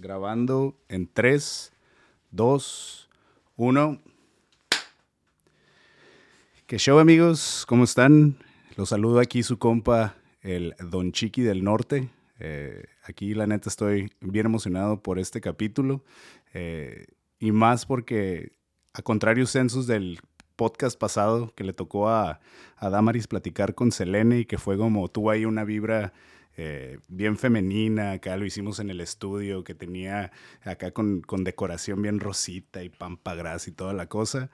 Grabando en 3, 2, 1. ¿Qué show amigos? ¿Cómo están? Los saludo aquí su compa, el Don Chiqui del Norte. Eh, aquí la neta estoy bien emocionado por este capítulo eh, y más porque a contrario census del podcast pasado que le tocó a, a Damaris platicar con Selene y que fue como tuvo ahí una vibra eh, bien femenina, acá lo hicimos en el estudio, que tenía acá con, decoración bien rosita y pampagras y toda la cosa.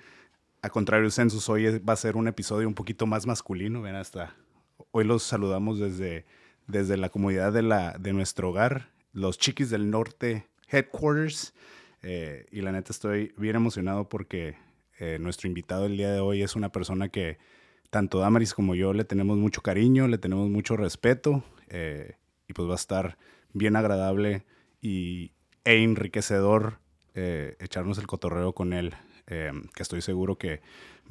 A contrario, Census hoy va a ser un episodio un poquito más masculino, ven hasta hoy los saludamos desde, desde la comodidad de, nuestro hogar, los Chiquis del Norte Headquarters. Eh, y la neta estoy bien emocionado porque eh, nuestro invitado el día de hoy es una persona que tanto Damaris como yo le tenemos mucho cariño, le tenemos mucho respeto. Eh, y pues va a estar bien agradable y, e enriquecedor eh, echarnos el cotorreo con él, eh, que estoy seguro que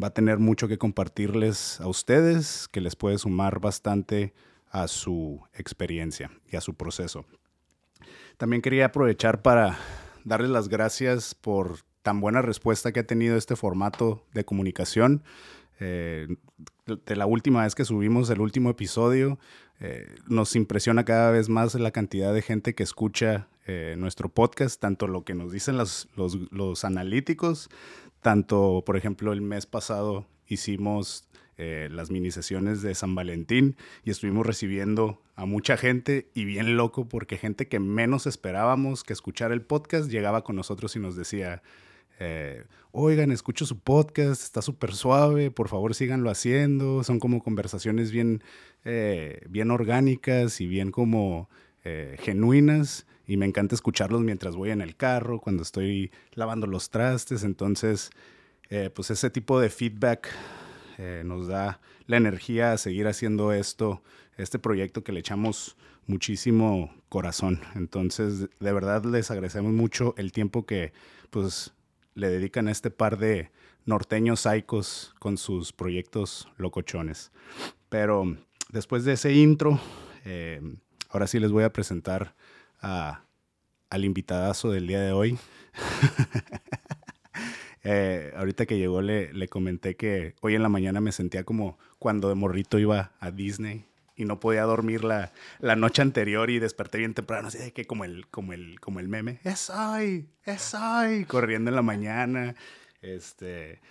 va a tener mucho que compartirles a ustedes, que les puede sumar bastante a su experiencia y a su proceso. También quería aprovechar para darles las gracias por tan buena respuesta que ha tenido este formato de comunicación. de la última vez que subimos el último episodio, eh, nos impresiona cada vez más la cantidad de gente que escucha eh, nuestro podcast, tanto lo que nos dicen los, los, analíticos, tanto, por ejemplo, el mes pasado hicimos eh, las mini sesiones de San Valentín y estuvimos recibiendo a mucha gente y bien loco porque gente que menos esperábamos que escuchara el podcast llegaba con nosotros y nos decía, eh, oigan, escucho su podcast, está súper suave, por favor síganlo haciendo. Son como conversaciones bien, eh, bien orgánicas y bien como eh, genuinas. Y me encanta escucharlos mientras voy en el carro, cuando estoy lavando los trastes. Entonces, pues ese tipo de feedback nos da la energía a seguir haciendo esto, este proyecto que le echamos muchísimo corazón. Entonces, de verdad les agradecemos mucho el tiempo que pues le dedican a este par de norteños saicos con sus proyectos locochones. Pero después de ese intro, eh, ahora sí les voy a presentar al invitadazo del día de hoy. Eh, ahorita que llegó le, le, comenté que hoy en la mañana me sentía como cuando de morrito iba a Disney y no podía dormir la, noche anterior y desperté bien temprano, así de que como el, como el, como el meme, es hoy, es hoy, corriendo en la mañana, este,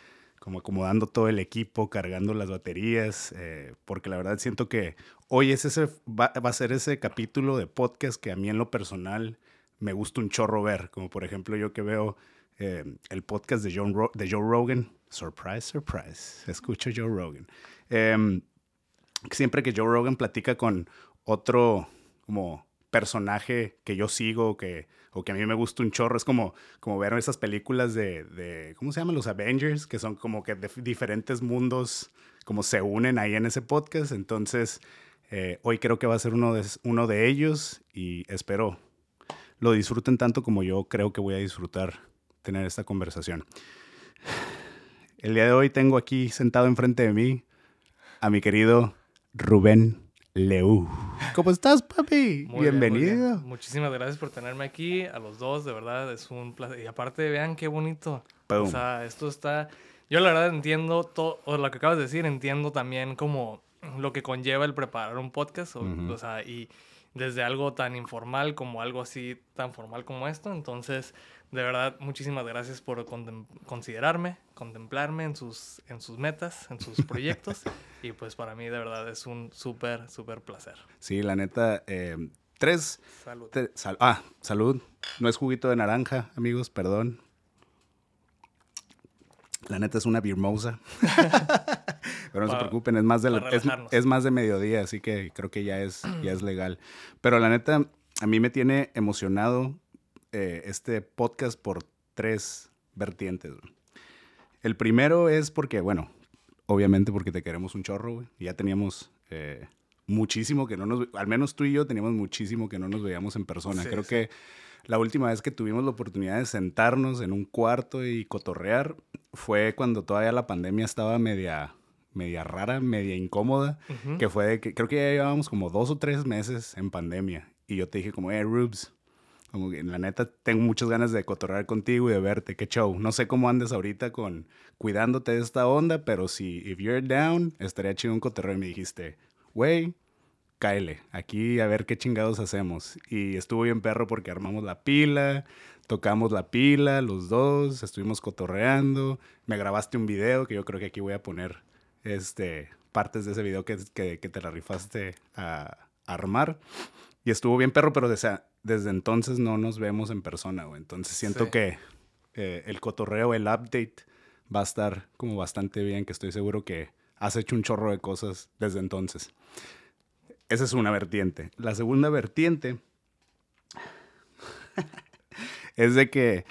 como acomodando todo el equipo, cargando las baterías, eh, porque la verdad siento que hoy es ese, va, a ser ese capítulo de podcast que a mí en lo personal me gusta un chorro ver, como por ejemplo yo que veo eh, el podcast de, John de Joe Rogan, surprise, surprise, escucho Joe Rogan. Eh, siempre que Joe Rogan platica con otro como personaje que yo sigo que, o que a mí me gusta un chorro, es como, como ver esas películas de, de, ¿cómo se llaman? Los Avengers, que son como que de diferentes mundos, como se unen ahí en ese podcast. Entonces, eh, hoy creo que va a ser uno de, uno de ellos y espero lo disfruten tanto como yo creo que voy a disfrutar tener esta conversación. El día de hoy tengo aquí sentado enfrente de mí a mi querido Rubén Leu. ¿Cómo estás, papi? Bienvenido. Muchísimas gracias por tenerme aquí, a los dos, de verdad, es un placer. Y aparte, vean qué bonito. O sea, esto está... Yo la verdad entiendo todo, o lo que acabas de decir, entiendo también como lo que conlleva el preparar un podcast, o sea, y desde algo tan informal como algo así tan formal como esto, entonces de verdad, muchísimas gracias por considerarme, contemplarme en sus, en sus metas, en sus proyectos. y pues para mí de verdad es un súper, súper placer. Sí, la neta, eh, tres... Salud. ah, salud. No es juguito de naranja, amigos, perdón. La neta es una birmosa. Pero no se preocupen, es más, de es, más de mediodía, así que creo que ya es, ya es legal. Pero la neta, a mí me tiene emocionado eh, este podcast por tres vertientes. El primero es porque, bueno, obviamente porque te queremos un chorro, güey. Ya teníamos eh, muchísimo que no nos... Al menos tú y yo teníamos muchísimo que no nos veíamos en persona. Creo que la última vez que tuvimos la oportunidad de sentarnos en un cuarto y cotorrear fue cuando todavía la pandemia estaba media media rara, media incómoda, que fue que creo que ya llevábamos como dos o tres meses en pandemia y yo te dije como, eh, Rubes, Como que, la neta, tengo muchas ganas de cotorrear contigo y de verte. Qué show. No sé cómo andes ahorita con cuidándote de esta onda, pero si, if you're down, estaría chido un cotorreo. Y me dijiste, güey, cáele, aquí a ver qué chingados hacemos. Y estuvo bien perro porque armamos la pila, tocamos la pila, los dos, estuvimos cotorreando. Me grabaste un video que yo creo que aquí voy a poner este, partes de ese video que, que, te la rifaste a, armar. Y estuvo bien perro, pero desde, desde entonces no nos vemos en persona, güey. Entonces siento que eh, el cotorreo, el update va a estar como bastante bien, que estoy seguro que has hecho un chorro de cosas desde entonces. Esa es una vertiente. La segunda vertiente es de que...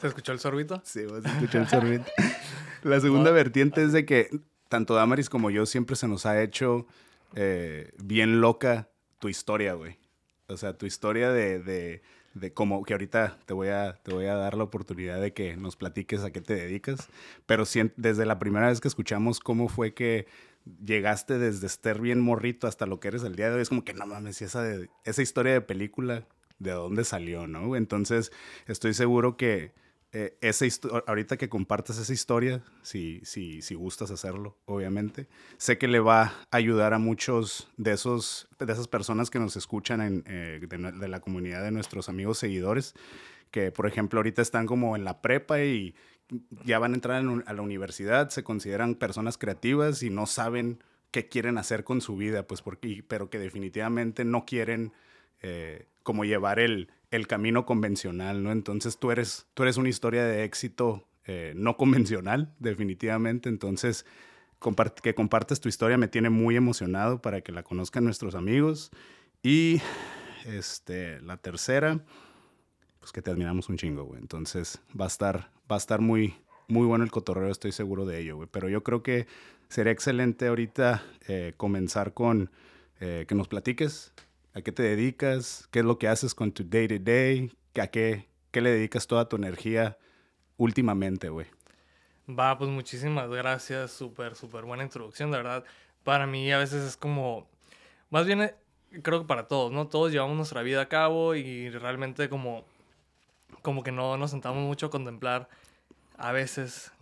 ¿Te escuchó el sorbito? Sí, vos escuchó el sorbito. La segunda vertiente es de que tanto Damaris como yo siempre se nos ha hecho eh, bien loca tu historia, güey. O sea, tu historia de, de, de como que ahorita te voy, a, te voy a dar la oportunidad de que nos platiques a qué te dedicas. Pero desde la primera vez que escuchamos cómo fue que llegaste desde estar bien morrito hasta lo que eres el día de hoy, es como que no mames, esa, de, esa historia de película, ¿de dónde salió, no? Entonces, estoy seguro que eh, esa ahorita que compartas esa historia, si, si, si gustas hacerlo, obviamente, sé que le va a ayudar a muchos de, esos, de esas personas que nos escuchan en, eh, de, la comunidad de nuestros amigos seguidores, que por ejemplo ahorita están como en la prepa y ya van a entrar a la universidad, se consideran personas creativas y no saben qué quieren hacer con su vida, pues porque, pero que definitivamente no quieren eh, como llevar el, el camino convencional, ¿no? Entonces tú eres, tú eres una historia de éxito eh, no convencional, definitivamente. Entonces, que compartes tu historia me tiene muy emocionado para que la conozcan nuestros amigos. Y este, la tercera, pues que te admiramos un chingo, güey. Entonces va a estar, va a estar muy, muy bueno el cotorreo, estoy seguro de ello, güey. Pero yo creo que sería excelente ahorita eh, comenzar con eh, que nos platiques ¿A qué te dedicas? ¿Qué es lo que haces con tu day to day? ¿A qué, qué le dedicas toda tu energía últimamente, güey? Va, pues muchísimas gracias. Súper, súper buena introducción, de verdad. Para mí a veces es como, más bien eh, creo que para todos, ¿no? Todos llevamos nuestra vida a cabo y realmente como, como que no nos sentamos mucho a contemplar a veces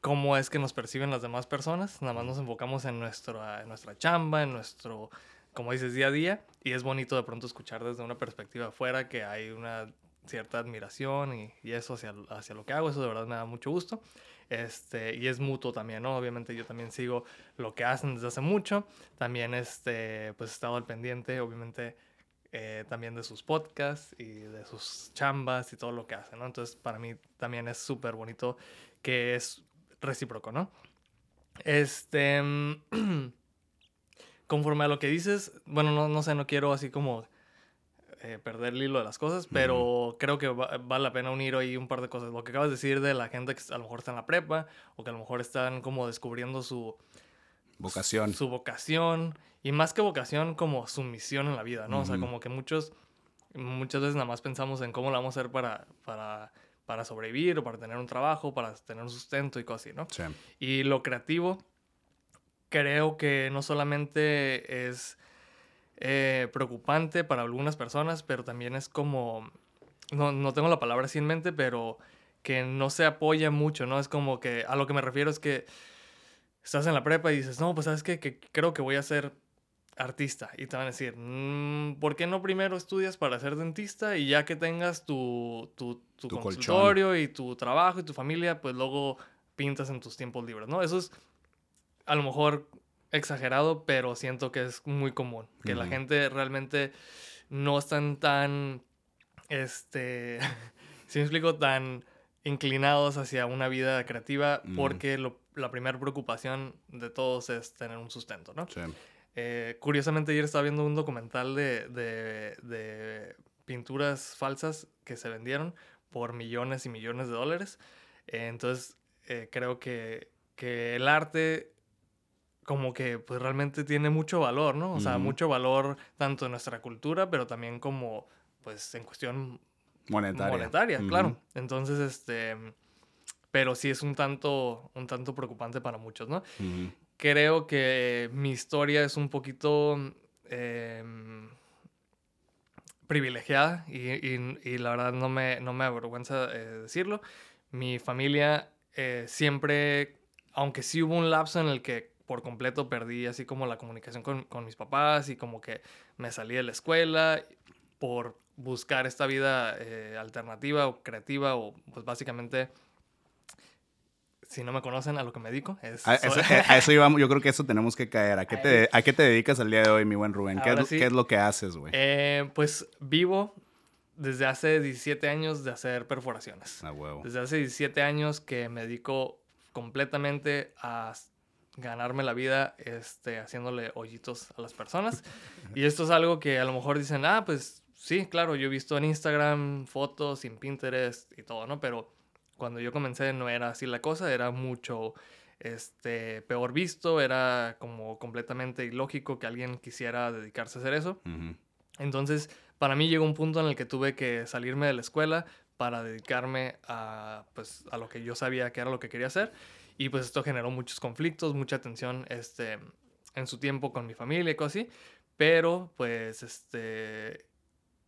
cómo es que nos perciben las demás personas. Nada más nos enfocamos en, nuestro, en nuestra chamba, en nuestro como dices, día a día. Y es bonito de pronto escuchar desde una perspectiva afuera que hay una cierta admiración y, y, eso hacia, hacia lo que hago. Eso de verdad me da mucho gusto. Este, y es mutuo también, ¿no? Obviamente yo también sigo lo que hacen desde hace mucho. También, este, pues he estado al pendiente, obviamente, eh, también de sus podcasts y de sus chambas y todo lo que hacen, ¿no? Entonces, para mí también es súper bonito que es recíproco, ¿no? Este... conforme a lo que dices, bueno, no, no sé, no quiero así como eh, perder el hilo de las cosas, pero creo que vale la pena unir ahí un par de cosas. Lo que acabas de decir de la gente que a lo mejor está en la prepa o que a lo mejor están como descubriendo su vocación. Su, vocación y más que vocación como su misión en la vida, ¿no? O sea, como que muchos muchas veces nada más pensamos en cómo lo vamos a hacer para, para, para sobrevivir o para tener un trabajo, para tener un sustento y cosas así, ¿no? Sí. Y lo creativo creo que no solamente es eh, preocupante para algunas personas, pero también es como, no, no tengo la palabra así en mente, pero que no se apoya mucho, ¿no? Es como que a lo que me refiero es que estás en la prepa y dices, no, pues sabes qué? que creo que voy a ser artista. Y te van a decir, mm, ¿por qué no primero estudias para ser dentista y ya que tengas tu, tu, tu, consultorio y tu trabajo y tu familia, pues luego pintas en tus tiempos libres, ¿no? Eso es a lo mejor exagerado, pero siento que es muy común. Que la gente realmente no están tan, este, si me explico, tan inclinados hacia una vida creativa porque la primera preocupación de todos es tener un sustento, ¿no? Eh, curiosamente ayer estaba viendo un documental de, de, pinturas falsas que se vendieron por millones y millones de dólares. Eh, entonces, eh, creo que, que el arte como que pues realmente tiene mucho valor, ¿no? O sea, mucho valor tanto en nuestra cultura, pero también como pues en cuestión monetaria. Monetaria, claro. Entonces, este, pero sí es un tanto, un tanto preocupante para muchos, ¿no? Creo que mi historia es un poquito em, privilegiada y, y, la verdad no me, no me avergüenza eh, decirlo. Mi familia eh, siempre, aunque sí hubo un lapso en el que por completo perdí así como la comunicación con, con mis papás y como que me salí de la escuela por buscar esta vida eh, alternativa o creativa o pues básicamente si no me conocen a lo que me dedico es a, eso, a eso, íbamos yo creo que eso tenemos que caer. A qué te a qué te dedicas al día de hoy mi buen Rubén qué, es, qué es, lo que haces güey eh, pues vivo desde hace 17 años de hacer perforaciones. Ah, huevo. desde hace 17 años que me dedico completamente a ganarme la vida este, haciéndole hoyitos a las personas. Y esto es algo que a lo mejor dicen, ah, pues sí, claro, yo he visto en Instagram fotos, en Pinterest y todo, ¿no? Pero cuando yo comencé no era así la cosa, era mucho este, peor visto, era como completamente ilógico que alguien quisiera dedicarse a hacer eso. Entonces, para mí llegó un punto en el que tuve que salirme de la escuela para dedicarme a, pues, a lo que yo sabía que era lo que quería hacer. Y pues esto generó muchos conflictos, mucha tensión este, en su tiempo con mi familia y cosas así. Pero pues este,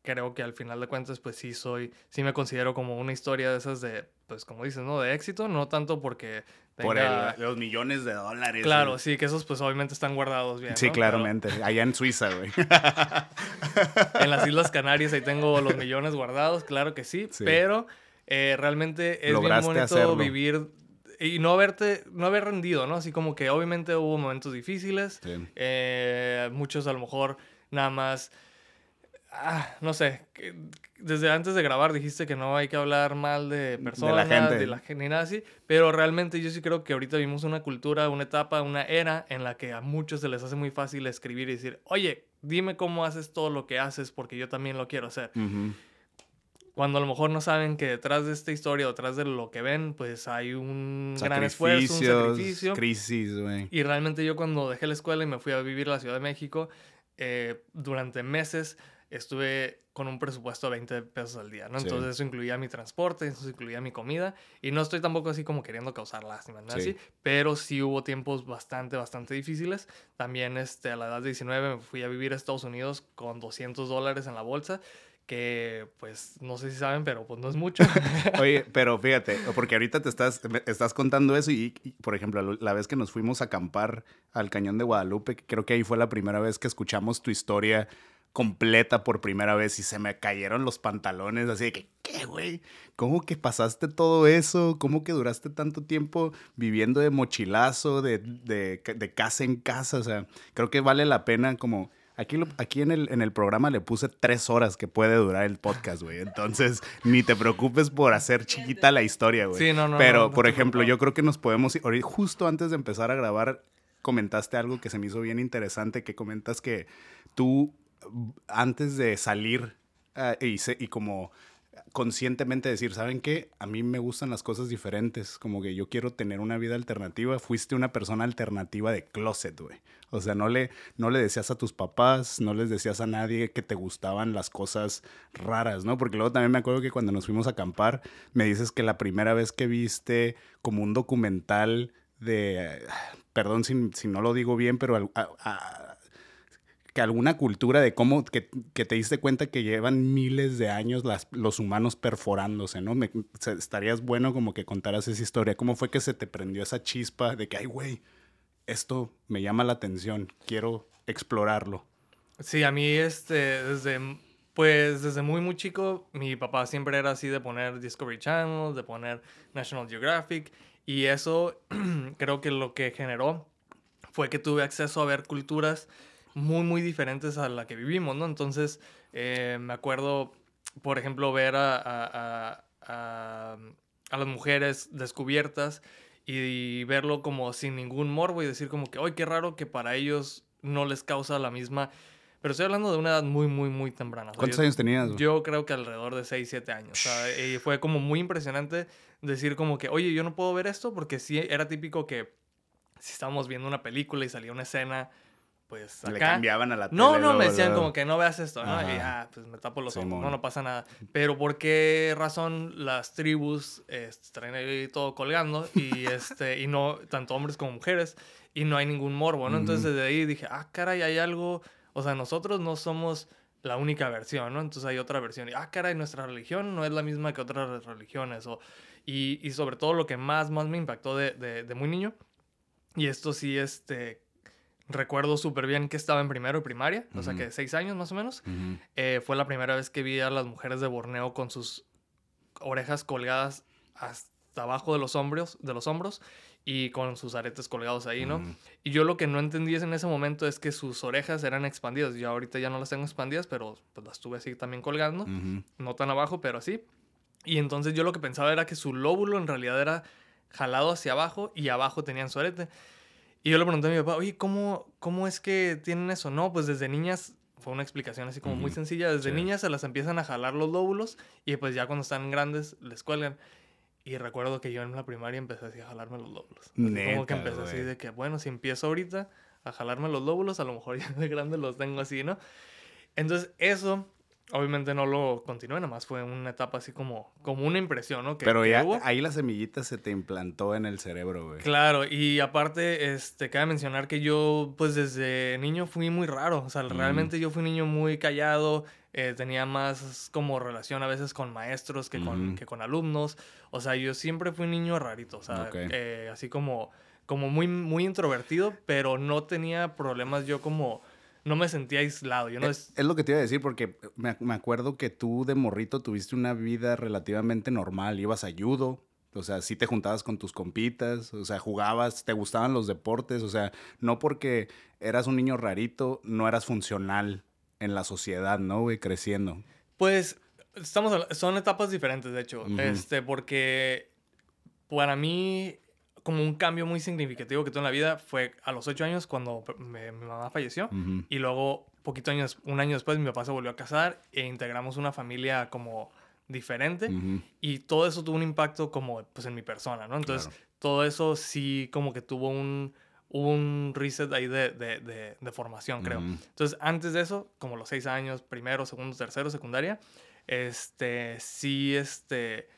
creo que al final de cuentas pues sí soy, sí me considero como una historia de esas de, pues como dices, ¿no? De éxito, no tanto porque... Tenga... Por los millones de dólares. Claro, sí, que esos pues obviamente están guardados bien. Sí, claramente. Allá en Suiza, güey. en las Islas Canarias ahí tengo los millones guardados, claro que sí, pero eh, realmente es bien bonito vivir y no haberte, no haber rendido, ¿no? Así como que obviamente hubo momentos difíciles. Eh, muchos a lo mejor nada más. Ah, no sé, desde antes de grabar dijiste que no hay que hablar mal de personas, de la gente, de la gente ni nada así, pero realmente yo sí creo que ahorita vivimos una cultura, una etapa, una era en la que a muchos se les hace muy fácil escribir y decir, oye, dime cómo haces todo lo que haces porque yo también lo quiero hacer cuando a lo mejor no saben que detrás de esta historia o detrás de lo que ven, pues hay un gran esfuerzo, un sacrificio. Crisis, güey. Y realmente yo cuando dejé la escuela y me fui a vivir a la Ciudad de México, eh, durante meses estuve con un presupuesto de 20 pesos al día, ¿no? Entonces eso incluía mi transporte, eso incluía mi comida y no estoy tampoco así como queriendo causar lástima, ¿no? Así, pero sí hubo tiempos bastante, bastante difíciles. También este, a la edad de 19 me fui a vivir a Estados Unidos con 200 dólares en la bolsa que pues no sé si saben, pero pues no es mucho. Oye, pero fíjate, porque ahorita te estás, estás contando eso y, por ejemplo, la vez que nos fuimos a acampar al Cañón de Guadalupe, creo que ahí fue la primera vez que escuchamos tu historia completa por primera vez y se me cayeron los pantalones, así de que, ¿qué, güey? ¿Cómo que pasaste todo eso? ¿Cómo que duraste tanto tiempo viviendo de mochilazo, de, de, de casa en casa? O sea, creo que vale la pena como Aquí, aquí en, el, en el programa le puse tres horas que puede durar el podcast, güey. Entonces, ni te preocupes por hacer chiquita la historia, güey. Sí, no, no. Pero, por ejemplo, yo creo que nos podemos ir. Justo antes de empezar a grabar, comentaste algo que se me hizo bien interesante, que comentas que tú, antes de salir uh, y, y como conscientemente decir, ¿saben qué? A mí me gustan las cosas diferentes, como que yo quiero tener una vida alternativa. Fuiste una persona alternativa de closet, güey. O sea, no le, no le decías a tus papás, no les decías a nadie que te gustaban las cosas raras, ¿no? Porque luego también me acuerdo que cuando nos fuimos a acampar, me dices que la primera vez que viste como un documental de, perdón si, si no lo digo bien, pero que alguna cultura de cómo, que, te diste cuenta que llevan miles de años los humanos perforándose, ¿no? Estarías bueno como que contaras esa historia. ¿Cómo fue que se te prendió esa chispa de que, ay, güey, esto me llama la atención, quiero explorarlo? Sí, a mí este, desde, pues desde muy, muy chico, mi papá siempre era así de poner Discovery Channel, de poner National Geographic, y eso creo que lo que generó fue que tuve acceso a ver culturas muy, muy diferentes a la que vivimos, ¿no? Entonces, eh, me acuerdo, por ejemplo, ver a, a, a, a, las mujeres descubiertas y, verlo como sin ningún morbo y decir como que, ¡ay, qué raro que para ellos no les causa la misma... Pero estoy hablando de una edad muy, muy, muy temprana. ¿Cuántos años tenías? Yo creo que alrededor de 6, 7 años. y fue como muy impresionante decir como que, oye, yo no puedo ver esto porque sí era típico que si estábamos viendo una película y salía una escena pues acá. Le cambiaban a la tele. No, no, me decían como que no veas esto, ¿no? Y ah, pues me tapo los ojos, no, no pasa nada. Pero ¿por qué razón las tribus este, traen ahí todo colgando y, este, y no, tanto hombres como mujeres, y no hay ningún morbo, ¿no? Entonces desde ahí dije, ah, caray, hay algo, O sea, nosotros no somos la única versión, ¿no? Entonces hay otra versión. Y, ah, caray, nuestra religión no es la misma que otras religiones. O, y, y sobre todo lo que más, más me impactó de, de, de muy niño, y esto sí, este, recuerdo súper bien que estaba en primero y primaria, o sea que seis años más o menos. Eh, fue la primera vez que vi a las mujeres de Borneo con sus orejas colgadas hasta abajo de los hombros, de los hombros y con sus aretes colgados ahí, ¿no? Y yo lo que no entendí en ese momento es que sus orejas eran expandidas. Yo ahorita ya no las tengo expandidas, pero pues las tuve así también colgando. No tan abajo, pero así. Y entonces yo lo que pensaba era que su lóbulo en realidad era jalado hacia abajo y abajo tenían su arete. Y yo le pregunté a mi papá, oye, ¿cómo, ¿cómo es que tienen eso? No, pues desde niñas, fue una explicación así como muy sencilla, desde niñas se las empiezan a jalar los lóbulos y pues ya cuando están grandes les cuelgan. Y recuerdo que yo en la primaria empecé así a jalarme los lóbulos. como que empecé así de que, bueno, si empiezo ahorita a jalarme los lóbulos, a lo mejor ya de grande los tengo así, ¿no? Entonces eso Obviamente no lo continué, nada más fue una etapa así como, como una impresión, ¿no? Que, Pero ya ahí la semillita se te implantó en el cerebro, güey. Claro, y aparte, este, cabe mencionar que yo, pues desde niño fui muy raro, o sea, realmente yo fui un niño muy callado, eh, tenía más como relación a veces con maestros que con, que con alumnos, o sea, yo siempre fui un niño rarito, o sea, eh, así como, como muy, muy introvertido, pero no tenía problemas yo como no me sentía aislado. Yo no es, es, lo que te iba a decir, porque me, me, acuerdo que tú de morrito tuviste una vida relativamente normal. Ibas a judo, o sea, sí te juntabas con tus compitas, o sea, jugabas, te gustaban los deportes, o sea, no porque eras un niño rarito, no eras funcional en la sociedad, ¿no, güey? Creciendo. Pues, estamos, son etapas diferentes, de hecho, este, porque para mí como un cambio muy significativo que tuve en la vida fue a los ocho años cuando mi mamá falleció. Y luego poquito años, un año después mi papá se volvió a casar e integramos una familia como diferente. Y todo eso tuvo un impacto como pues en mi persona, ¿no? Entonces todo eso sí como que tuvo un, un reset ahí de, de, de, formación, creo. Entonces antes de eso, como los seis años, primero, segundo, tercero, secundaria, este, sí, este,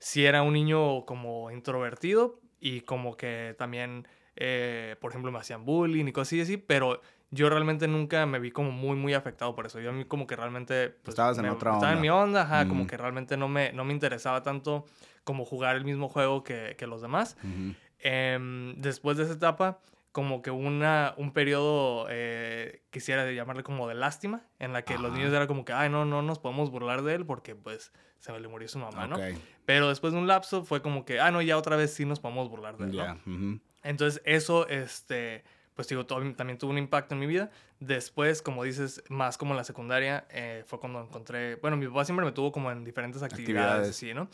sí era un niño como introvertido, y como que también, eh, por ejemplo, me hacían bullying y cosas así, pero yo realmente nunca me vi como muy, muy afectado por eso. Yo a mí como que realmente... Pues, Estabas en otra onda. Estaba en mi onda, ajá, como que realmente no me, no me interesaba tanto como jugar el mismo juego que, que los demás. Em, después de esa etapa, como que una, un periodo, eh, quisiera llamarle como de lástima, en la que los niños era como que, ay, no, no nos podemos burlar de él porque pues se le murió su mamá, ¿no? Pero después de un lapso fue como que, ah, no, ya otra vez sí nos podemos burlar de él, ¿no? Entonces eso, este, pues digo, también tuvo un impacto en mi vida. Después, como dices, más como en la secundaria, eh, fue cuando encontré, bueno, mi papá siempre me tuvo como en diferentes actividades, actividades. sí, ¿no?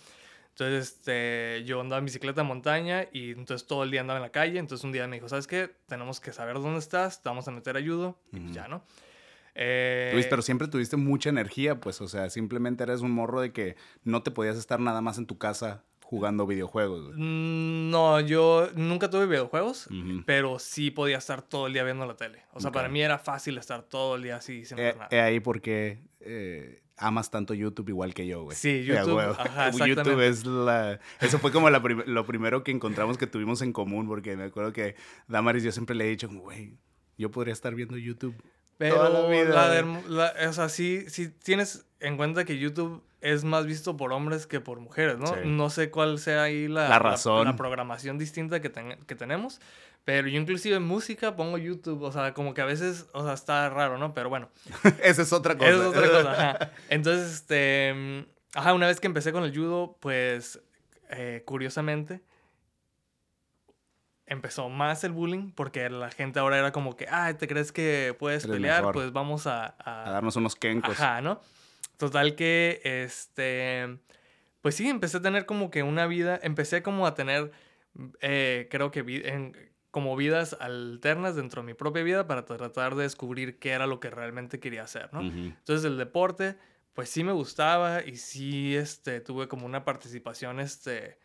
Entonces, este, yo andaba en bicicleta en montaña y entonces todo el día andaba en la calle. Entonces un día me dijo, ¿sabes qué? Tenemos que saber dónde estás, te vamos a meter ayuda y pues ya, ¿no? Eh, pero siempre tuviste mucha energía, pues, o sea, simplemente eres un morro de que no te podías estar nada más en tu casa jugando videojuegos. Mm, no, yo nunca tuve videojuegos, pero sí podía estar todo el día viendo la tele. O sea, para mí era fácil estar todo el día así sin hacer nada. ahí porque eh, amas tanto YouTube igual que yo, güey. Sí, YouTube. Ajá, YouTube es la... Eso fue como lo primero que encontramos que tuvimos en común, porque me acuerdo que Damaris yo siempre le he dicho, güey, yo podría estar viendo YouTube pero toda la vida. o sea, sí, sí tienes en cuenta que YouTube es más visto por hombres que por mujeres, ¿no? No sé cuál sea ahí la, razón. La, programación distinta que, que tenemos. Pero yo inclusive en música pongo YouTube, o sea, como que a veces, o sea, está raro, ¿no? Pero bueno. Esa es otra cosa. Esa es otra cosa, ajá. Entonces, este, ajá, una vez que empecé con el judo, pues, eh, curiosamente, empezó más el bullying porque la gente ahora era como que, ah, ¿te crees que puedes pelear? Pues vamos a, a... darnos unos kenkos. Ajá, ¿no? Total que, este, pues sí, empecé a tener como que una vida, empecé como a tener, eh, creo que en, como vidas alternas dentro de mi propia vida para tratar de descubrir qué era lo que realmente quería hacer, ¿no? Entonces el deporte, pues sí me gustaba y sí, este, tuve como una participación, este,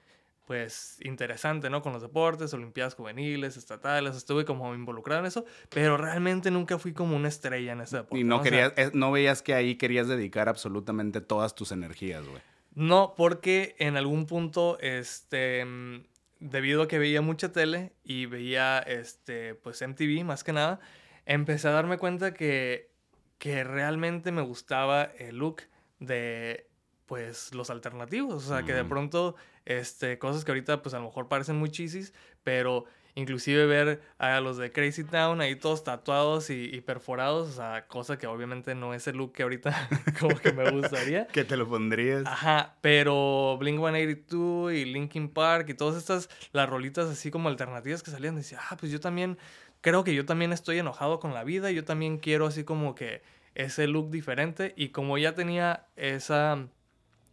pues interesante, ¿no? Con los deportes, olimpiadas juveniles, estatales, estuve como involucrado en eso, pero realmente nunca fui como una estrella en ese deporte. Y no, querías, no veías que ahí querías dedicar absolutamente todas tus energías, güey. No, porque en algún punto, este, mm, debido a que veía mucha tele y veía, este, pues MTV más que nada, empecé a darme cuenta que que realmente me gustaba el look de pues los alternativos, o sea, que de pronto este cosas que ahorita pues a lo mejor parecen muy chisis, pero inclusive ver a los de Crazy Town ahí todos tatuados y, perforados, o sea, cosa que obviamente no es el look que ahorita como que me gustaría. que te lo pondrías. Ajá, pero Blink 182 y Linkin Park y todas estas, las rolitas así como alternativas que salían, decía, ah, pues yo también, creo que yo también estoy enojado con la vida, yo también quiero así como que ese look diferente y como ya tenía esa,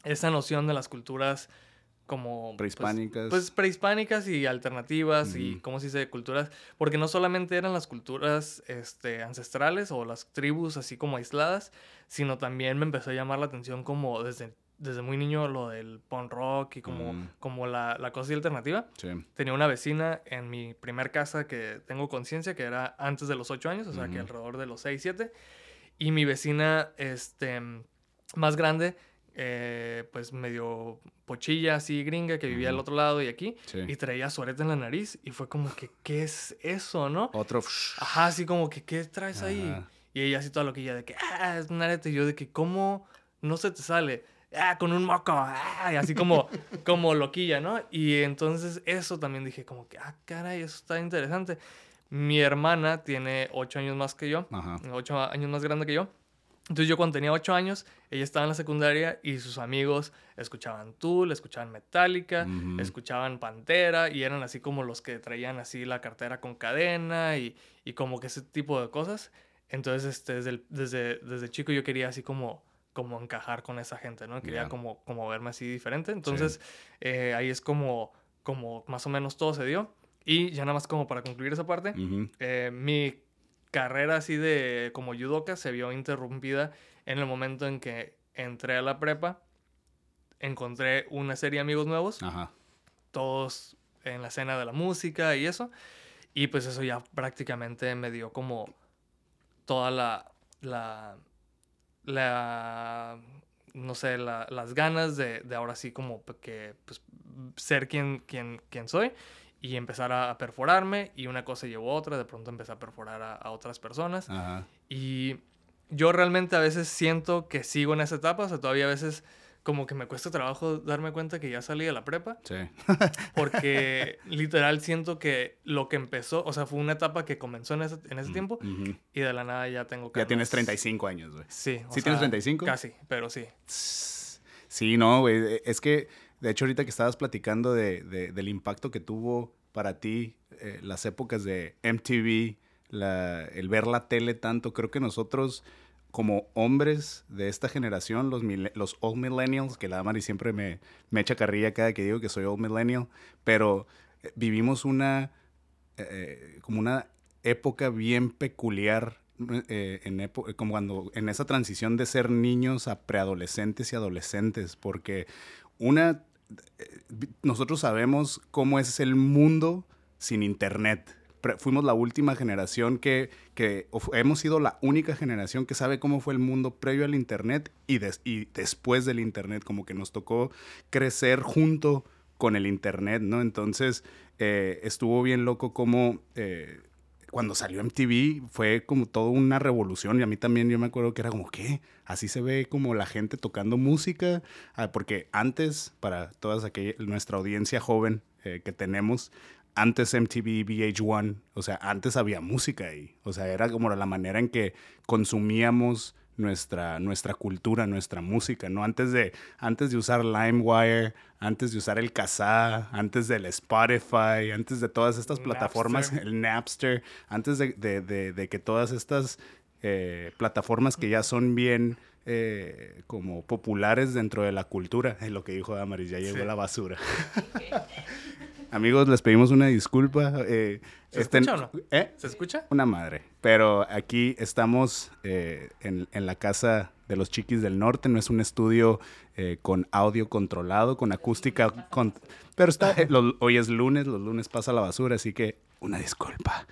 esa noción de las culturas como pues, prehispánicas. Pues, prehispánicas y alternativas y cómo se dice culturas, porque no solamente eran las culturas este, ancestrales o las tribus así como aisladas, sino también me empezó a llamar la atención como desde, desde muy niño lo del punk rock y como, como la, la cosa alternativa. Tenía una vecina en mi primer casa que tengo conciencia que era antes de los 8 años, o sea que alrededor de los 6, 7, y mi vecina este, más grande eh, pues medio pochilla así gringa que vivía al otro lado y aquí y traía suarete en la nariz y fue como que ¿qué es eso, no? Otro Ajá, así como que ¿qué traes ahí? Y ella así toda loquilla de que ah, es un arete y yo de que ¿cómo no se te sale? Ah, con un moco, ah, y así como, como loquilla, ¿no? Y entonces eso también dije como que, ah, caray, eso está interesante. Mi hermana tiene ocho años más que yo, ocho años más grande que yo. Entonces yo cuando tenía 8 años, ella estaba en la secundaria y sus amigos escuchaban Tool, escuchaban Metallica, escuchaban Pantera y eran así como los que traían así la cartera con cadena y, y como que ese tipo de cosas. Entonces este, desde, desde, desde chico yo quería así como, como encajar con esa gente, ¿no? Quería como, como verme así diferente. Entonces eh, ahí es como, como más o menos todo se dio. Y ya nada más como para concluir esa parte, eh, mi carrera así de como judoka se vio interrumpida en el momento en que entré a la prepa, encontré una serie de amigos nuevos, todos en la escena de la música y eso, y pues eso ya prácticamente me dio como toda la, la, la no sé, las ganas de, de, ahora sí como que pues, ser quien, quien, quien soy y empezar a perforarme y una cosa llevó a otra, de pronto empecé a perforar a, otras personas y yo realmente a veces siento que sigo en esa etapa, o sea, todavía a veces como que me cuesta trabajo darme cuenta que ya salí de la prepa. Sí. porque literal siento que lo que empezó, o sea, fue una etapa que comenzó en ese, en ese tiempo y de la nada ya tengo... Ya tienes 35 años, güey. Sí. ¿Sí tienes 35? Casi, pero sí. Sí, no, güey. Es que de hecho, ahorita que estabas platicando de, del impacto que tuvo para ti eh, las épocas de MTV, el ver la tele tanto, creo que nosotros como hombres de esta generación, los, los old millennials, que la Mari siempre me, me echa carrilla cada que digo que soy old millennial, pero eh, vivimos una, eh, como una época bien peculiar en como cuando en esa transición de ser niños a preadolescentes y adolescentes, porque una nosotros sabemos cómo es el mundo sin internet. Fuimos la última generación que, que hemos sido la única generación que sabe cómo fue el mundo previo al internet y, y después del internet, como que nos tocó crecer junto con el internet, ¿no? Entonces eh, estuvo bien loco como eh, cuando salió MTV fue como toda una revolución y a mí también yo me acuerdo que era como, ¿qué? Así se ve como la gente tocando música, ah, porque antes, para toda nuestra audiencia joven eh, que tenemos, antes MTV, VH1, o sea, antes había música ahí, o sea, era como la manera en que consumíamos nuestra, nuestra cultura, nuestra música, ¿no? Antes de, antes de usar LimeWire, antes de usar el Kazaa, antes del Spotify, antes de todas estas plataformas, el Napster, antes de, que todas estas eh, plataformas que ya son bien eh, como populares dentro de la cultura, es lo que dijo Damaris, ya llegó la basura. Amigos, les pedimos una disculpa. Eh, ¿Se escucha o no? ¿Eh? ¿Se escucha? Una madre. Pero aquí estamos eh, en, la casa de los chiquis del norte. No es un estudio con audio controlado, con acústica. Con... Pero está, hoy es lunes, los lunes pasa la basura, así que una disculpa.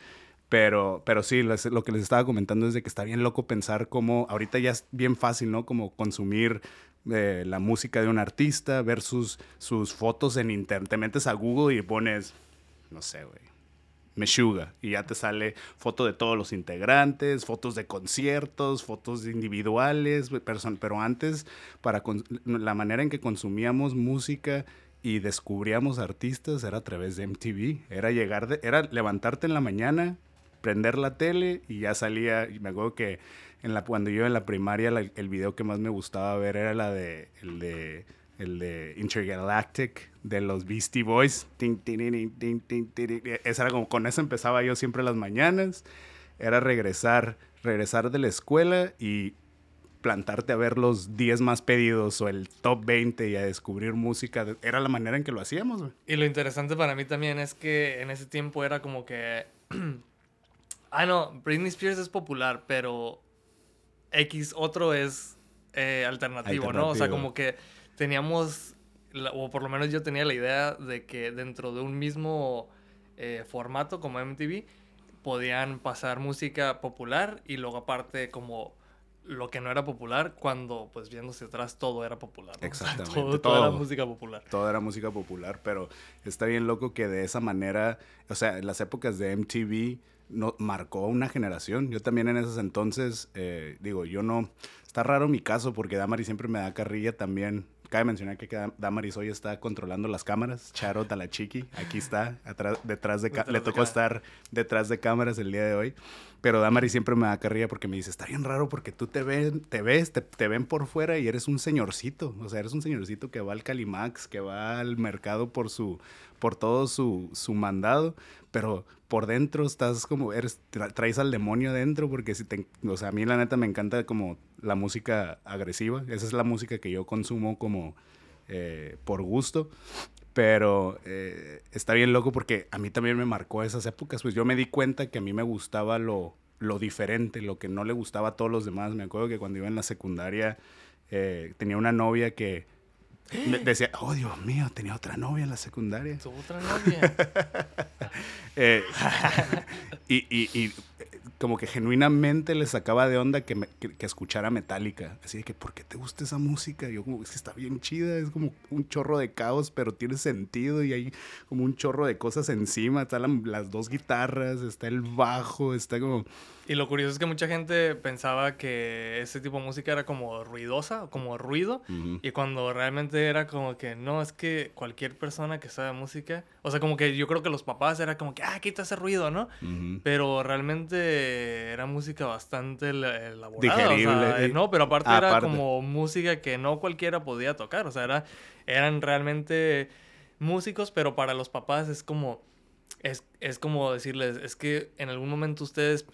Pero, pero sí, lo que les estaba comentando es de que está bien loco pensar cómo ahorita ya es bien fácil, ¿no? Como consumir la música de un artista, ver sus, fotos en internet. Te metes a Google y pones, no sé, güey, Meshuga. Y ya te sale foto de todos los integrantes, fotos de conciertos, fotos individuales. Pero antes, para la manera en que consumíamos música y descubríamos artistas era a través de MTV. Era llegar, de, era levantarte en la mañana, prender la tele y ya salía. Me acuerdo que cuando yo en la primaria el video que más me gustaba ver era la de, el de el de Intergalactic de los Beastie Boys. Esa era como, con eso empezaba yo siempre las mañanas. Era regresar, regresar de la escuela y plantarte a ver los 10 más pedidos o el top 20 y a descubrir música. Era la manera en que lo hacíamos, Y lo interesante para mí también es que en ese tiempo era como que... ah, no, Britney Spears es popular, pero X otro es eh, alternativo, ¿no? O sea, como que teníamos, o por lo menos yo tenía la idea de que dentro de un mismo eh, formato como MTV podían pasar música popular y luego aparte como lo que no era popular cuando pues viéndose atrás todo era popular. Exactamente. todo, todo, era música popular. Todo era música popular, pero está bien loco que de esa manera, o sea, en las épocas de MTV no, marcó una generación. Yo también en esos entonces, eh, digo, yo no, está raro mi caso porque Damari siempre me da carrilla también cabe mencionar que Damaris hoy está controlando las cámaras. Charo Talachiki, aquí está, atrás, detrás de... le tocó estar detrás de cámaras el día de hoy. Pero Damaris siempre me da carrilla porque me dice, está bien raro porque tú te, ven, te ves, te, ven por fuera y eres un señorcito. O sea, eres un señorcito que va al Calimax, que va al mercado por su por todo su, su mandado, pero por dentro estás como, eres, traes al demonio adentro porque si te, o sea, a mí la neta me encanta como la música agresiva, esa es la música que yo consumo como eh, por gusto, pero eh, está bien loco porque a mí también me marcó esas épocas, pues yo me di cuenta que a mí me gustaba lo, lo diferente, lo que no le gustaba a todos los demás, me acuerdo que cuando iba en la secundaria eh, tenía una novia que decía, oh Dios mío, tenía otra novia en la secundaria. otra novia? Eh, y, y, como que genuinamente le sacaba de onda que, que, escuchara Metallica. Así de que, ¿por qué te gusta esa música? yo como, es que está bien chida, es como un chorro de caos, pero tiene sentido y hay como un chorro de cosas encima. Están las dos guitarras, está el bajo, está como... Y lo curioso es que mucha gente pensaba que ese tipo de música era como ruidosa, como ruido, y cuando realmente era como que no, es que cualquier persona que sabe música, o sea, como que yo creo que los papás era como que, ah, quita ese ruido, ¿no? Pero realmente era música bastante elaborada. Digerible. no, pero aparte era como música que no cualquiera podía tocar, o sea, era, eran realmente músicos, pero para los papás es como... Es, es como decirles, es que en algún momento ustedes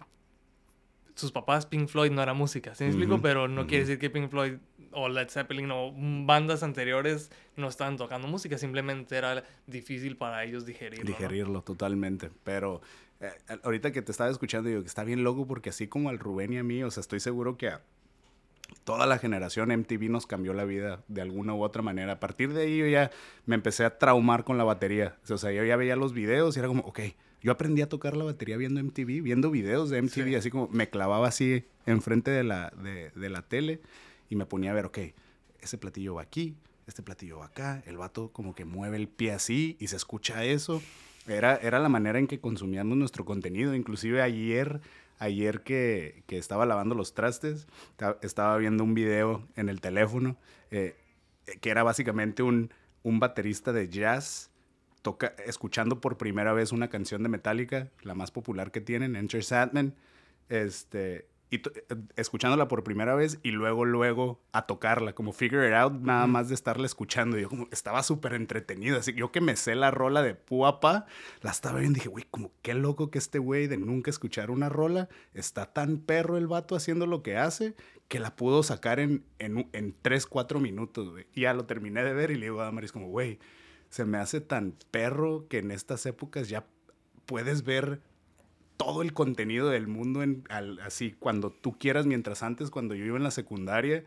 sus papás Pink Floyd no era música, ¿sí me explico? Pero no quiere decir que Pink Floyd o Led Zeppelin o bandas anteriores no estaban tocando música, simplemente era difícil para ellos digerirlo. Digerirlo totalmente, pero eh, ahorita que te estaba escuchando digo que está bien loco porque así como al Rubén y a mí, o sea, estoy seguro que a toda la generación MTV nos cambió la vida de alguna u otra manera. A partir de ahí yo ya me empecé a traumar con la batería. O sea, yo ya veía los videos y era como, ok, yo aprendí a tocar la batería viendo MTV, viendo videos de MTV, así como me clavaba así enfrente de la, de, la tele y me ponía a ver, ok, ese platillo va aquí, este platillo va acá, el vato como que mueve el pie así y se escucha eso. Era, era la manera en que consumíamos nuestro contenido. Inclusive ayer, ayer que, que estaba lavando los trastes, estaba viendo un video en el teléfono eh, que era básicamente un, un baterista de jazz toca, escuchando por primera vez una canción de Metallica, la más popular que tienen, Enter Sadman, este, y eh, escuchándola por primera vez y luego, luego a tocarla, como figure it out, nada más de estarla escuchando. Y yo como estaba súper entretenido, así que yo que me sé la rola de Puapa, la estaba viendo y dije, güey, como qué loco que este güey de nunca escuchar una rola, está tan perro el vato haciendo lo que hace, que la pudo sacar en, en, en 3, 4 minutos, güey. Y ya lo terminé de ver y le digo a Maris como, güey, se me hace tan perro que en estas épocas ya puedes ver todo el contenido del mundo en, así cuando tú quieras, mientras antes, cuando yo iba en la secundaria,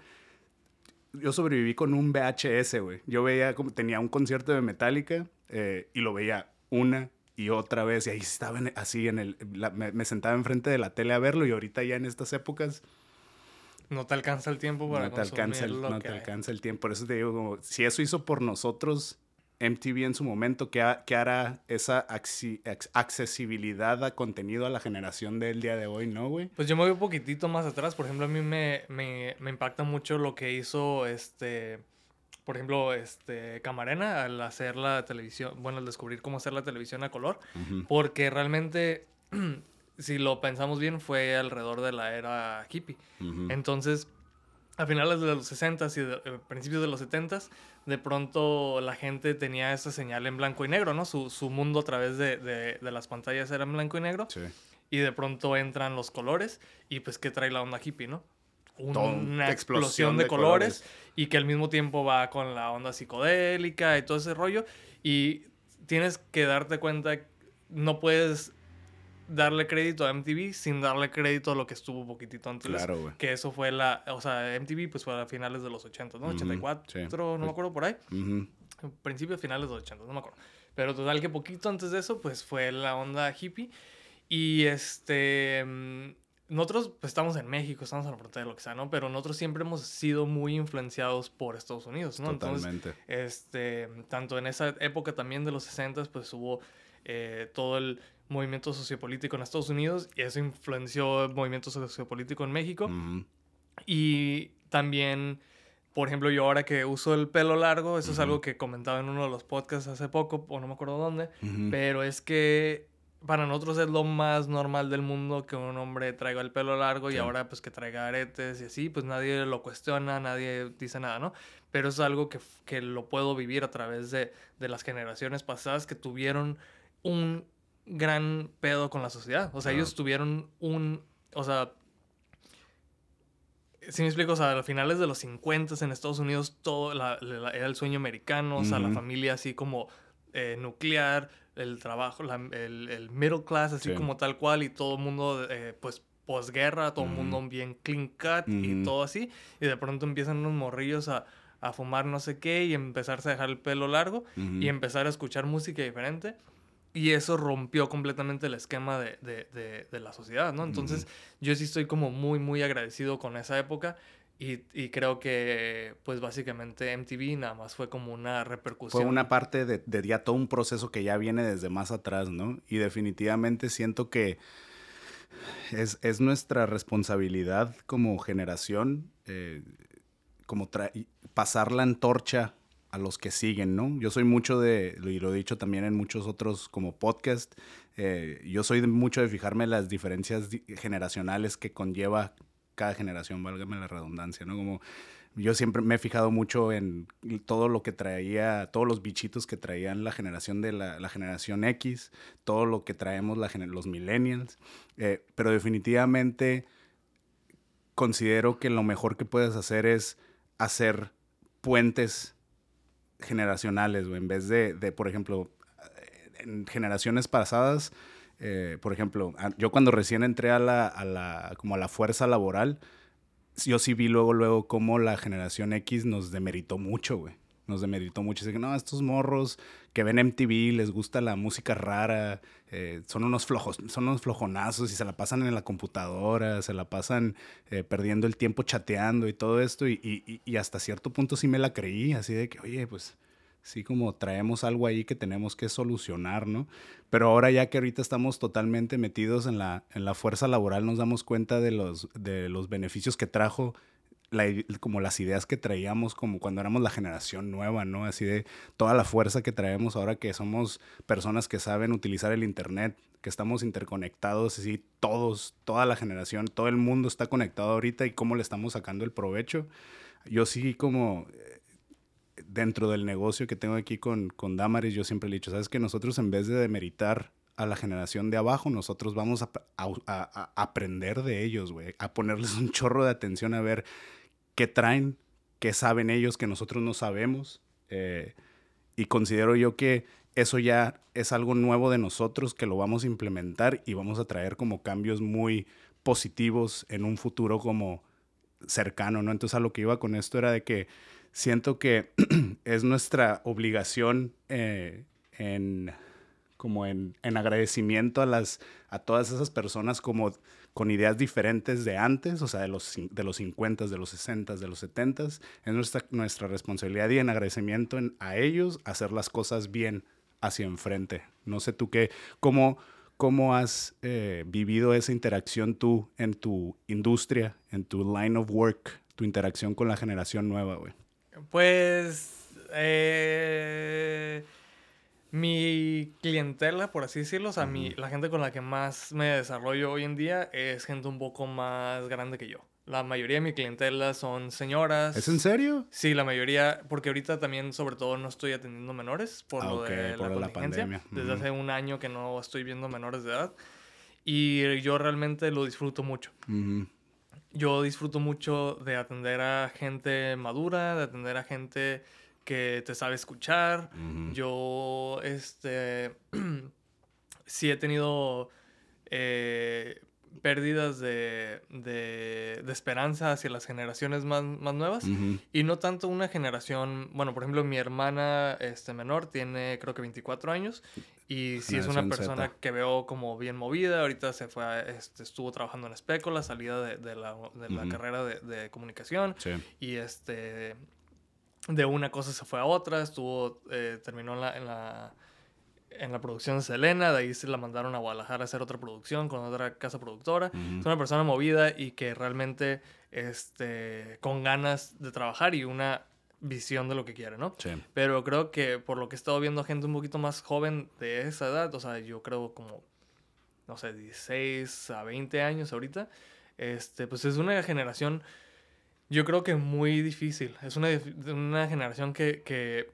yo sobreviví con un VHS, güey. Yo veía como tenía un concierto de Metallica eh, y lo veía una y otra vez y ahí estaba así en el, me, sentaba enfrente de la tele a verlo y ahorita ya en estas épocas no te alcanza el tiempo para no te alcanza el, no te alcanza el tiempo por eso te digo como si eso hizo por nosotros MTV en su momento, ¿qué, hará esa accesibilidad a contenido a la generación del día de hoy, no, güey? Pues yo me voy un poquitito más atrás. Por ejemplo, a mí me, impacta mucho lo que hizo este por ejemplo, este, Camarena al hacer la televisión, bueno, al descubrir cómo hacer la televisión a color, porque realmente, si lo pensamos bien, fue alrededor de la era hippie. Entonces, a finales de los 60 y eh, principios de los 70 de pronto la gente tenía esa señal en blanco y negro, ¿no? Su, su mundo a través de, de, de, las pantallas era en blanco y negro. Sí. Y de pronto entran los colores y pues ¿qué trae la onda hippie, no? Una explosión, de, colores, y que al mismo tiempo va con la onda psicodélica y todo ese rollo. Y tienes que darte cuenta, no puedes darle crédito a MTV sin darle crédito a lo que estuvo poquitito antes. Claro, güey. Que eso fue la, o sea, MTV pues fue a finales de los 80, ¿no? 84, no me acuerdo por ahí. Uh Principios, finales de los 80, no me acuerdo. Pero total que poquito antes de eso pues fue la onda hippie. Y este... Mm, nosotros pues, estamos en México, estamos en la frontera, lo que sea, ¿no? Pero nosotros siempre hemos sido muy influenciados por Estados Unidos, ¿no? Totalmente. Entonces, este, tanto en esa época también de los 60, pues hubo eh, todo el movimiento sociopolítico en Estados Unidos y eso influenció el movimiento sociopolítico en México. Y también, por ejemplo, yo ahora que uso el pelo largo, eso es algo que comentaba en uno de los podcasts hace poco, o no me acuerdo dónde, pero es que para nosotros es lo más normal del mundo que un hombre traiga el pelo largo y ahora pues que traiga aretes y así, pues nadie lo cuestiona, nadie dice nada, ¿no? Pero es algo que, que lo puedo vivir a través de, de las generaciones pasadas que tuvieron un gran pedo con la sociedad. O sea, ellos tuvieron un. O sea. Si me explico, o sea, a finales de los 50 en Estados Unidos todo era el sueño americano, o sea, la familia así como eh, nuclear, el trabajo, el, el, middle class así como tal cual y todo el mundo, eh, pues, posguerra, todo el mundo bien clean cut y todo así. Y de pronto empiezan unos morrillos a, a, fumar no sé qué y empezarse a dejar el pelo largo y empezar a escuchar música diferente. Y eso rompió completamente el esquema de, de, de, la sociedad, ¿no? Entonces, yo sí estoy como muy, muy agradecido con esa época. Y, y, creo que, pues básicamente MTV nada más fue como una repercusión. Fue una parte de, de, ya todo un proceso que ya viene desde más atrás, ¿no? Y definitivamente siento que es, es nuestra responsabilidad como generación, eh, como pasar la antorcha a los que siguen, ¿no? Yo soy mucho de, y lo he dicho también en muchos otros como podcast, eh, yo soy mucho de fijarme en las diferencias generacionales que conlleva cada generación, válgame la redundancia, ¿no? Como yo siempre me he fijado mucho en todo lo que traía, todos los bichitos que traían la generación de la, generación X, todo lo que traemos los millennials, eh, pero definitivamente considero que lo mejor que puedes hacer es hacer puentes generacionales, En vez de, de, por ejemplo, en generaciones pasadas, eh, por ejemplo, yo cuando recién entré a la, a la, como a la fuerza laboral, yo sí vi luego, luego cómo la generación X nos demeritó mucho, güey nos demeritó mucho. Dice que no, estos morros que ven MTV, les gusta la música rara, eh, son unos flojos, son unos flojonazos y se la pasan en la computadora, se la pasan eh, perdiendo el tiempo chateando y todo esto. Y, hasta cierto punto sí me la creí, así de que, oye, pues sí como traemos algo ahí que tenemos que solucionar, ¿no? Pero ahora ya que ahorita estamos totalmente metidos en la, en la fuerza laboral, nos damos cuenta de los, de los beneficios que trajo como las ideas que traíamos como cuando éramos la generación nueva, ¿no? Así de toda la fuerza que traemos ahora que somos personas que saben utilizar el Internet, que estamos interconectados, así todos, toda la generación, todo el mundo está conectado ahorita y cómo le estamos sacando el provecho. Yo sí como eh, dentro del negocio que tengo aquí con, con Damaris, yo siempre le he dicho, ¿sabes que Nosotros en vez de demeritar a la generación de abajo, nosotros vamos a, aprender de ellos, güey, a ponerles un chorro de atención a ver qué traen, qué saben ellos que nosotros no sabemos. Eh, y considero yo que eso ya es algo nuevo de nosotros que lo vamos a implementar y vamos a traer como cambios muy positivos en un futuro como cercano, ¿no? Entonces a lo que iba con esto era de que siento que es nuestra obligación eh, en como en, en, agradecimiento a, las, a todas esas personas como con ideas diferentes de antes, o sea, de los, de los 50, de los 60, de los 70. Es nuestra, nuestra responsabilidad y en agradecimiento a ellos hacer las cosas bien hacia enfrente. No sé tú qué, cómo, cómo has eh, vivido esa interacción tú en tu industria, en tu line of work, tu interacción con la generación nueva, güey. Pues... Eh mi clientela, por así decirlo, o sea, la gente con la que más me desarrollo hoy en día es gente un poco más grande que yo. La mayoría de mi clientela son señoras. ¿Es en serio? Sí, la mayoría, porque ahorita también, sobre todo, no estoy atendiendo menores por ah, lo de la, pandemia. Desde hace un año que no estoy viendo menores de edad. Y yo realmente lo disfruto mucho. Yo disfruto mucho de atender a gente madura, de atender a gente que te sabe escuchar. Yo, este, sí he tenido eh, pérdidas de, de, esperanza hacia las generaciones más, más nuevas. Y no tanto una generación, bueno, por ejemplo, mi hermana este, menor tiene creo que 24 años. Y sí es una persona que veo como bien movida, ahorita se fue, este, estuvo trabajando en Especo, la salida de, de la, de la carrera de, de comunicación. Y este de una cosa se fue a otra, estuvo, eh, terminó en la, en la, en, la, producción de Selena, de ahí se la mandaron a Guadalajara a hacer otra producción con otra casa productora. Es una persona movida y que realmente, este, con ganas de trabajar y una visión de lo que quiere, ¿no? Pero creo que por lo que he estado viendo gente un poquito más joven de esa edad, o sea, yo creo como, no sé, 16 a 20 años ahorita, este, pues es una generación yo creo que muy difícil. Es una, una generación que, que,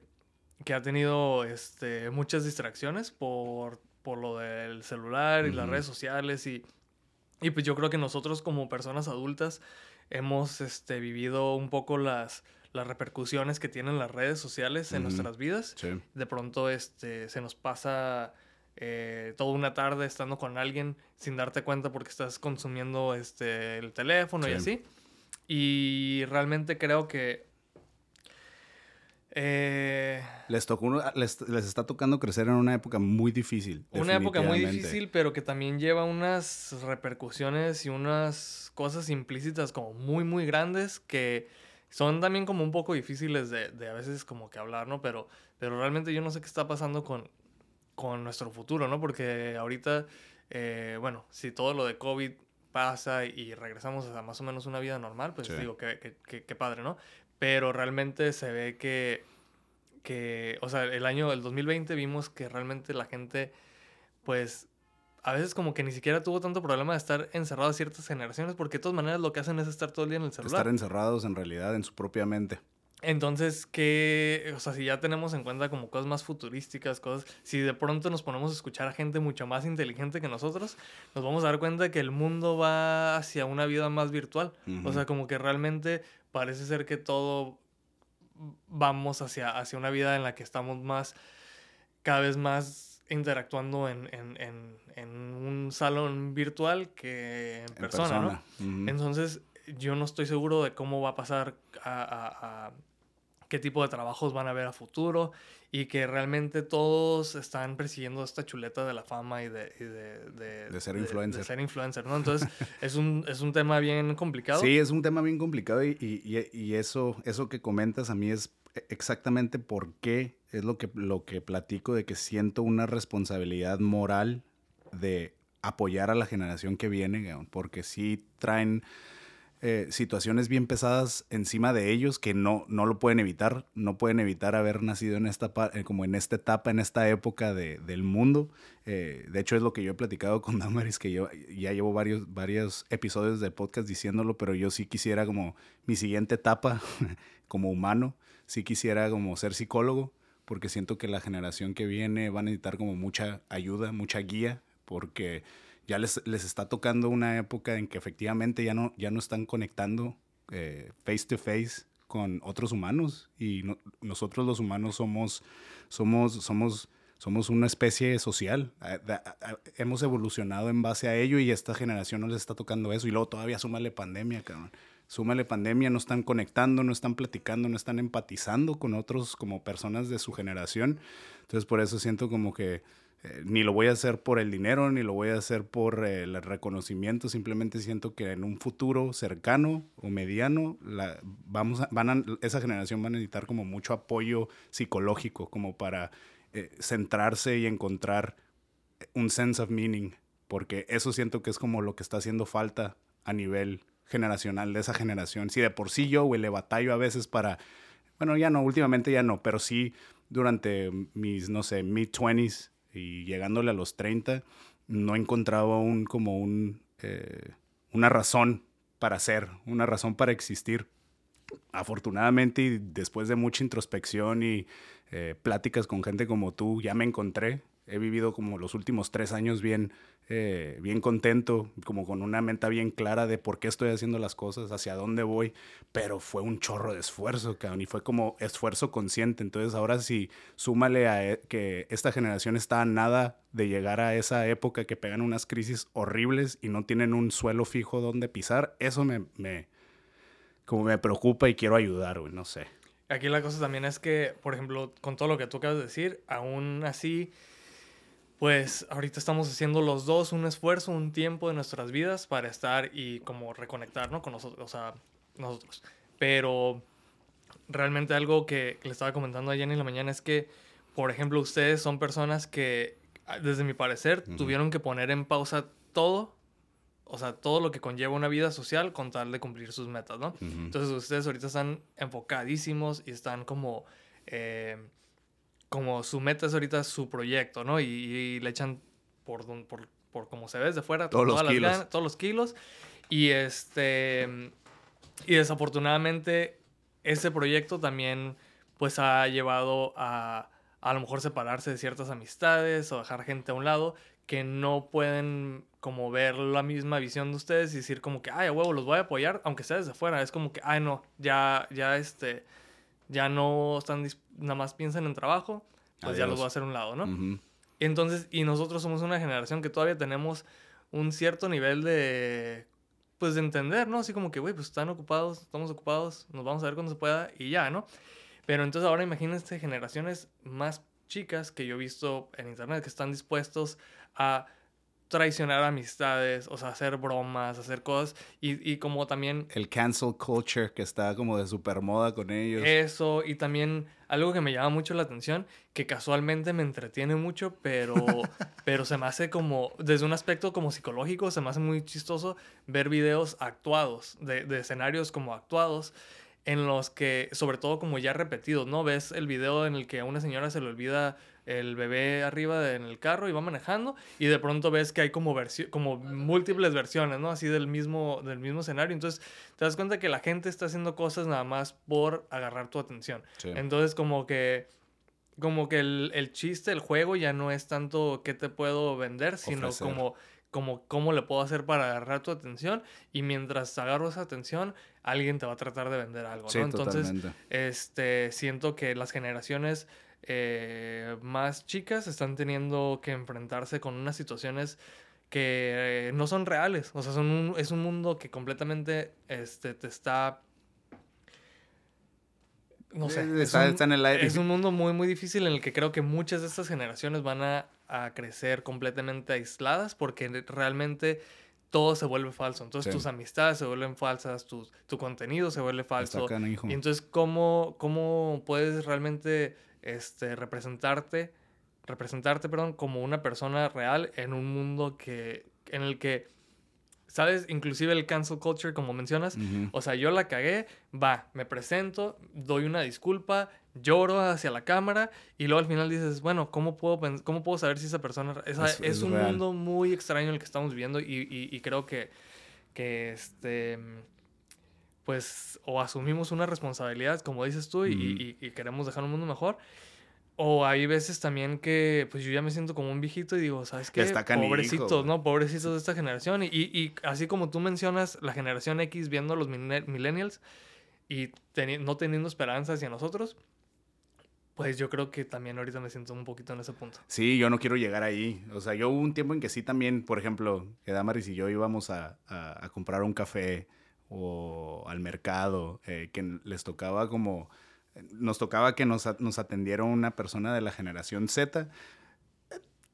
que, ha tenido este, muchas distracciones por, por lo del celular y las redes sociales. Y, y pues yo creo que nosotros como personas adultas hemos este, vivido un poco las, las repercusiones que tienen las redes sociales en nuestras vidas. De pronto este, se nos pasa eh, toda una tarde estando con alguien sin darte cuenta porque estás consumiendo este, el teléfono y así. Y realmente creo que... Eh, les, tocó, les, les, está tocando crecer en una época muy difícil. Una época muy difícil, pero que también lleva unas repercusiones y unas cosas implícitas como muy, muy grandes que son también como un poco difíciles de, de a veces como que hablar, ¿no? Pero, pero realmente yo no sé qué está pasando con, con nuestro futuro, ¿no? Porque ahorita, eh, bueno, si todo lo de COVID pasa y regresamos a más o menos una vida normal, pues digo, qué que, que, padre, ¿no? Pero realmente se ve que, que, o sea, el año, el 2020 vimos que realmente la gente, pues, a veces como que ni siquiera tuvo tanto problema de estar encerrado a ciertas generaciones, porque de todas maneras lo que hacen es estar todo el día en el celular. Estar encerrados en realidad en su propia mente. Entonces, que, o sea, si ya tenemos en cuenta como cosas más futurísticas, cosas, si de pronto nos ponemos a escuchar a gente mucho más inteligente que nosotros, nos vamos a dar cuenta que el mundo va hacia una vida más virtual. O sea, como que realmente parece ser que todo vamos hacia, hacia una vida en la que estamos más, cada vez más interactuando en, en, en, en un salón virtual que en, persona, ¿no? Entonces, yo no estoy seguro de cómo va a pasar a, qué tipo de trabajos van a haber a futuro y que realmente todos están persiguiendo esta chuleta de la fama y de... de, ser influencer. De, ser influencer, ¿no? Entonces es, un, es un tema bien complicado. Sí, es un tema bien complicado y, y, y, eso, eso que comentas a mí es exactamente por qué es lo que, lo que platico de que siento una responsabilidad moral de apoyar a la generación que viene, porque sí traen eh, situaciones bien pesadas encima de ellos que no, no lo pueden evitar, no pueden evitar haber nacido en esta, eh, como en esta etapa, en esta época de, del mundo. Eh, de hecho, es lo que yo he platicado con Damaris, que yo ya llevo varios, varios episodios del podcast diciéndolo, pero yo sí quisiera como mi siguiente etapa como humano, sí quisiera como ser psicólogo, porque siento que la generación que viene va a necesitar como mucha ayuda, mucha guía, porque ya les, les, está tocando una época en que efectivamente ya no, ya no están conectando eh, face to face con otros humanos y nosotros los humanos somos, somos, somos, somos una especie social. Hemos evolucionado en base a ello y esta generación no les está tocando eso y luego todavía súmale pandemia, cabrón. súmale pandemia, no están conectando, no están platicando, no están empatizando con otros como personas de su generación. Entonces por eso siento como que eh, ni lo voy a hacer por el dinero, ni lo voy a hacer por eh, el reconocimiento, simplemente siento que en un futuro cercano o mediano, vamos van esa generación va a necesitar como mucho apoyo psicológico, como para eh, centrarse y encontrar un sense of meaning, porque eso siento que es como lo que está haciendo falta a nivel generacional de esa generación. Si de por sí yo, güey, le batallo a veces para, bueno, ya no, últimamente ya no, pero sí durante mis, no sé, mid-20s, y llegándole a los 30 no encontraba un, como un, eh, una razón para ser, una razón para existir. Afortunadamente y después de mucha introspección y eh, pláticas con gente como tú, ya me encontré. He vivido como los últimos tres años bien eh, bien contento, como con una mente bien clara de por qué estoy haciendo las cosas, hacia dónde voy, pero fue un chorro de esfuerzo, cabrón, y fue como esfuerzo consciente. Entonces ahora sí, súmale a e, que esta generación está a nada de llegar a esa época que pegan unas crisis horribles y no tienen un suelo fijo donde pisar, eso me, me como me preocupa y quiero ayudar, güey, no sé. Aquí la cosa también es que, por ejemplo, con todo lo que tú acabas de decir, aún así pues ahorita estamos haciendo los dos un esfuerzo, un tiempo de nuestras vidas para estar y como reconectar, ¿no? Con nosotros, o sea, nosotros. Pero realmente algo que le estaba comentando a Jenny en la mañana es que, por ejemplo, ustedes son personas que, desde mi parecer, tuvieron que poner en pausa todo, o sea, todo lo que conlleva una vida social con tal de cumplir sus metas, ¿no? Entonces ustedes ahorita están enfocadísimos y están como... Eh, como su meta es ahorita su proyecto, ¿no? Y, le echan por, por, por como se ve desde fuera todos los kilos. todos los kilos. Y este y desafortunadamente ese proyecto también pues ha llevado a a lo mejor separarse de ciertas amistades o dejar gente a un lado que no pueden como ver la misma visión de ustedes y decir como que, ay, huevo, los voy a apoyar, aunque sea desde fuera. Es como que, ay, no, ya, ya, este, ya no están, nada más piensan en trabajo, pues ya los voy a hacer a un lado, ¿no? Entonces, y nosotros somos una generación que todavía tenemos un cierto nivel de, pues de entender, ¿no? Así como que, güey, pues están ocupados, estamos ocupados, nos vamos a ver cuando se pueda y ya, ¿no? Pero entonces ahora imagínense generaciones más chicas que yo he visto en internet que están dispuestos a traicionar amistades, o sea, hacer bromas, hacer cosas y, y, como también... El cancel culture que está como de super moda con ellos. Eso, y también algo que me llama mucho la atención, que casualmente me entretiene mucho, pero, pero se me hace como, desde un aspecto como psicológico, se me hace muy chistoso ver videos actuados, de, de escenarios como actuados en los que, sobre todo como ya repetidos, ¿no? Ves el video en el que a una señora se le olvida el bebé arriba en el carro y va manejando y de pronto ves que hay como, como múltiples versiones, ¿no? Así del mismo, del mismo escenario. Entonces te das cuenta que la gente está haciendo cosas nada más por agarrar tu atención. Entonces como que como que el, el, chiste, el juego ya no es tanto qué te puedo vender, sino como como cómo le puedo hacer para agarrar tu atención y mientras agarro esa atención alguien te va a tratar de vender algo, ¿no? Entonces, este siento que las generaciones eh, más chicas están teniendo que enfrentarse con unas situaciones que no son reales. O sea, son es un mundo que completamente este, te está... No sé. es, un, es un mundo muy, muy difícil en el que creo que muchas de estas generaciones van a, a crecer completamente aisladas porque realmente todo se vuelve falso. Entonces tus amistades se vuelven falsas, tu, tu contenido se vuelve falso. y entonces, ¿cómo, ¿cómo puedes realmente este, representarte, representarte, perdón, como una persona real en un mundo que, en el que, ¿sabes? Inclusive el cancel culture, como mencionas, o sea, yo la cagué, va, me presento, doy una disculpa, lloro hacia la cámara y luego al final dices, bueno, ¿cómo puedo, cómo puedo saber si esa persona... es, un mundo muy extraño el que estamos viviendo y, y creo que, que este pues o asumimos una responsabilidad, como dices tú, y, queremos dejar un mundo mejor. O hay veces también que, pues yo ya me siento como un viejito y digo, ¿sabes qué? Pobrecitos, ¿no? Pobrecitos de esta generación. Y, y, así como tú mencionas la generación X viendo a los millennials y no teniendo esperanza hacia nosotros, pues yo creo que también ahorita me siento un poquito en ese punto. Sí, yo no quiero llegar ahí. O sea, yo hubo un tiempo en que sí también, por ejemplo, que Damaris y yo íbamos a, a comprar un café o al mercado, eh, que les tocaba como, nos tocaba que nos, nos atendiera una persona de la generación Z,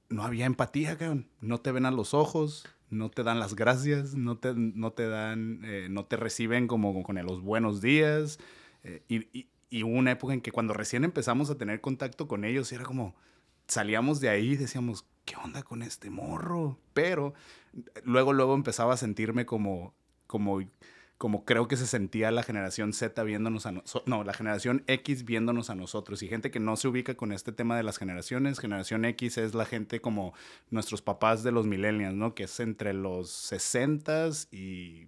no había empatía, cabrón. No te ven a los ojos, no te dan las gracias, no te, no te dan, eh, no te reciben como con los buenos días. Eh, y, y, hubo una época en que cuando recién empezamos a tener contacto con ellos, era como, salíamos de ahí y decíamos, ¿qué onda con este morro? Pero luego, luego empezaba a sentirme como, como como creo que se sentía la generación Z viéndonos a nosotros, no, la generación X viéndonos a nosotros y gente que no se ubica con este tema de las generaciones, generación X es la gente como nuestros papás de los millennials, ¿no? Que es entre los 60s y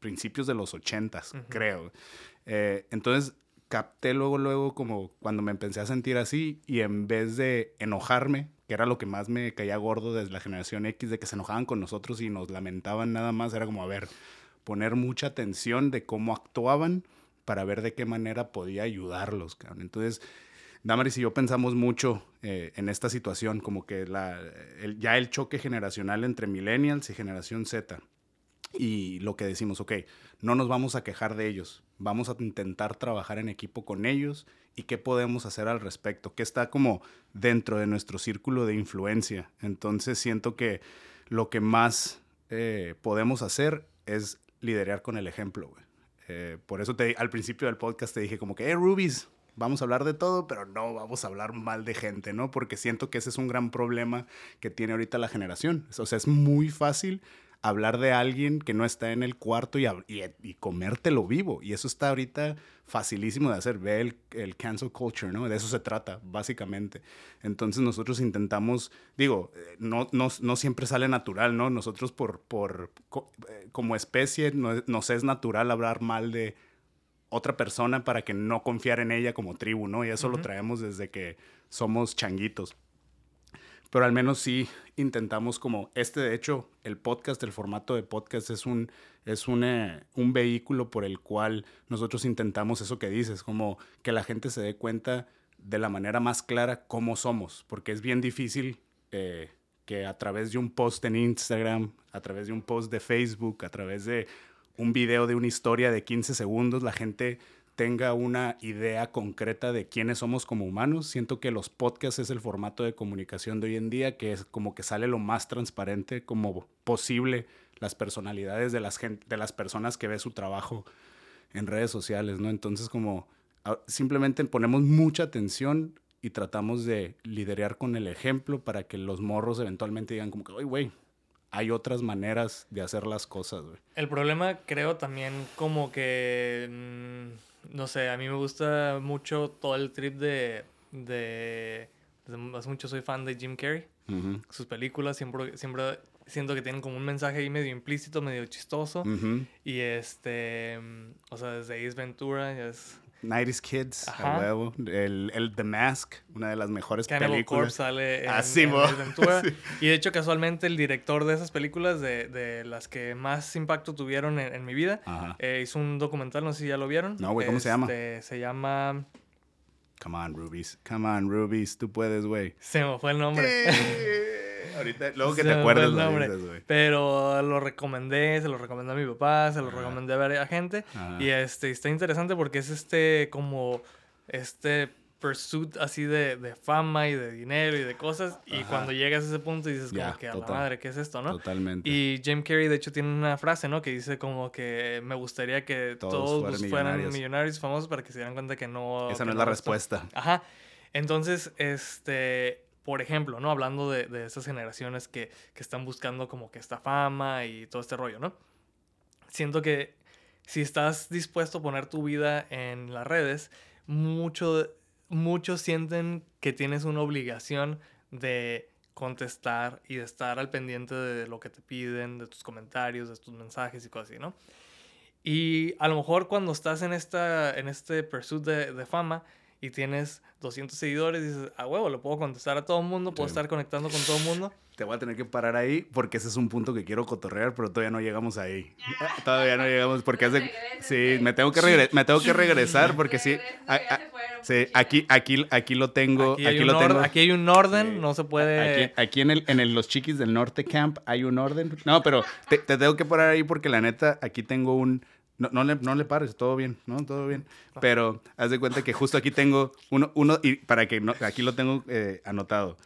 principios de los 80s, creo. Eh, entonces capté luego, luego como cuando me empecé a sentir así y en vez de enojarme, que era lo que más me caía gordo desde la generación X, de que se enojaban con nosotros y nos lamentaban nada más, era como, a ver, poner mucha atención de cómo actuaban para ver de qué manera podía ayudarlos. Entonces, Damaris y yo pensamos mucho eh, en esta situación, como que la, ya el choque generacional entre millennials y generación Z. Y lo que decimos, ok, no nos vamos a quejar de ellos, vamos a intentar trabajar en equipo con ellos y qué podemos hacer al respecto, qué está como dentro de nuestro círculo de influencia. Entonces siento que lo que más eh, podemos hacer es liderar con el ejemplo, güey. Eh, por eso te, al principio del podcast te dije como que, eh, Rubies, vamos a hablar de todo, pero no vamos a hablar mal de gente, ¿no? Porque siento que ese es un gran problema que tiene ahorita la generación. O sea, es muy fácil hablar de alguien que no está en el cuarto y, y, comértelo vivo. Y eso está ahorita facilísimo de hacer. Ve el, el, cancel culture, ¿no? De eso se trata, básicamente. Entonces nosotros intentamos, digo, eh, no, no, no siempre sale natural, ¿no? Nosotros por, por eh, como especie no, nos es natural hablar mal de otra persona para que no confiar en ella como tribu, ¿no? Y eso lo traemos desde que somos changuitos pero al menos sí intentamos como, este de hecho, el podcast, el formato de podcast es un, es un, eh, un vehículo por el cual nosotros intentamos eso que dices, como que la gente se dé cuenta de la manera más clara cómo somos, porque es bien difícil eh, que a través de un post en Instagram, a través de un post de Facebook, a través de un video de una historia de 15 segundos, la gente tenga una idea concreta de quiénes somos como humanos. Siento que los podcasts es el formato de comunicación de hoy en día que es como que sale lo más transparente como posible las personalidades de las, de las personas que ve su trabajo en redes sociales, ¿no? Entonces como simplemente ponemos mucha atención y tratamos de liderar con el ejemplo para que los morros eventualmente digan como que, oye, güey, hay otras maneras de hacer las cosas, güey. El problema creo también como que... Mm, no sé, a mí me gusta mucho todo el trip de, de, hace mucho soy fan de Jim Carrey. Sus películas siempre, siempre siento que tienen como un mensaje ahí medio implícito, medio chistoso. Y este, o sea, desde Ace Ventura ya es 90s Kids, a huevo. El, el, The Mask, una de las mejores películas. Corpse sale en, Así, en Ventura. Y de hecho, casualmente, el director de esas películas, de, de las que más impacto tuvieron en, en mi vida, eh, hizo un documental, no sé si ya lo vieron. No, güey, ¿cómo se llama? Este, se llama... Come on, Rubies. Come on, Rubies. Tú puedes, güey. Se me fue el nombre. Ahorita, luego que te acuerdes lo güey. Pero lo recomendé, se lo recomendé a mi papá, se lo recomendé a varias gente. Y este, está interesante porque es este, como, este pursuit así de, de, fama y de dinero y de cosas. Y cuando llegas a ese punto dices como que a la madre, ¿qué es esto, no? Totalmente. Y Jim Carrey, de hecho, tiene una frase, ¿no? Que dice como que me gustaría que todos, fueran, millonarios. famosos para que se dieran cuenta que no... Esa no es la respuesta. Ajá. Entonces, este por ejemplo, ¿no? Hablando de, esas generaciones que, que, están buscando como que esta fama y todo este rollo, ¿no? Siento que si estás dispuesto a poner tu vida en las redes, mucho, muchos sienten que tienes una obligación de contestar y de estar al pendiente de lo que te piden, de tus comentarios, de tus mensajes y cosas así, ¿no? Y a lo mejor cuando estás en, esta, en este pursuit de fama, y tienes 200 seguidores y dices, a huevo, lo puedo contestar a todo el mundo, puedo estar conectando con todo el mundo. Te voy a tener que parar ahí porque ese es un punto que quiero cotorrear, pero todavía no llegamos ahí. todavía no llegamos porque hace... Sí, me tengo que, me tengo que regresar porque sí... sí, aquí, aquí, aquí lo tengo. Aquí, hay, lo tengo. aquí hay un orden, no se puede... Aquí, aquí en, el, en el, los chiquis del norte camp hay un orden. No, pero te, te tengo que parar ahí porque la neta, aquí tengo un No, no, le, no le pares, todo bien, ¿no? Todo bien. Pero haz de cuenta que justo aquí tengo uno, uno y para que no, aquí lo tengo eh, anotado.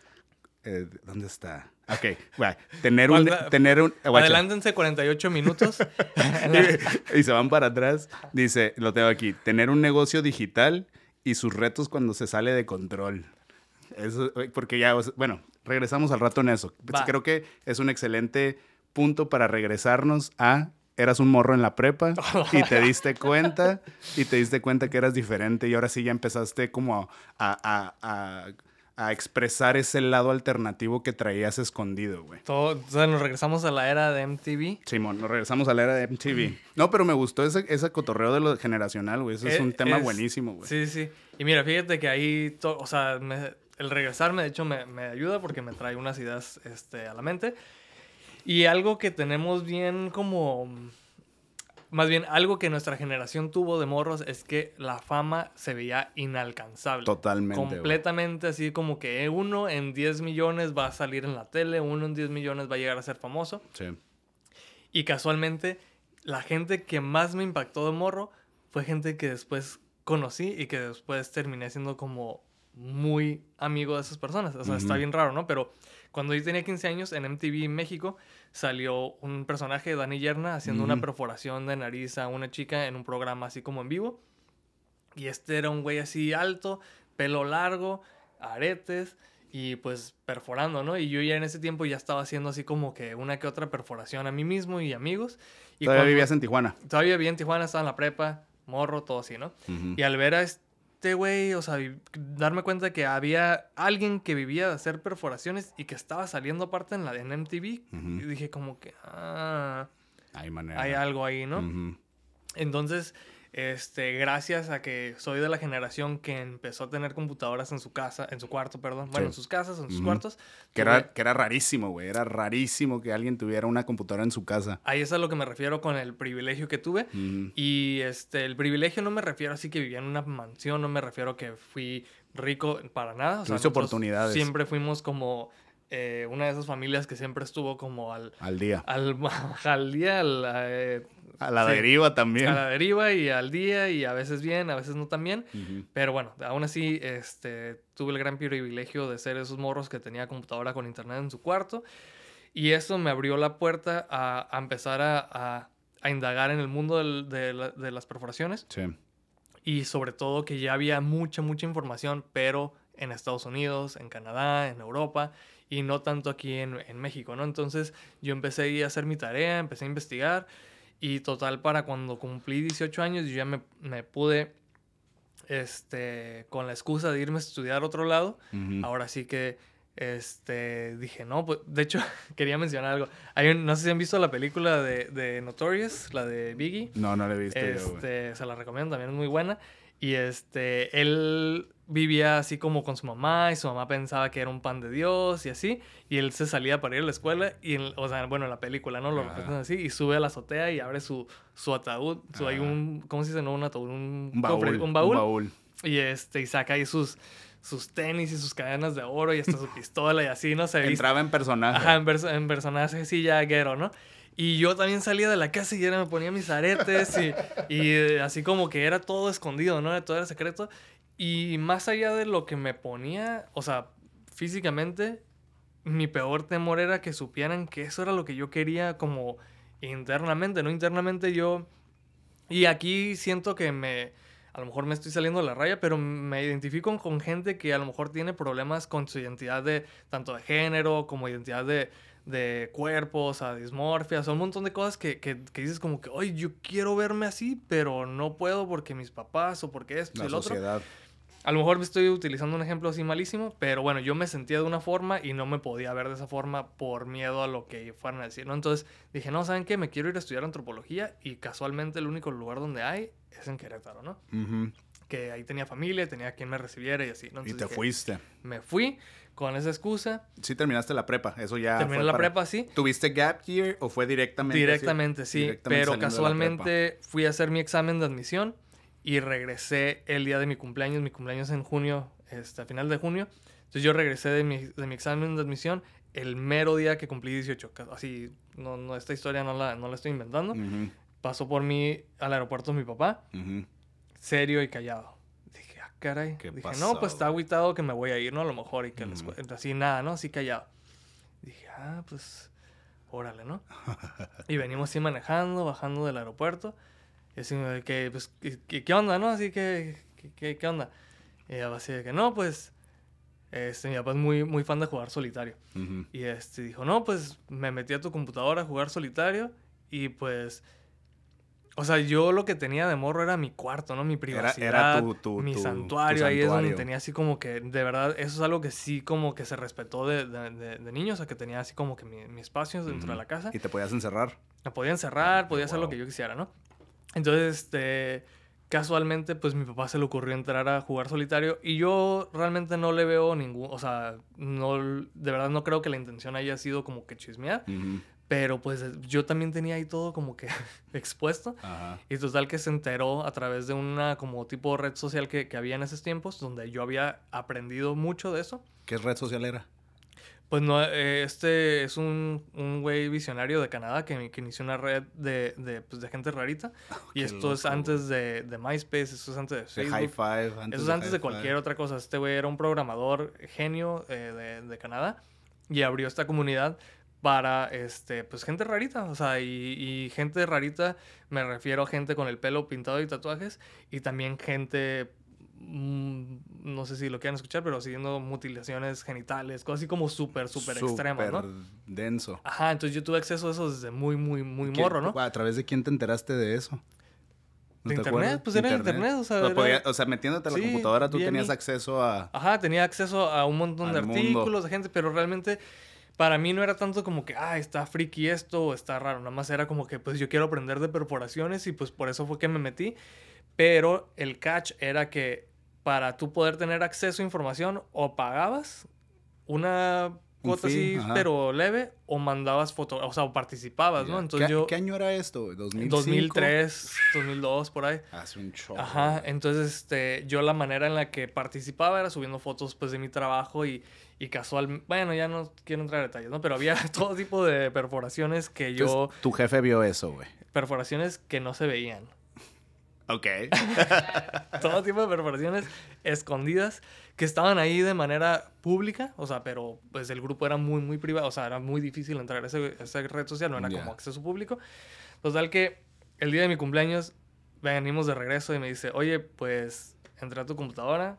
Eh, ¿Dónde está? Ok, bueno, tener un... Tener un adelántense 48 minutos. y, se van para atrás. Dice, lo tengo aquí, tener un negocio digital y sus retos cuando se sale de control. Eso, porque ya, bueno, regresamos al rato en eso. Creo que es un excelente punto para regresarnos a eras un morro en la prepa y te diste cuenta y te diste cuenta que eras diferente y ahora sí ya empezaste como a, expresar ese lado alternativo que traías escondido, güey. Todo, o sea, nos regresamos a la era de MTV. Simón, nos regresamos a la era de MTV. No, pero me gustó ese, ese cotorreo de lo generacional, güey. Ese es, eh, un tema buenísimo, güey. Sí, sí. Y mira, fíjate que ahí, o sea, el regresarme, de hecho, me, ayuda porque me trae unas ideas este, a la mente. Y algo que tenemos bien como... Más bien, algo que nuestra generación tuvo de morros es que la fama se veía inalcanzable. Totalmente. Completamente así como que uno en 10 millones va a salir en la tele, uno en 10 millones va a llegar a ser famoso. Sí. Y casualmente, la gente que más me impactó de morro fue gente que después conocí y que después terminé siendo como muy amigo de esas personas. O sea, está bien raro, ¿no? Pero cuando yo tenía 15 años en MTV México, salió un personaje, Dani Yerna, haciendo una perforación de nariz a una chica en un programa así como en vivo. Y este era un güey así alto, pelo largo, aretes y pues perforando, ¿no? Y yo ya en ese tiempo ya estaba haciendo así como que una que otra perforación a mí mismo y amigos. Y todavía vivías en Tijuana. Todavía vivía en Tijuana, estaba en la prepa, morro, todo así, ¿no? Y al ver a este este güey, o sea, darme cuenta que había alguien que vivía de hacer perforaciones y que estaba saliendo aparte en la de MTV. Y dije como que, ah, hay, manera. hay algo ahí, ¿no? Entonces, este, gracias a que soy de la generación que empezó a tener computadoras en su casa, en su cuarto, perdón, bueno, en sus casas, en sus cuartos. Que era, que era rarísimo, güey, era rarísimo que alguien tuviera una computadora en su casa. Ahí es a lo que me refiero con el privilegio que tuve. Y este, el privilegio no me refiero así que vivía en una mansión, no me refiero que fui rico para nada. O sea, oportunidades. Siempre fuimos como eh, una de esas familias que siempre estuvo como al... Al día. Al, al día, al, eh, a la deriva también. A la deriva y al día y a veces bien, a veces no tan bien. Pero bueno, aún así este, tuve el gran privilegio de ser esos morros que tenía computadora con internet en su cuarto. Y eso me abrió la puerta a, empezar a, a, indagar en el mundo de, de, las perforaciones. Sí. Y sobre todo que ya había mucha, mucha información, pero en Estados Unidos, en Canadá, en Europa y no tanto aquí en, en México, ¿no? Entonces yo empecé a hacer mi tarea, empecé a investigar y total, para cuando cumplí 18 años, yo ya me, me pude, este, con la excusa de irme a estudiar a otro lado, ahora sí que, este, dije, no, pues, de hecho, quería mencionar algo. Hay no sé si han visto la película de, de Notorious, la de Biggie. No, no la he visto. Este, se la recomiendo, también es muy buena. Y este, él vivía así como con su mamá y su mamá pensaba que era un pan de Dios y así. Y él se salía para ir a la escuela y, o sea, bueno, en la película, ¿no? Lo representan así y sube a la azotea y abre su, su ataúd. Su, hay un, ¿cómo se dice? No, un ataúd, un, baúl, un baúl. Y este, y saca ahí sus, sus tenis y sus cadenas de oro y hasta su pistola y así, ¿no? Se Entraba en personaje. Ajá, en, en personaje sí ya guero, ¿no? Y yo también salía de la casa y era, me ponía mis aretes y, y eh, así como que era todo escondido, ¿no? Todo era secreto. Y más allá de lo que me ponía, o sea, físicamente, mi peor temor era que supieran que eso era lo que yo quería como internamente, ¿no? Internamente yo... Y aquí siento que me... A lo mejor me estoy saliendo de la raya, pero me identifico con gente que a lo mejor tiene problemas con su identidad de tanto de género como identidad de, de cuerpos, a dismorfia, son un montón de cosas que, que, que dices como que, oye, yo quiero verme así, pero no puedo porque mis papás o porque esto y el sociedad. otro. A lo mejor me estoy utilizando un ejemplo así malísimo, pero bueno, yo me sentía de una forma y no me podía ver de esa forma por miedo a lo que fueran a decir, ¿no? Entonces dije, no, ¿saben qué? Me quiero ir a estudiar antropología y casualmente el único lugar donde hay es en Querétaro, ¿no? Que ahí tenía familia, tenía quien me recibiera y así, ¿no? y te fuiste. Me fui con esa excusa. Sí, terminaste la prepa, eso ya. Terminé la prepa, sí. ¿Tuviste gap year o fue directamente? Directamente, sí. pero casualmente fui a hacer mi examen de admisión y regresé el día de mi cumpleaños. Mi cumpleaños en junio, este, a final de junio. Entonces yo regresé de mi, de mi examen de admisión el mero día que cumplí 18. Así, no, no esta historia no la, no la estoy inventando. Pasó por mí al aeropuerto mi papá, serio y callado. Dije, ah, caray. Dije, no, pues está agüitado que me voy a ir, ¿no? A lo mejor, y que así nada, ¿no? Así callado. Dije, ah, pues, órale, ¿no? y venimos así manejando, bajando del aeropuerto. Y así, que, pues, ¿qué, onda, no? Así que, ¿qué, qué onda? Y así de que, no, pues, este, mi papá es muy, muy fan de jugar solitario. Y este, dijo, no, pues, me metí a tu computadora a jugar solitario y pues o sea, yo lo que tenía de morro era mi cuarto, ¿no? Mi privacidad, era, tu, mi santuario. Ahí es donde tenía así como que, de verdad, eso es algo que sí como que se respetó de, de, de, niño. O sea, que tenía así como que mi, mi espacio dentro de la casa. ¿Y te podías encerrar? Me podía encerrar, podía hacer lo que yo quisiera, ¿no? Entonces, este, casualmente, pues mi papá se le ocurrió entrar a jugar solitario. Y yo realmente no le veo ningún, o sea, no, de verdad no creo que la intención haya sido como que chismear. Pero pues yo también tenía ahí todo como que expuesto. Y total que se enteró a través de una como tipo red social que, que, había en esos tiempos, donde yo había aprendido mucho de eso. ¿Qué red social era? Pues no, eh, este es un, un güey visionario de Canadá que, que inició una red de, de, pues, de gente rarita. y esto es antes de, de, MySpace, esto es antes de Facebook. De High Five. Antes eso es antes de, cualquier otra cosa. Este güey era un programador genio eh, de, de Canadá y abrió esta comunidad para este pues gente rarita, o sea, y, gente rarita me refiero a gente con el pelo pintado y tatuajes y también gente mm, no sé si lo quieran escuchar, pero siguiendo mutilaciones genitales, cosas así como súper, súper extremas, ¿no? denso. Ajá, entonces yo tuve acceso a eso desde muy, muy, muy morro, ¿no? ¿A través de quién te enteraste de eso? ¿De internet? Pues era internet, o sea... o sea, metiéndote a la computadora tú tenías acceso a... Ajá, tenía acceso a un montón de artículos de gente, pero realmente para mí no era tanto como que, ah, está friki esto o está raro. Nada más era como que, pues yo quiero aprender de perforaciones y pues por eso fue que me metí. Pero el catch era que para tú poder tener acceso a información o pagabas una cuota así, pero leve, o mandabas fotos, o sea, o participabas, ¿no? Entonces ¿Qué, yo... ¿Qué año era esto? ¿2005? 2003, 2002, por ahí. Hace un show. Ajá, entonces, este, yo la manera en la que participaba era subiendo fotos, pues, de mi trabajo y, y casual, bueno, ya no quiero entrar en detalles, ¿no? Pero había todo tipo de perforaciones que yo... tu jefe vio eso, güey. Perforaciones que no se veían. Ok. todo tipo de perforaciones escondidas que estaban ahí de manera pública, o sea, pero pues el grupo era muy, muy privado, o sea, era muy difícil entrar a, esa red social, no era como acceso público. Total que el día de mi cumpleaños venimos de regreso y me dice, oye, pues entré a tu computadora,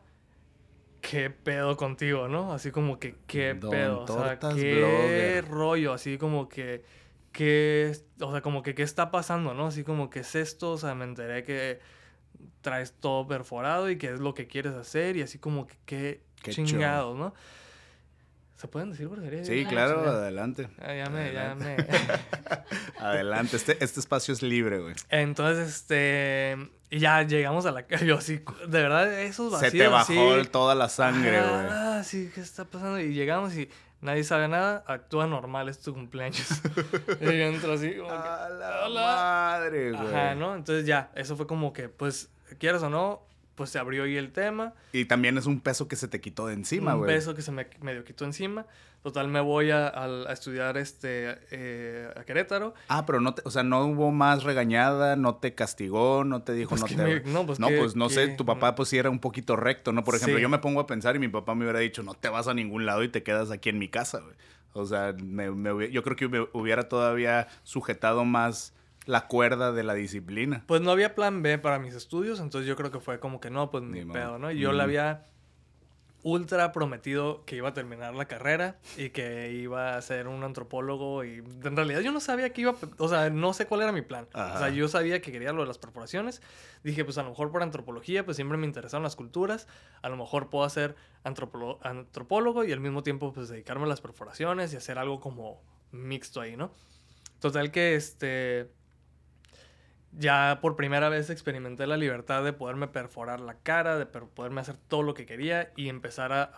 ¿qué pedo contigo, no? Así como que, ¿qué pedo? O sea, ¿qué rollo? Así como que, ¿qué, o sea, como que, ¿qué está pasando, no? Así como que es esto, o sea, me enteré que traes todo perforado y qué es lo que quieres hacer y así como que, ¿qué, qué chingados, no? ¿Se pueden decir groserías? Sí, claro, adelante. Ah, ya me, ya me. adelante, este, este espacio es libre, güey. Entonces, este. Y ya llegamos a la calle. Yo así, de verdad, esos vacíos. Se te bajó toda la sangre, güey. Ah, sí, ¿qué está pasando? Y llegamos y nadie sabe nada, actúa normal, es tu cumpleaños. y yo entro así, como. A la madre, güey. Ajá, ¿no? Entonces ya, eso fue como que, pues, quieras o no, pues se abrió ahí el tema. Y también es un peso que se te quitó de encima, güey. Un peso que se me medio quitó encima. Total, me voy a, a, estudiar este, eh, a Querétaro. Ah, pero no, te, o sea, no hubo más regañada, no te castigó, no te dijo, pues no te... no, pues, no, pues no sé, tu papá pues sí era un poquito recto, ¿no? Por ejemplo, yo me pongo a pensar y mi papá me hubiera dicho, no te vas a ningún lado y te quedas aquí en mi casa, güey. O sea, me, me, yo creo que me hubiera todavía sujetado más la cuerda de la disciplina. Pues no había plan B para mis estudios, entonces yo creo que fue como que no, pues ni, pedo, ¿no? Yo le había ultra prometido que iba a terminar la carrera y que iba a ser un antropólogo y en realidad yo no sabía que iba, o sea, no sé cuál era mi plan. O sea, yo sabía que quería lo de las perforaciones. Dije, pues a lo mejor por antropología, pues siempre me interesaron las culturas. A lo mejor puedo hacer antropólogo y al mismo tiempo pues dedicarme a las perforaciones y hacer algo como mixto ahí, ¿no? Total que este ya por primera vez experimenté la libertad de poderme perforar la cara, de poderme hacer todo lo que quería y empezar a,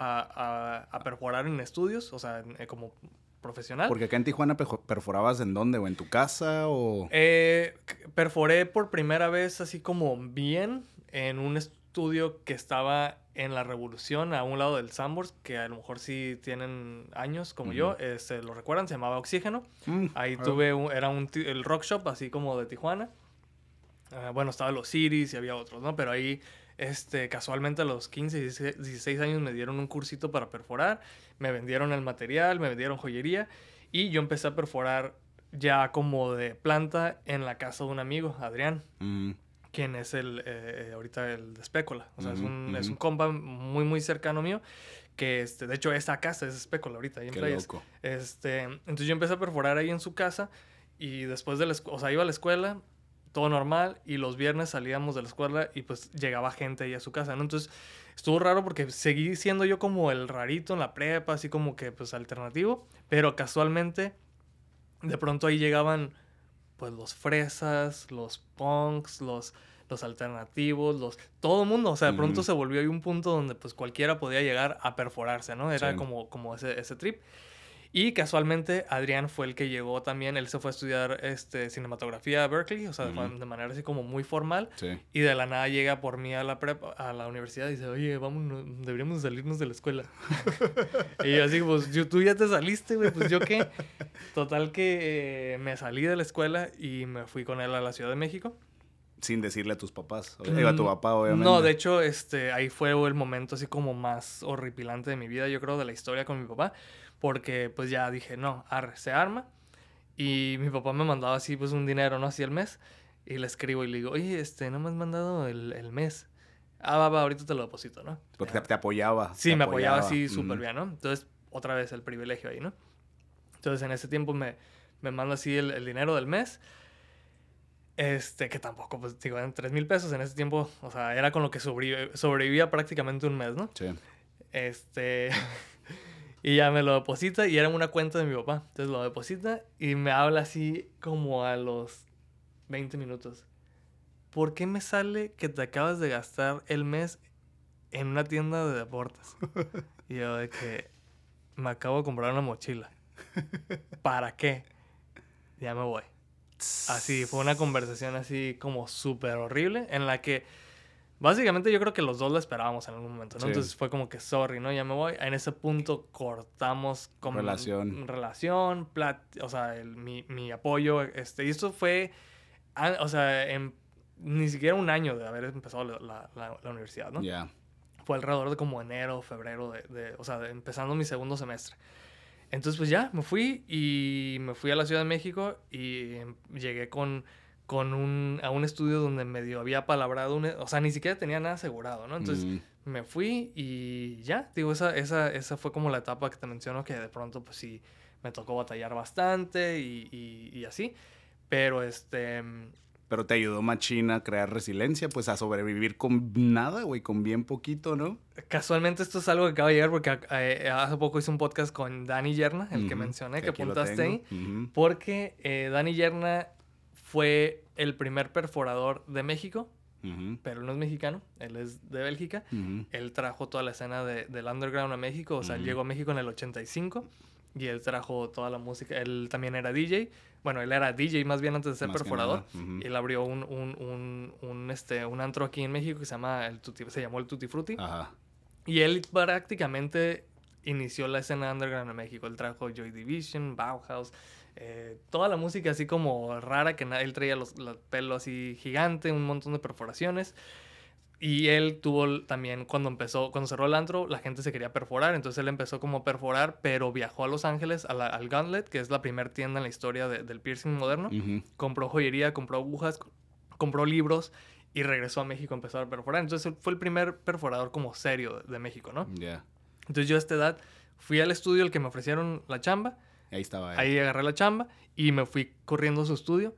a, perforar en estudios, o sea, eh, como profesional. Porque acá en Tijuana perforabas en dónde, o en tu casa, o... Eh, perforé por primera vez así como bien en un estudio que estaba en la Revolución, a un lado del Sambors, que a lo mejor sí tienen años como yo, se este, lo recuerdan, se llamaba Oxígeno. Mm, Ahí tuve, era un, el rock shop así como de Tijuana. Ah, bueno, estaban los Ciris y había otros, ¿no? Pero ahí, este, casualmente a los 15, 16 años me dieron un cursito para perforar, me vendieron el material, me vendieron joyería y yo empecé a perforar ya como de planta en la casa de un amigo, Adrián. Mm. Quien es el, eh, ahorita el de. O sea, es, un, es un compa muy, muy cercano mío que este, de hecho esa casa es Spécola ahorita ahí en Qué Loco. Este, entonces yo empecé a perforar ahí en su casa y después de la o sea, iba a la escuela, todo normal y los viernes salíamos de la escuela y pues llegaba gente ahí a su casa, ¿no? Entonces estuvo raro porque seguí siendo yo como el rarito en la prepa, así como que pues alternativo, pero casualmente de pronto ahí llegaban pues los fresas, los punks, los, los alternativos, los todo el mundo, o sea, de pronto se volvió ahí un punto donde pues cualquiera podía llegar a perforarse, ¿no? Era como, como ese, ese trip. Y casualmente Adrián fue el que llegó también, él se fue a estudiar este, cinematografía a Berkeley, o sea, de manera así como muy formal. Y de la nada llega por mí a la prepa, a la universidad y dice, oye, vamos, deberíamos salirnos de la escuela. y yo así, pues tú ya te saliste, güey, pues yo qué. Total que eh, me salí de la escuela y me fui con él a la Ciudad de México sin decirle a tus papás. O a tu papá, obviamente. No, de hecho, este, ahí fue el momento así como más horripilante de mi vida, yo creo, de la historia con mi papá porque pues ya dije, no, arre, se arma. Y mi papá me mandaba así pues un dinero, ¿no? Así el mes. Y le escribo y le digo, oye, este, no me has mandado el, el mes. Ah, va, va, ahorita te lo deposito, ¿no? Porque te, apoyaba. Sí, me apoyaba, así súper bien, ¿no? Entonces, otra vez el privilegio ahí, ¿no? Entonces, en ese tiempo me, me manda así el, el, dinero del mes. Este, que tampoco, pues, digo, en 3 mil pesos en ese tiempo, o sea, era con lo que sobrevivía prácticamente un mes, ¿no? Sí. Este, Y ya me lo deposita y era una cuenta de mi papá. Entonces lo deposita y me habla así como a los 20 minutos. ¿Por qué me sale que te acabas de gastar el mes en una tienda de deportes? Y yo de que me acabo de comprar una mochila. ¿Para qué? Ya me voy. Así, fue una conversación así como súper horrible en la que Básicamente yo creo que los dos lo esperábamos en algún momento, ¿no? Entonces fue como que, sorry, ¿no? Ya me voy. En ese punto cortamos como... Relación. Relación, o sea, mi, mi, apoyo. Este, y esto fue, o sea, en, ni siquiera un año de haber empezado la, la, la universidad, ¿no? Ya. Fue alrededor de como enero, febrero, de, de, o sea, empezando mi segundo semestre. Entonces, pues ya, me fui y me fui a la Ciudad de México y llegué con con un, a un estudio donde medio había palabrado, o sea, ni siquiera tenía nada asegurado, ¿no? Entonces mm. me fui y ya, digo, esa, esa, esa fue como la etapa que te menciono, que de pronto pues sí me tocó batallar bastante y, y, así, pero este... Pero te ayudó Machina a crear resiliencia, pues a sobrevivir con nada, güey, con bien poquito, ¿no? Casualmente esto es algo que acaba de llegar porque eh, hace poco hice un podcast con Dani Yerna, el que mencioné, que, apuntaste ahí, porque eh, Dani Yerna fue el primer perforador de México, pero no es mexicano, él es de Bélgica. Él trajo toda la escena de, del underground a México, o sea, llegó a México en el 85 y él trajo toda la música. Él también era DJ. Bueno, él era DJ más bien antes de ser perforador. Y él abrió un, un, un, un, este, un antro aquí en México que se, llama el se llamó el Tutti Frutti. Y él prácticamente inició la escena underground en México. Él trajo Joy Division, Bauhaus, eh, toda la música así como rara, que él traía los, los pelos así gigante, un montón de perforaciones. Y él tuvo también, cuando empezó, cuando cerró el antro, la gente se quería perforar, entonces él empezó como a perforar, pero viajó a Los Ángeles, al Gauntlet, que es la primera tienda en la historia del piercing moderno. Compró joyería, compró agujas, compró libros y regresó a México a empezar a perforar. Entonces fue el primer perforador como serio de, México, ¿no? Entonces yo a esta edad fui al estudio, el que me ofrecieron la chamba, Ahí estaba. Ahí agarré la chamba y me fui corriendo a su estudio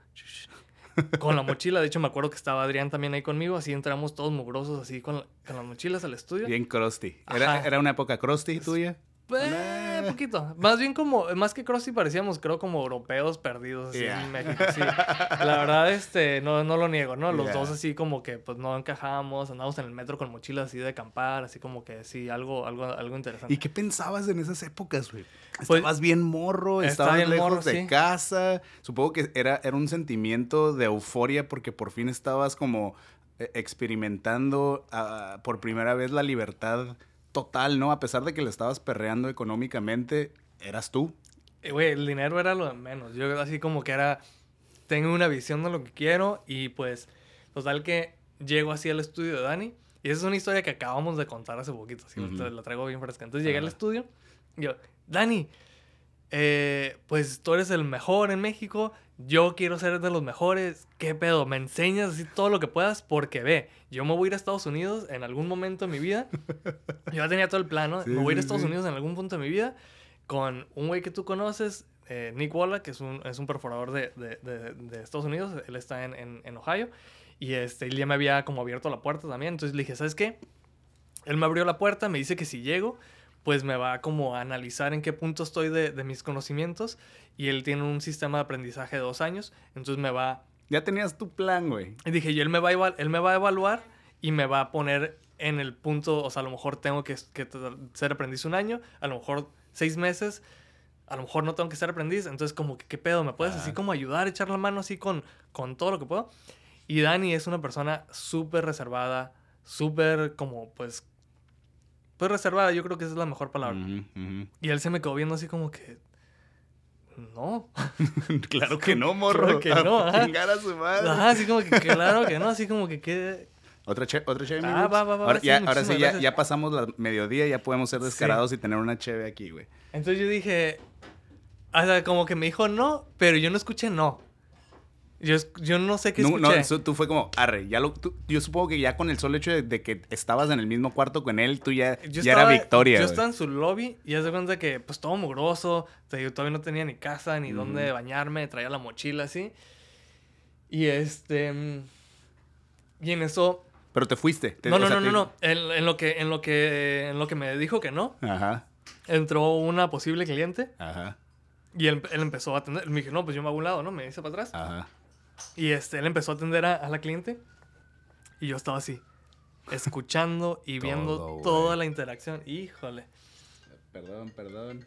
con la mochila. De hecho, me acuerdo que estaba Adrián también ahí conmigo. Así entramos todos mugrosos, así con, con las mochilas al estudio. Bien crusty. ¿Era, ¿Era, una época crusty tuya? Eh, poquito. Más bien como, más que Crossy parecíamos, creo, como europeos perdidos así en México. Sí. La verdad, este, no, no lo niego, ¿no? Los dos así como que pues no encajábamos, andábamos en el metro con mochilas así de acampar, así como que sí, algo, algo, algo interesante. ¿Y qué pensabas en esas épocas, güey? Pues, estabas bien morro, estabas bien lejos de casa. Supongo que era, era un sentimiento de euforia porque por fin estabas como eh, experimentando uh, por primera vez la libertad total, ¿no? A pesar de que le estabas perreando económicamente, eras tú. Eh, güey, el dinero era lo de menos. Yo así como que era, tengo una visión de lo que quiero y pues Total que llego así al estudio de Dani. Y esa es una historia que acabamos de contar hace poquito. Así la traigo bien fresca. Entonces llegué al estudio. Y yo, Dani, eh, pues tú eres el mejor en México, yo quiero ser de los mejores, ¿qué pedo? Me enseñas así todo lo que puedas porque ve, yo me voy a ir a Estados Unidos en algún momento de mi vida, yo ya tenía todo el plano, me voy a ir a Estados Unidos en algún punto de mi vida con un güey que tú conoces, eh, Nick Walla, que es un, es un perforador de, de, de, Estados Unidos, él está en, en, en, Ohio, y este, él ya me había como abierto la puerta también, entonces le dije, ¿sabes qué? Él me abrió la puerta, me dice que si llego, pues me va como a analizar en qué punto estoy de, mis conocimientos y él tiene un sistema de aprendizaje de dos años, entonces me va... Ya tenías tu plan, güey. Y dije, yo él me, va a él me va a evaluar y me va a poner en el punto, o sea, a lo mejor tengo que, ser aprendiz un año, a lo mejor seis meses, a lo mejor no tengo que ser aprendiz, entonces como que, ¿qué pedo? ¿Me puedes así como ayudar, echar la mano así con, con todo lo que puedo? Y Dani es una persona súper reservada, súper como pues pues reservada, yo creo que esa es la mejor palabra. Y él se me quedó viendo así como que. No. claro que no, morro. que no. Ajá. a su madre. Ajá, así como que claro que no, así como que qué. ¿Otra cheve? ¿Otra cheve, Ah, va, va, va. Ahora, ya, ahora sí, ya, ya, pasamos la mediodía, ya podemos ser descarados y tener una cheve aquí, güey. Entonces yo dije. O sea, como que me dijo no, pero yo no escuché no. Yo, yo no sé qué escuché. No, eso tú fue como, arre, ya lo, yo supongo que ya con el solo hecho de, que estabas en el mismo cuarto con él, tú ya, ya era victoria. Yo estaba en su lobby y ya se cuenta que, pues, todo mugroso. Yo todavía no tenía ni casa, ni dónde bañarme, traía la mochila así. Y este... Y en eso... Pero te fuiste. no, no, no, no, no. En, lo que, en, lo que, en lo que me dijo que no, Ajá. entró una posible cliente. Ajá. Y él, él, empezó a atender. Me dije, no, pues yo me hago un lado, ¿no? Me dice para atrás. Ajá. Y este, él empezó a atender a, la cliente y yo estaba así, escuchando y viendo toda la interacción. Híjole. Perdón, perdón.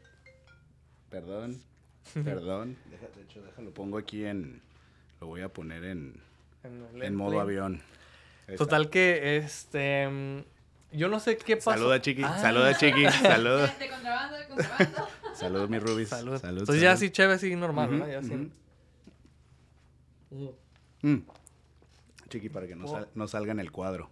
Perdón. Perdón. de hecho, déjalo. Pongo aquí en. Lo voy a poner en. En, modo avión. Total que este. Yo no sé qué pasó. Saluda, Chiqui. Ah. Saluda, Chiqui. Saluda. De contrabando, de contrabando. Mi Rubis. Salud. Entonces ya así chévere, así normal, ¿no? Ya así. Mm. Chiqui, para que no, salga en el cuadro.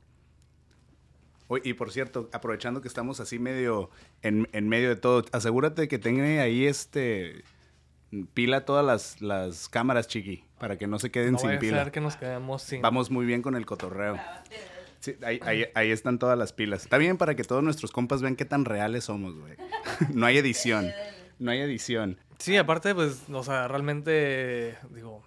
y por cierto, aprovechando que estamos así medio en, medio de todo, asegúrate que tenga ahí este pila todas las, cámaras, Chiqui, para que no se queden sin pila. que nos quedemos sin... Vamos muy bien con el cotorreo. ahí, ahí, están todas las pilas. Está bien para que todos nuestros compas vean qué tan reales somos, güey. no hay edición. No hay edición. Sí, aparte, pues, o sea, realmente, digo,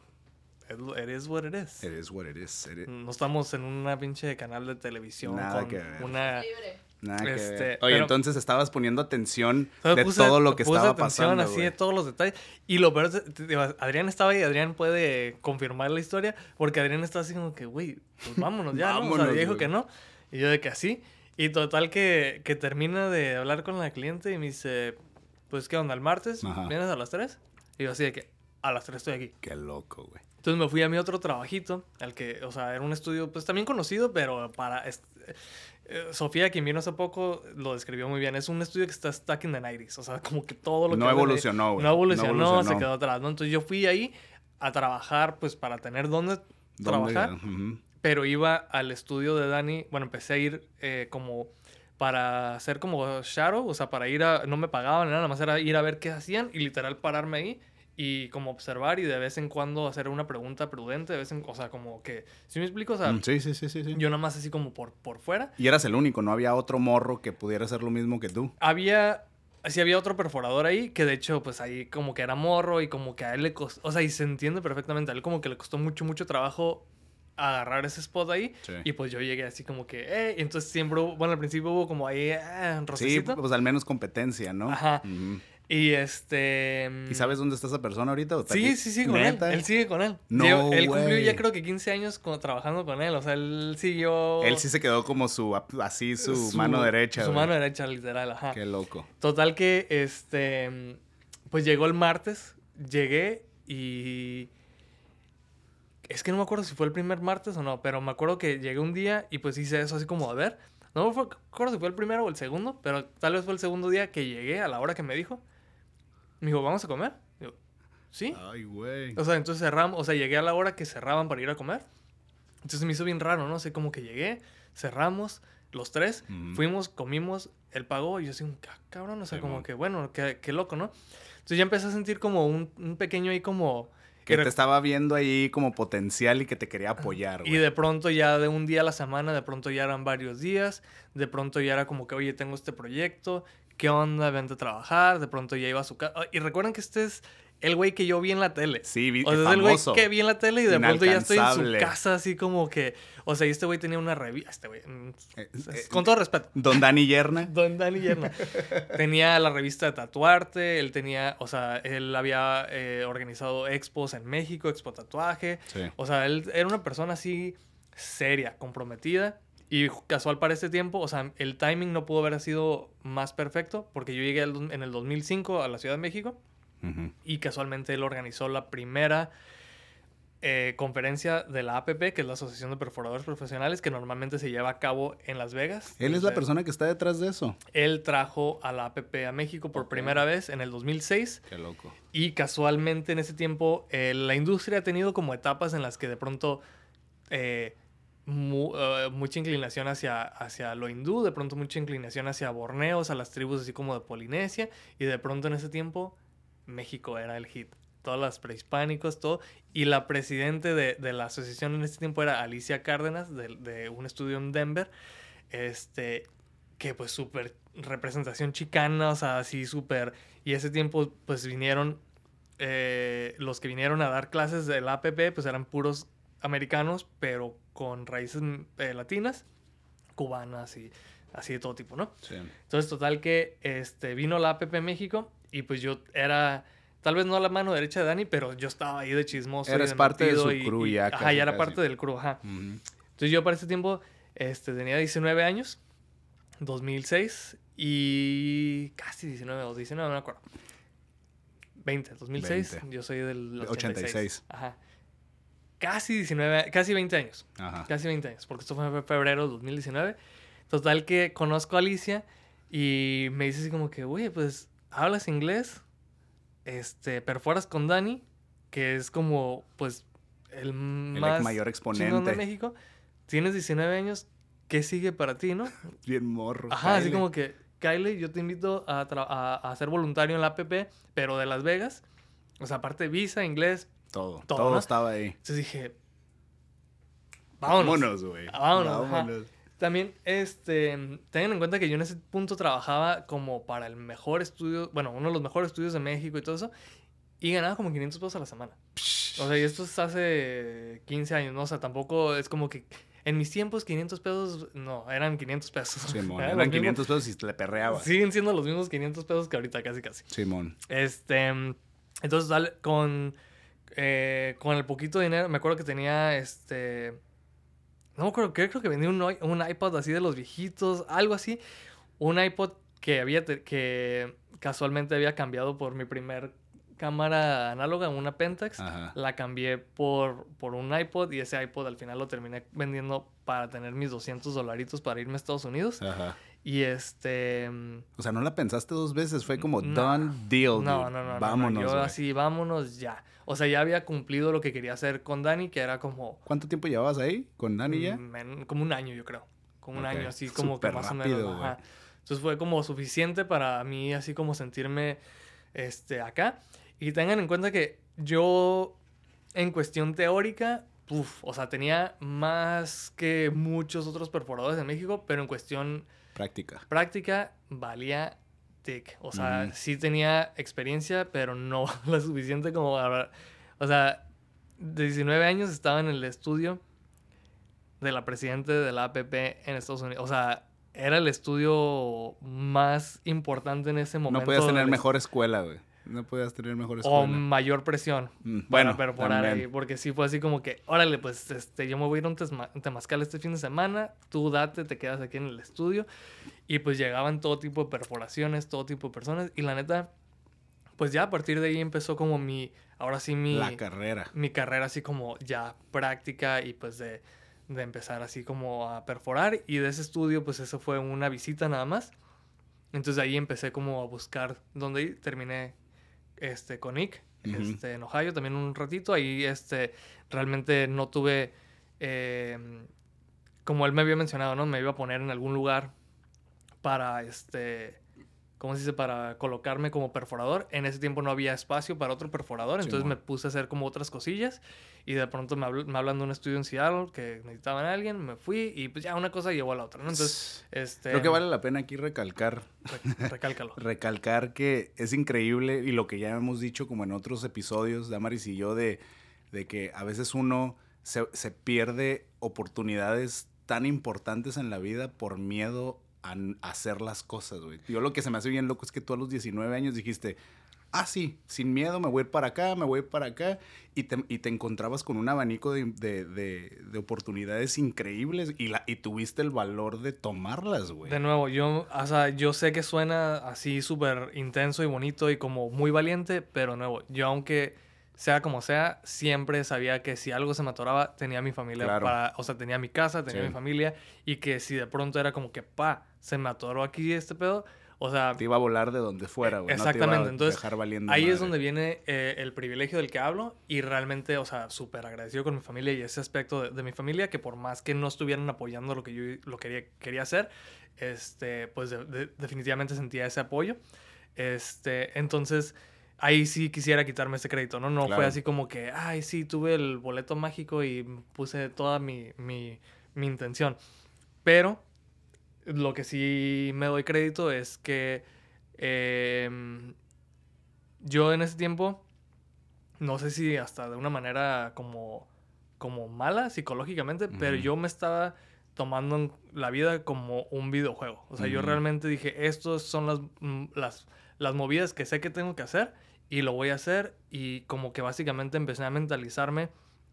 It is what it is. It is what it is. No estamos en una pinche canal de televisión Nada con que ver. una... Nada que este, ver. Oye, entonces estabas poniendo atención de todo lo que estaba pasando. así de todos los detalles. Y lo peor es, Adrián estaba ahí, Adrián puede confirmar la historia, porque Adrián está así como que, güey, pues vámonos ya, ¿no? O sea, dijo que no. Y yo de que así. Y total que, que termina de hablar con la cliente y me dice, pues, ¿qué onda? ¿El martes? ¿Vienes a las 3? Y yo así de que, a las 3 estoy aquí. Qué loco, güey. Entonces me fui a mi otro trabajito, al que, o sea, era un estudio pues también conocido, pero para... Eh, Sofía, quien vino hace poco, lo describió muy bien. Es un estudio que está stuck in the 90 O sea, como que todo lo que... No evolucionó. No evolucionó, se quedó atrás, ¿no? Entonces yo fui ahí a trabajar, pues para tener dónde, trabajar. Pero iba al estudio de Dani. Bueno, empecé a ir eh, como para hacer como shadow, o sea, para ir a... No me pagaban, nada más era ir a ver qué hacían y literal pararme ahí y como observar y de vez en cuando hacer una pregunta prudente, de vez en, o sea, como que, ¿sí me explico? O sea, mm, sí, sí, sí, sí, yo nada más así como por, por fuera. Y eras el único, no había otro morro que pudiera hacer lo mismo que tú. Había, sí había otro perforador ahí, que de hecho, pues ahí como que era morro y como que a él le costó, o sea, y se entiende perfectamente, a él como que le costó mucho, mucho trabajo agarrar ese spot ahí. Y pues yo llegué así como que, eh, entonces siempre, bueno, al principio hubo como ahí, eh, Sí, pues al menos competencia, ¿no? Ajá. Y este. ¿Y sabes dónde está esa persona ahorita? sí, sí, sí, con él. Él sigue con él. No, él cumplió ya creo que 15 años trabajando con él. O sea, él siguió. Él sí se quedó como su. Así, su, mano derecha. Su mano derecha, literal, ajá. Qué loco. Total que, este. Pues llegó el martes. Llegué y. Es que no me acuerdo si fue el primer martes o no, pero me acuerdo que llegué un día y pues hice eso así como, a ver. No me acuerdo si fue el primero o el segundo, pero tal vez fue el segundo día que llegué a la hora que me dijo. Me dijo, ¿vamos a comer? Digo, ¿sí? Ay, güey. O sea, entonces cerramos, o sea, llegué a la hora que cerraban para ir a comer. Entonces me hizo bien raro, ¿no? sé, como que llegué, cerramos, los tres, fuimos, comimos, él pagó, y yo así, ah, cabrón, o sea, como que, bueno, qué, qué, loco, ¿no? Entonces ya empecé a sentir como un, un pequeño ahí como... Que te estaba viendo ahí como potencial y que te quería apoyar. Y de pronto ya de un día a la semana, de pronto ya eran varios días, de pronto ya era como que, oye, tengo este proyecto, ¿qué onda? Vente a trabajar, de pronto ya iba a su casa. Y recuerden que este es el güey que yo vi en la tele. Sí, vi, o sea, el güey que vi en la tele y de pronto ya estoy en su casa así como que... O sea, y este güey tenía una revista... Este güey... Mm, eh, eh, con todo respeto. Don Dani Yerna. Don Dani Yerna. tenía la revista de Tatuarte, él tenía... O sea, él había eh, organizado expos en México, Expo Tatuaje. Sí. O sea, él era una persona así seria, comprometida. Y casual para este tiempo, o sea, el timing no pudo haber sido más perfecto porque yo llegué en el 2005 a la Ciudad de México y casualmente él organizó la primera eh, conferencia de la APP, que es la Asociación de Perforadores Profesionales, que normalmente se lleva a cabo en Las Vegas. Él es la persona que está detrás de eso. Él trajo a la APP a México por primera vez en el 2006. Qué loco. Y casualmente en ese tiempo eh, la industria ha tenido como etapas en las que de pronto... Eh, mucha inclinación hacia, hacia lo hindú, de pronto mucha inclinación hacia Borneos, a las tribus así como de Polinesia, y de pronto en ese tiempo México era el hit. Todas las prehispánicos, todo. Y la presidente de, la asociación en ese tiempo era Alicia Cárdenas, de, un estudio en Denver. Este, que pues súper representación chicana, o sea, así súper. Y ese tiempo pues vinieron, eh, los que vinieron a dar clases del APP pues eran puros americanos, pero con raíces eh, latinas, cubanas y así de todo tipo, ¿no? Sí. Entonces, total que este, vino la APP México y pues yo era, tal vez no la mano derecha de Dani, pero yo estaba ahí de chismoso. Eres parte de su crew ya. ajá, ya era parte del crew, ajá. Entonces yo para ese tiempo este, tenía 19 años, 2006, y casi 19 o 19, no me acuerdo. 20, 2006, yo soy del 86. Ajá. Casi 19, casi 20 años. Ajá. Casi 20 años, porque esto fue en febrero de 2019. Total que conozco a Alicia y me dice así como que, oye, pues hablas inglés, este, perforas con Dani, que es como, pues, el, más mayor exponente de México. Tienes 19 años, ¿qué sigue para ti, no? Bien morro. Ajá, así como que, Kylie, yo te invito a, a, ser voluntario en la APP, pero de Las Vegas. O sea, aparte visa, inglés. Todo, todo, estaba ahí. Entonces dije, vámonos. güey. Vámonos. vámonos. También, este, tengan en cuenta que yo en ese punto trabajaba como para el mejor estudio, bueno, uno de los mejores estudios de México y todo eso, y ganaba como 500 pesos a la semana. O sea, y esto es hace 15 años, ¿no? O sea, tampoco es como que en mis tiempos 500 pesos, no, eran 500 pesos. Simón, eran 500 pesos y te le perreaba. Siguen siendo los mismos 500 pesos que ahorita, casi, casi. Simón. Este, entonces, con, eh, con el poquito dinero, me acuerdo que tenía, este no creo, creo que vendí un, un iPod así de los viejitos, algo así. Un iPod que había que casualmente había cambiado por mi primer cámara análoga, una Pentax. La cambié por, por un iPod y ese iPod al final lo terminé vendiendo para tener mis 200 dolaritos para irme a Estados Unidos. Ajá. Y este. O sea, no la pensaste dos veces, fue como done deal. No, no, no. Vámonos. yo así, vámonos ya. O sea, ya había cumplido lo que quería hacer con Dani, que era como. ¿Cuánto tiempo llevabas ahí con Dani ya? Mm, como un año, yo creo. Como un año, así como que más o menos. Entonces fue como suficiente para mí, así como sentirme este, acá. Y tengan en cuenta que yo, en cuestión teórica, uf, o sea, tenía más que muchos otros perforadores de México, pero en cuestión Práctica. Práctica valía tic. O sea, sí tenía experiencia, pero no lo suficiente como O sea, de 19 años estaba en el estudio de la presidente de la APP en Estados Unidos. O sea, era el estudio más importante en ese momento. No podías tener mejor escuela, güey. No podías tener mejor escuela. O mayor presión. Mm, bueno, pero por ahí. Porque sí fue así como que, órale, pues este, yo me voy a ir a un temazcal este fin de semana, tú date, te quedas aquí en el estudio. Y pues llegaban todo tipo de perforaciones, todo tipo de personas. Y la neta, pues ya a partir de ahí empezó como mi, ahora sí mi... La carrera. Mi carrera así como ya práctica y pues de, de empezar así como a perforar. Y de ese estudio, pues eso fue una visita nada más. Entonces ahí empecé como a buscar dónde ir. Terminé este, con Nick, este, en Ohio también un ratito. Ahí este, realmente no tuve em, como él me había mencionado, ¿no? Me iba a poner en algún lugar para, este, ¿cómo se dice? Para colocarme como perforador. En ese tiempo no había espacio para otro perforador, entonces me puse a hacer como otras cosillas y de pronto me, hablan de un estudio en Seattle que necesitaban a alguien, me fui y pues ya una cosa llevó a la otra, ¿no? Entonces, este... Creo que vale la pena aquí recalcar. recálcalo. recalcar que es increíble y lo que ya hemos dicho como en otros episodios, Damaris y yo, de, de que a veces uno se, se pierde oportunidades tan importantes en la vida por miedo a, hacer las cosas, güey. Yo lo que se me hace bien loco es que tú a los 19 años dijiste, ah, sí, sin miedo, me voy para acá, me voy para acá, y te, y te encontrabas con un abanico de, de, de, oportunidades increíbles y, la, y tuviste el valor de tomarlas, güey. De nuevo, yo, o sea, yo sé que suena así súper intenso y bonito y como muy valiente, pero de nuevo, yo aunque sea como sea, siempre sabía que si algo se me atoraba, tenía mi familia para, o sea, tenía mi casa, tenía mi familia, y que si de pronto era como que, pa, se me atoró aquí este pedo, o sea... Te iba a volar de donde fuera, güey. Exactamente. Entonces, ahí es donde viene eh, el privilegio del que hablo y realmente, o sea, súper agradecido con mi familia y ese aspecto de, mi familia que por más que no estuvieran apoyando lo que yo lo quería, quería hacer, este, pues definitivamente sentía ese apoyo. Este, entonces, ahí sí quisiera quitarme ese crédito, ¿no? No fue así como que, ay, sí, tuve el boleto mágico y puse toda mi, mi, mi intención. Pero lo que sí me doy crédito es que em, yo en ese tiempo, no sé si hasta de una manera como, como mala psicológicamente, pero yo me estaba tomando la vida como un videojuego. O sea, yo realmente dije, estas son las, mm, las, las movidas que sé que tengo que hacer y lo voy a hacer y como que básicamente empecé a mentalizarme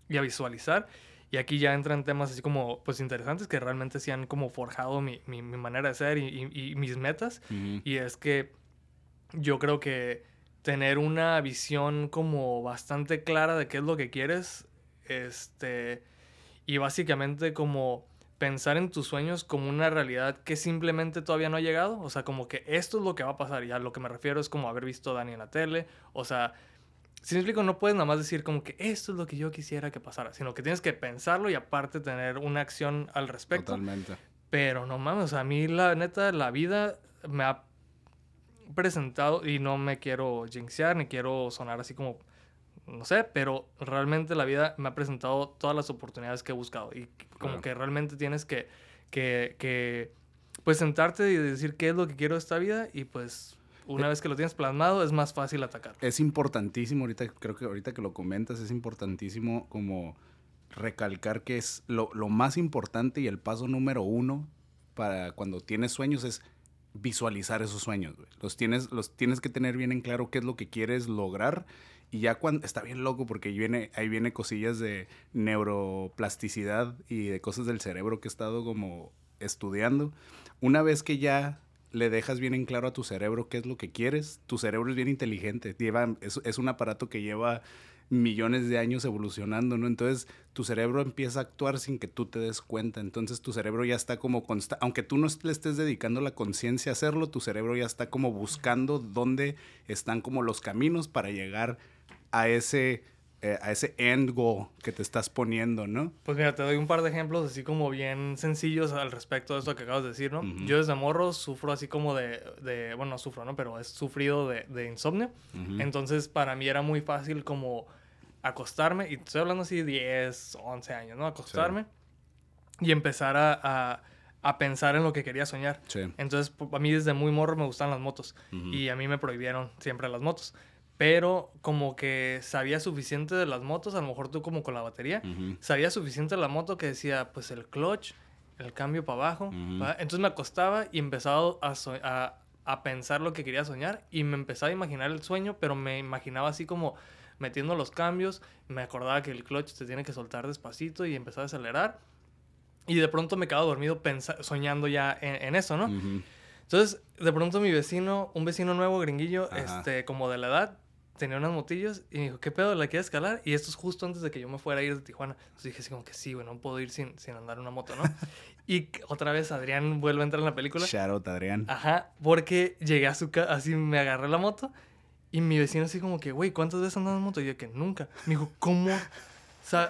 y a visualizar y aquí ya entran temas así como, pues interesantes que realmente sí han como forjado mi, mi, manera de ser y, y, mis metas. Y es que yo creo que tener una visión como bastante clara de qué es lo que quieres, este, y básicamente como pensar en tus sueños como una realidad que simplemente todavía no ha llegado, o sea, como que esto es lo que va a pasar, y a lo que me refiero es como haber visto a Dani en la tele, o sea, si me explico, no puedes nada más decir como que esto es lo que yo quisiera que pasara, sino que tienes que pensarlo y aparte tener una acción al respecto. Totalmente. Pero no mames, o sea, a mí la neta, la vida me ha presentado, y no me quiero jinxear, ni quiero sonar así como, no sé, pero realmente la vida me ha presentado todas las oportunidades que he buscado. Y como que realmente tienes que, que, que, pues sentarte y decir qué es lo que quiero de esta vida y pues una vez que lo tienes plasmado, es más fácil atacar. Es importantísimo, ahorita creo que ahorita que lo comentas, es importantísimo como recalcar que es lo, más importante y el paso número uno para cuando tienes sueños es visualizar esos sueños. Los tienes, los tienes que tener bien en claro qué es lo que quieres lograr. Y ya cuando está bien loco porque ahí viene, ahí viene cosillas de neuroplasticidad y de cosas del cerebro que he estado como estudiando. Una vez que ya le dejas bien en claro a tu cerebro qué es lo que quieres, tu cerebro es bien inteligente, lleva, es, un aparato que lleva millones de años evolucionando, ¿no? Entonces tu cerebro empieza a actuar sin que tú te des cuenta, entonces tu cerebro ya está como, aunque tú no le estés dedicando la conciencia a hacerlo, tu cerebro ya está como buscando dónde están como los caminos para llegar ese eh, a ese end goal que te estás poniendo, ¿no? Pues mira, te doy un par de ejemplos así como bien sencillos al respecto de esto que acabas de decir, ¿no? Yo desde morro sufro así como de, de, bueno, no sufro, ¿no? Pero he sufrido de, de insomnio. Entonces, para mí era muy fácil como acostarme, y estoy hablando así de 10, 11 años, ¿no? Acostarme y empezar a, a, pensar en lo que quería soñar. Entonces, a mí desde muy morro me gustan las motos y a mí me prohibieron siempre las motos pero como que sabía suficiente de las motos, a lo mejor tú como con la batería, sabía suficiente de la moto que decía, pues el clutch, el cambio para abajo. Entonces me acostaba y empezaba a, a, pensar lo que quería soñar y me empezaba a imaginar el sueño, pero me imaginaba así como metiendo los cambios, me acordaba que el clutch se tiene que soltar despacito y empezaba a acelerar. Y de pronto me quedaba dormido soñando ya en, eso, ¿no? Entonces, de pronto mi vecino, un vecino nuevo, gringuillo, este, como de la edad, tenía unas motillos y me dijo, ¿qué pedo? ¿La quieres escalar? Y esto es justo antes de que yo me fuera a ir de Tijuana. Entonces dije así como que sí, güey, no puedo ir sin, sin andar una moto, ¿no? y otra vez Adrián vuelve a entrar en la película. Shout Adrián. Ajá, porque llegué a su casa, así me agarré la moto y mi vecino así como que, güey, ¿cuántas veces andas en moto? Y yo que nunca. Me dijo, ¿cómo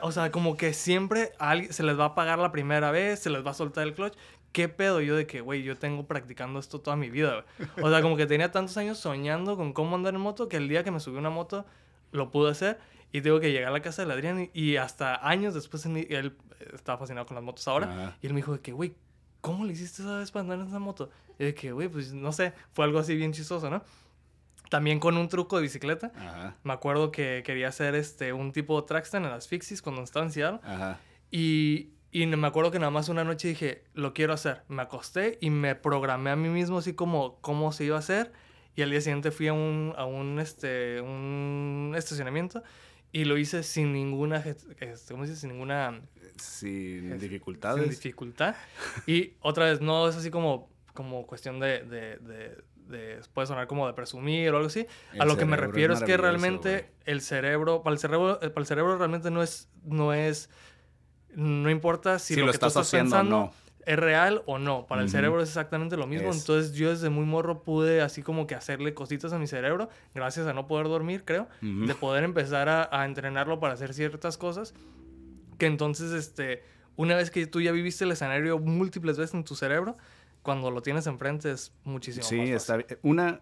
O sea, como que siempre a alguien se les va a pagar la primera vez, se les va a soltar el clutch. ¿Qué pedo? Yo de que, güey, yo tengo practicando esto toda mi vida, güey. O sea, como que tenía tantos años soñando con cómo andar en moto que el día que me subí una moto lo pude hacer. Y tengo que llegar a la casa de Adrián y, hasta años después él estaba fascinado con las motos ahora. Y él me dijo de que, güey, ¿cómo le hiciste esa vez para andar en esa moto? Y de que, güey, pues no sé, fue algo así bien chistoso, ¿no? También con un truco de bicicleta. Ajá. Me acuerdo que quería hacer este, un tipo de trackstand en las fixies cuando estaba en Seattle. Ajá. Y, y me acuerdo que nada más una noche dije, lo quiero hacer. Me acosté y me programé a mí mismo así como cómo se iba a hacer. Y al día siguiente fui a un, a un, este, un estacionamiento y lo hice sin ninguna, este, ¿cómo se dice? Sin ninguna... Sin dificultades. Sin dificultad. Y otra vez, no es así como, como cuestión de, de, de, puede sonar como de presumir o algo así. a lo que me refiero es, que realmente el cerebro, para el cerebro, para el cerebro realmente no es, no es no importa si, lo, que estás, haciendo pensando es real o no. Para el cerebro es exactamente lo mismo. Entonces yo desde muy morro pude así como que hacerle cositas a mi cerebro, gracias a no poder dormir, creo, de poder empezar a, entrenarlo para hacer ciertas cosas. Que entonces, este, una vez que tú ya viviste el escenario múltiples veces en tu cerebro, cuando lo tienes enfrente es muchísimo sí, más está bien. Una,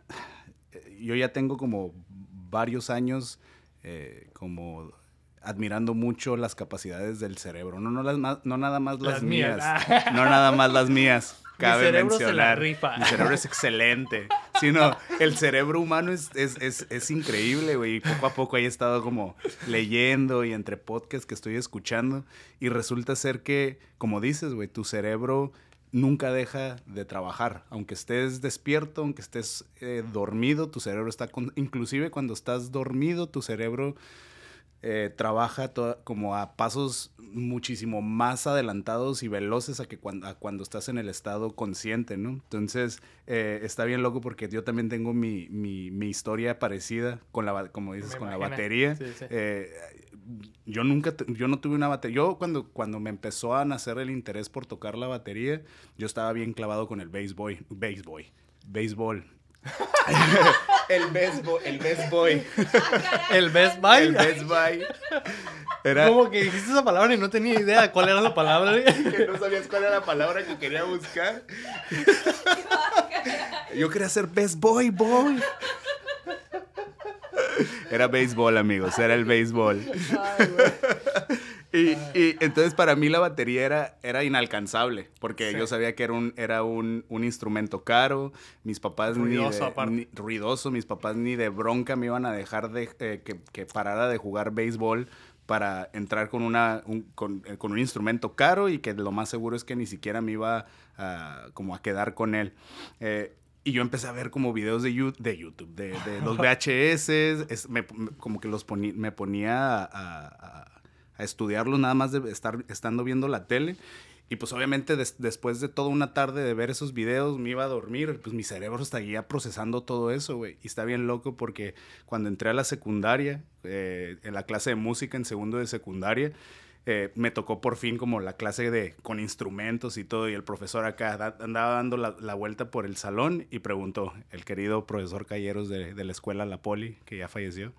yo ya tengo como varios años eh, como admirando mucho las capacidades del cerebro. No, no, las, no nada más las, mías. No nada más las mías. Cabe Mi cerebro mencionar. Se rifa. Mi cerebro es excelente. Sino el cerebro humano es, es, es, es increíble, güey. Y poco a poco he estado como leyendo y entre podcasts que estoy escuchando. Y resulta ser que, como dices, güey, tu cerebro nunca deja de trabajar. Aunque estés despierto, aunque estés eh, dormido, tu cerebro está... Con, inclusive cuando estás dormido, tu cerebro eh, trabaja como a pasos muchísimo más adelantados y veloces a que cuando, cuando estás en el estado consciente, ¿no? Entonces, eh, está bien loco porque yo también tengo mi, mi, mi historia parecida con la, como dices, con la batería. Eh, yo nunca, yo no tuve una batería. Yo cuando, cuando me empezó a nacer el interés por tocar la batería, yo estaba bien clavado con el béisbol, béisbol, béisbol. el Best Boy. El Best Boy. ¿El Best Buy? El Best Buy. Era... Como que dijiste esa palabra y no tenía idea cuál era la palabra. que no sabías cuál era la palabra que quería buscar. Yo quería ser Best Boy, Boy. Era béisbol, amigos, era el béisbol. Y, y, entonces para mí la batería era, era inalcanzable, porque yo sabía que era un, era un, un instrumento caro, mis papás ruidoso, ni, ruidoso, mis papás ni de bronca me iban a dejar de, eh, que, que, parara de jugar béisbol para entrar con, una, un, con, eh, con, un instrumento caro y que lo más seguro es que ni siquiera me iba a, como a quedar con él. Eh, y yo empecé a ver como videos de, de YouTube, de, de los VHS, es, me, como que los me ponía a, a, a, estudiarlos nada más de estar estando viendo la tele. Y pues obviamente después de toda una tarde de ver esos videos me iba a dormir, pues mi cerebro estaría procesando todo eso, güey. Y está bien loco porque cuando entré a la secundaria, eh, en la clase de música en segundo de secundaria, eh, me tocó por fin como la clase de con instrumentos y todo y el profesor acá andaba dando la, vuelta por el salón y preguntó, el querido profesor Calleros de, de la escuela La Poli, que ya falleció,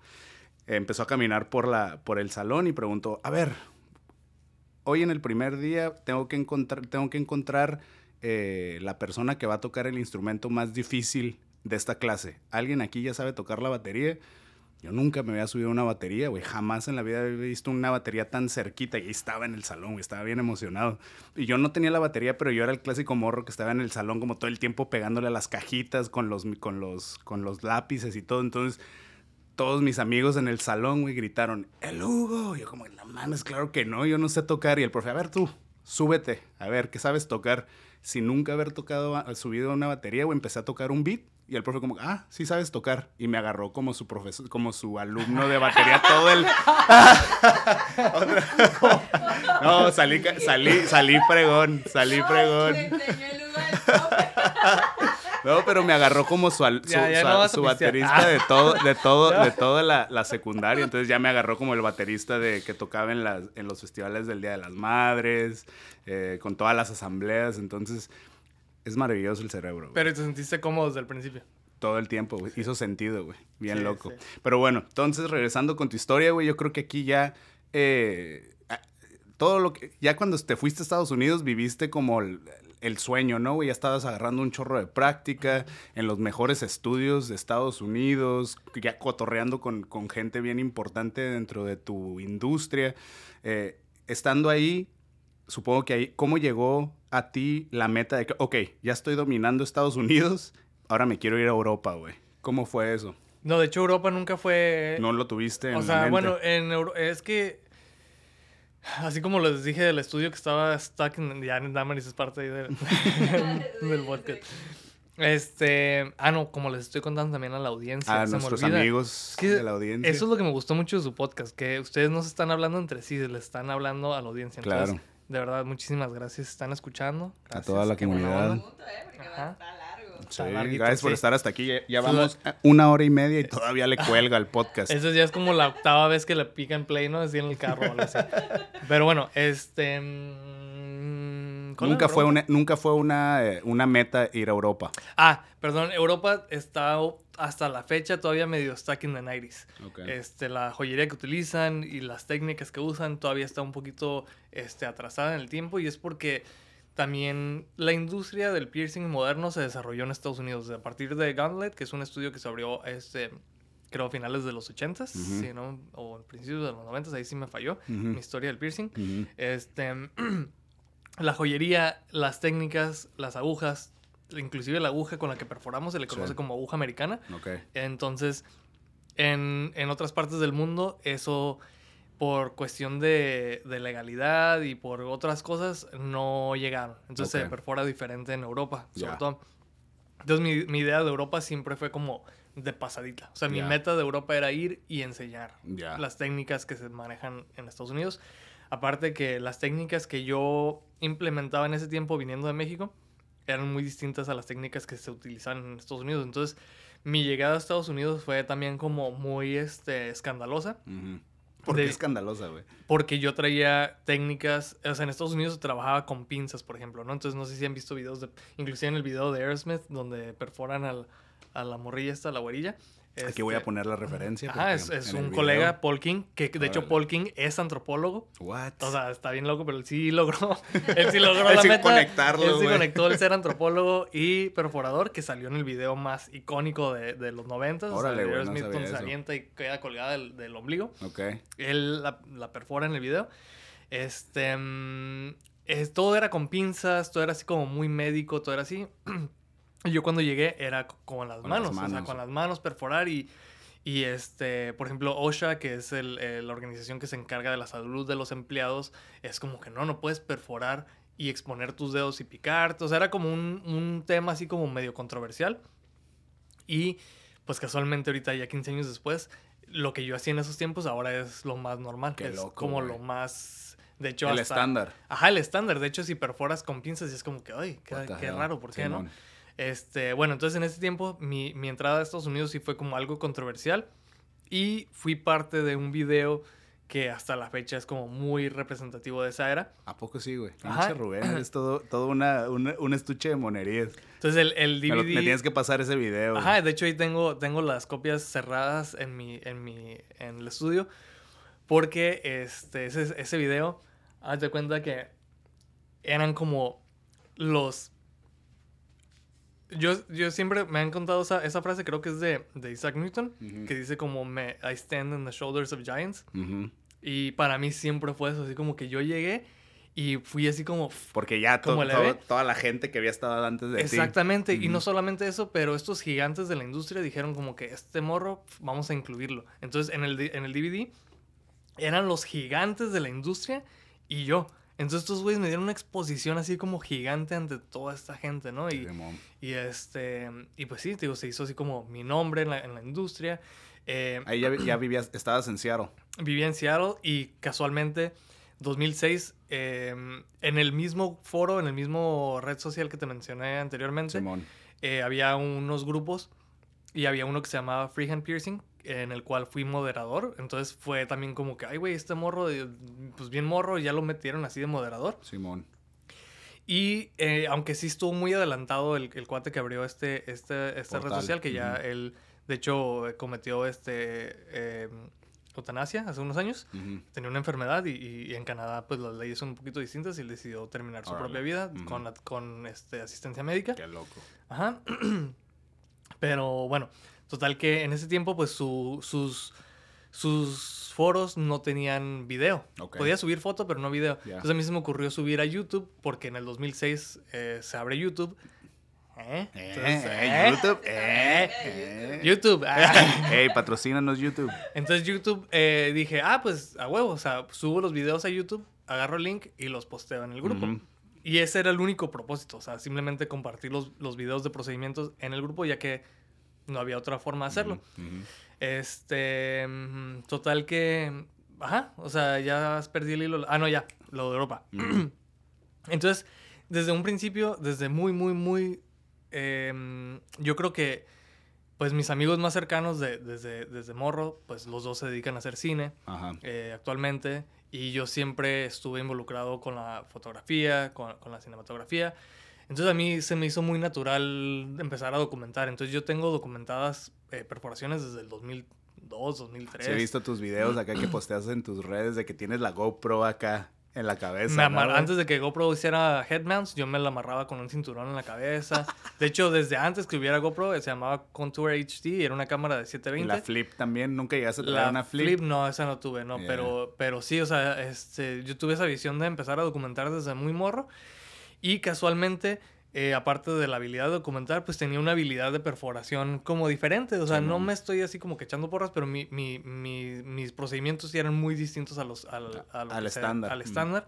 empezó a caminar por, la, por el salón y preguntó, a ver, hoy en el primer día tengo que encontrar, tengo que encontrar eh, la persona que va a tocar el instrumento más difícil de esta clase. ¿Alguien aquí ya sabe tocar la batería? Yo nunca me había subido a una batería, güey. Jamás en la vida había visto una batería tan cerquita. Y estaba en el salón. Estaba bien emocionado. Y yo no tenía la batería, pero yo era el clásico morro que estaba en el salón como todo el tiempo pegándole a las cajitas con los, con los, con los lápices y todo. Entonces, todos mis amigos en el salón, güey, gritaron, ¡El Hugo! Y yo como, no mames, claro que no, yo no sé tocar. Y el profe, a ver tú, súbete, a ver, ¿qué sabes tocar? Sin nunca haber tocado, subido a una batería, güey, empecé a tocar un beat y el profe como, ah, sí sabes tocar. Y me agarró como su profesor, como su alumno de batería todo el... no, salí, salí, salí pregón, salí pregón. No, pero me agarró como su, su, baterista de todo, de todo, de toda la, la, secundaria. Entonces ya me agarró como el baterista de que tocaba en, las, en los festivales del Día de las Madres, eh, con todas las asambleas. Entonces, es maravilloso el cerebro. Pero te sentiste cómodo desde el principio. Todo el tiempo, güey. Hizo sentido, güey. Bien loco. Pero bueno, entonces regresando con tu historia, güey, yo creo que aquí ya eh, todo lo que, ya cuando te fuiste a Estados Unidos viviste como el, sueño, ¿no? Ya estabas agarrando un chorro de práctica en los mejores estudios de Estados Unidos, ya cotorreando con, gente bien importante dentro de tu industria. Eh, estando ahí, supongo que ahí, ¿cómo llegó a ti la meta de que, ok, ya estoy dominando Estados Unidos, ahora me quiero ir a Europa, güey? ¿Cómo fue eso? No, de hecho Europa nunca fue... No lo tuviste en O sea, bueno, en es que Así como les dije del estudio que estaba stuck en. Ya Damaris es parte ahí del, del podcast. Este. Ah, no, como les estoy contando también a la audiencia. A nuestros amigos de la audiencia. Eso es lo que me gustó mucho de su podcast, que ustedes no se están hablando entre sí, le están hablando a la audiencia. claro. De verdad, muchísimas gracias. Están escuchando. a toda la comunidad. Sí, gracias por estar hasta aquí. Ya, vamos una hora y media y todavía le cuelga el podcast. Eso ya es como la octava vez que le pica en play, ¿no? Así en el carro. Pero bueno, este... Mm, nunca fue, una, nunca fue una, eh, una meta ir a Europa. Ah, perdón. Europa está hasta la fecha todavía medio stuck in the 90s. Este, la joyería que utilizan y las técnicas que usan todavía está un poquito este, atrasada en el tiempo y es porque también la industria del piercing moderno se desarrolló en Estados Unidos. A partir de Gauntlet, que es un estudio que se abrió, este, creo, a finales de los 80s, ¿sí, ¿no? o principios de los 90s, ahí sí me falló mi historia del piercing. este, la joyería, las técnicas, las agujas, inclusive la aguja con la que perforamos se le conoce como aguja americana. Entonces, en, en otras partes del mundo, eso por cuestión de, legalidad y por otras cosas, no llegaron. Entonces se perfora diferente en Europa, sobre todo. Entonces mi, idea de Europa siempre fue como de pasadita. O sea, mi meta de Europa era ir y enseñar las técnicas que se manejan en Estados Unidos. Aparte que las técnicas que yo implementaba en ese tiempo viniendo de México eran muy distintas a las técnicas que se utilizaban en Estados Unidos. Entonces, mi llegada a Estados Unidos fue también como muy este, escandalosa. ¿Por qué escandalosa, güey? Porque yo traía técnicas, o sea, en Estados Unidos trabajaba con pinzas, por ejemplo, ¿no? Entonces no sé si han visto videos de, inclusive en el video de Aerosmith, donde perforan al, a la morrilla esta, la güerilla. Aquí voy a este, poner la referencia. Ah, es, es un colega, Paul King, que de hecho Paul King es antropólogo. What? O sea, está bien loco, pero él sí logró, él sí logró la meta. conectarlo, Él sí conectó el ser antropólogo y perforador, que salió en el video más icónico de, de los noventas. Órale, o sea, Smith no y queda colgada del, del ombligo. Ok. Él la, la, perfora en el video. Este... Mm, todo era con pinzas, todo era así como muy médico, todo era así. yo cuando llegué era con las, manos, o sea, con las manos perforar y, y este, por ejemplo, OSHA, que es el, la organización que se encarga de la salud de los empleados, es como que no, no puedes perforar y exponer tus dedos y picarte. O sea, era como un, un tema así como medio controversial. Y pues casualmente ahorita, ya 15 años después, lo que yo hacía en esos tiempos ahora es lo más normal. Qué es como lo más... De hecho, el estándar. Ajá, el estándar. De hecho, si perforas con pinzas, es como que, ay, qué, qué raro, ¿por qué no? Este, bueno, entonces en ese tiempo mi, mi, entrada a Estados Unidos sí fue como algo controversial y fui parte de un video que hasta la fecha es como muy representativo de esa era. ¿A poco sí, güey? Pinche Rubén, es todo, todo una, un estuche de monerías. Entonces el, el DVD... Me, tienes que pasar ese video. Ajá, de hecho ahí tengo, tengo las copias cerradas en mi, en mi, en el estudio porque este, ese, ese video, haz de cuenta que eran como los yo, yo siempre me han contado esa, esa frase, creo que es de, de Isaac Newton, que dice como me, I stand on the shoulders of giants. Y para mí siempre fue eso, así como que yo llegué y fui así como... Porque ya toda la gente que había estado antes de Exactamente, y no solamente eso, pero estos gigantes de la industria dijeron como que este morro vamos a incluirlo. Entonces en el, en el DVD eran los gigantes de la industria y yo. Entonces estos güeyes me dieron una exposición así como gigante ante toda esta gente, ¿no? Y, y este, y pues sí, digo, se hizo así como mi nombre en la, en la industria. Eh, Ahí ya, ya, vivías, estabas en Seattle. Vivía en Seattle y casualmente 2006, em, en el mismo foro, en el mismo red social que te mencioné anteriormente, eh, había unos grupos y había uno que se llamaba Freehand Piercing, en el cual fui moderador. Entonces fue también como que, ay, güey, este morro, pues bien morro, ya lo metieron así de moderador. Simón. Y eh, aunque sí estuvo muy adelantado el, el cuate que abrió este, este, esta red social, que ya él, de hecho, cometió este... Eh, eutanasia hace unos años. Tenía una enfermedad y, en Canadá pues las leyes son un poquito distintas y él decidió terminar su propia vida con, con este, asistencia médica. Qué loco. Ajá. Pero bueno, total que en ese tiempo pues sus, sus foros no tenían video. Podía subir foto pero no video. Entonces a mí se me ocurrió subir a YouTube porque en el 2006 eh, se abre YouTube ¿Eh? Entonces, eh, ¿eh? YouTube. Eh, eh. YouTube. hey, patrocínanos YouTube. Entonces YouTube dije, ah, pues a huevo, o sea, subo los videos a YouTube, agarro el link y los posteo en el grupo. Y ese era el único propósito, o sea, simplemente compartir los, los videos de procedimientos en el grupo, ya que no había otra forma de hacerlo. Este, mm, total que, ajá, o sea, ya perdí el hilo. Ah, no, ya, lo de Europa. Entonces, desde un principio, desde muy, muy, muy Em, yo creo que, pues mis amigos más cercanos de, desde, desde morro, pues los dos se dedican a hacer cine eh, actualmente. Y yo siempre estuve involucrado con la fotografía, con, con, la cinematografía. Entonces a mí se me hizo muy natural empezar a documentar. Entonces yo tengo documentadas eh, perforaciones desde el 2002, 2003. Sí, he visto tus videos acá que posteas en tus redes de que tienes la GoPro acá en la cabeza. Antes de que GoPro hiciera headmounts, yo me la amarraba con un cinturón en la cabeza. De hecho, desde antes que hubiera GoPro, se llamaba Contour HD, era una cámara de 720. ¿Y la Flip también? ¿Nunca llegaste a tener una Flip? Flip? no, esa no tuve, no. Pero, pero sí, o sea, este, yo tuve esa visión de empezar a documentar desde muy morro. Y casualmente eh, aparte de la habilidad de documentar, pues tenía una habilidad de perforación como diferente. O sea, no me estoy así como que echando porras, pero mi, mi, mis procedimientos sí eran muy distintos a los, al, al estándar. al estándar.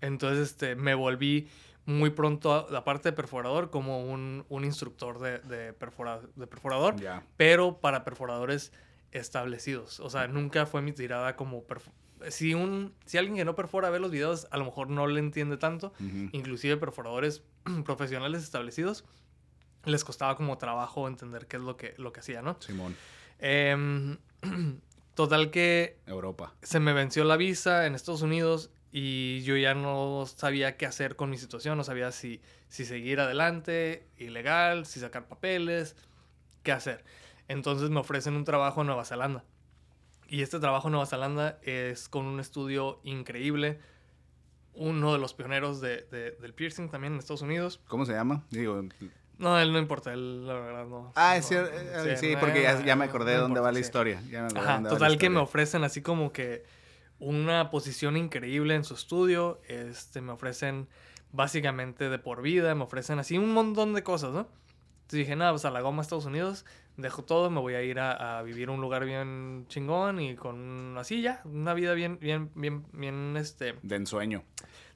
Entonces, este, me volví muy pronto, aparte de perforador, como un, un instructor de, de, de perforador, pero para perforadores establecidos. O sea, nunca fue mi tirada como si un si alguien que no perfora ve los videos, a lo mejor no le entiende tanto. Inclusive perforadores profesionales establecidos les costaba como trabajo entender qué es lo que, lo que hacía, ¿no? Simón. Em, total que... Europa. Se me venció la visa en Estados Unidos y yo ya no sabía qué hacer con mi situación, no sabía si, si seguir adelante, ilegal, si sacar papeles, qué hacer. Entonces me ofrecen un trabajo en Nueva Zelanda. Y este trabajo en Nueva Zelanda es con un estudio increíble. Uno de los pioneros de, del piercing también en Estados Unidos. ¿Cómo se llama? Digo, no, él no importa, él la verdad no. Ah, es cierto, eh, sí, porque ya, me acordé de dónde va la historia. total que me ofrecen así como que una posición increíble en su estudio, este, me ofrecen básicamente de por vida, me ofrecen así un montón de cosas, ¿no? Entonces dije, nada, pues a la goma Estados Unidos, dejo todo, me voy a ir a, vivir un lugar bien chingón y con así ya, una vida bien, bien, bien, bien, este... De ensueño.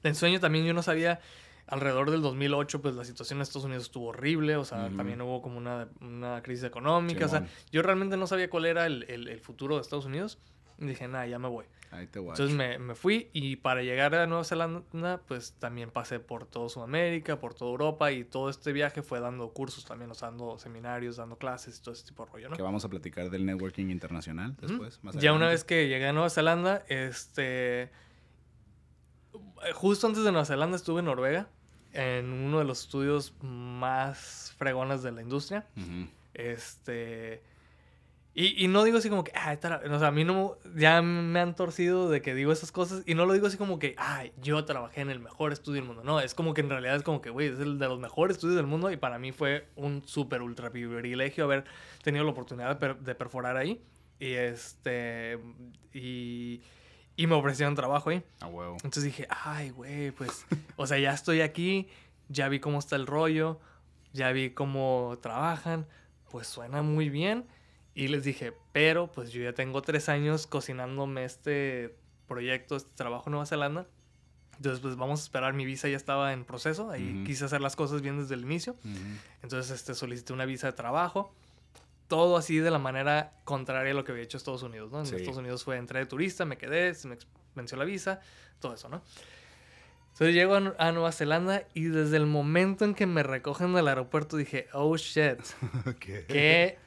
De ensueño también yo no sabía, alrededor del 2008, pues la situación en Estados Unidos estuvo horrible, o sea, también hubo como una, una crisis económica, o sea, yo realmente no sabía cuál era el, el, el futuro de Estados Unidos. Dije, nada, ya me voy. Entonces me, me, fui y para llegar a Nueva Zelanda, pues también pasé por toda Sudamérica, por toda Europa y todo este viaje fue dando cursos también, o sea, dando seminarios, dando clases y todo ese tipo de rollo, ¿no? Que vamos a platicar del networking internacional después. ya una vez que llegué a Nueva Zelanda, este... Justo antes de Nueva Zelanda estuve en Noruega, en uno de los estudios más fregones de la industria. Este y, y, no digo así como que, ay, o sea, a mí no, ya me han torcido de que digo esas cosas y no lo digo así como que, ay, yo trabajé en el mejor estudio del mundo. No, es como que en realidad es como que, güey, es el de los mejores estudios del mundo y para mí fue un súper ultra privilegio haber tenido la oportunidad de, perforar ahí. Y este, y, y me ofrecieron trabajo ahí. Ah, huevo. Entonces dije, ay, güey, pues, o sea, ya estoy aquí, ya vi cómo está el rollo, ya vi cómo trabajan, pues suena muy bien y les dije, pero pues yo ya tengo tres años cocinándome este proyecto, este trabajo en Nueva Zelanda. Entonces, pues vamos a esperar. Mi visa ya estaba en proceso. Ahí quise hacer las cosas bien desde el inicio. Entonces, este, solicité una visa de trabajo. Todo así de la manera contraria a lo que había hecho Estados Unidos, ¿no? En Estados Unidos fue, entré de turista, me quedé, se me venció la visa, todo eso, ¿no? Entonces llego a, Nueva Zelanda y desde el momento en que me recogen del aeropuerto dije, oh shit, ¿qué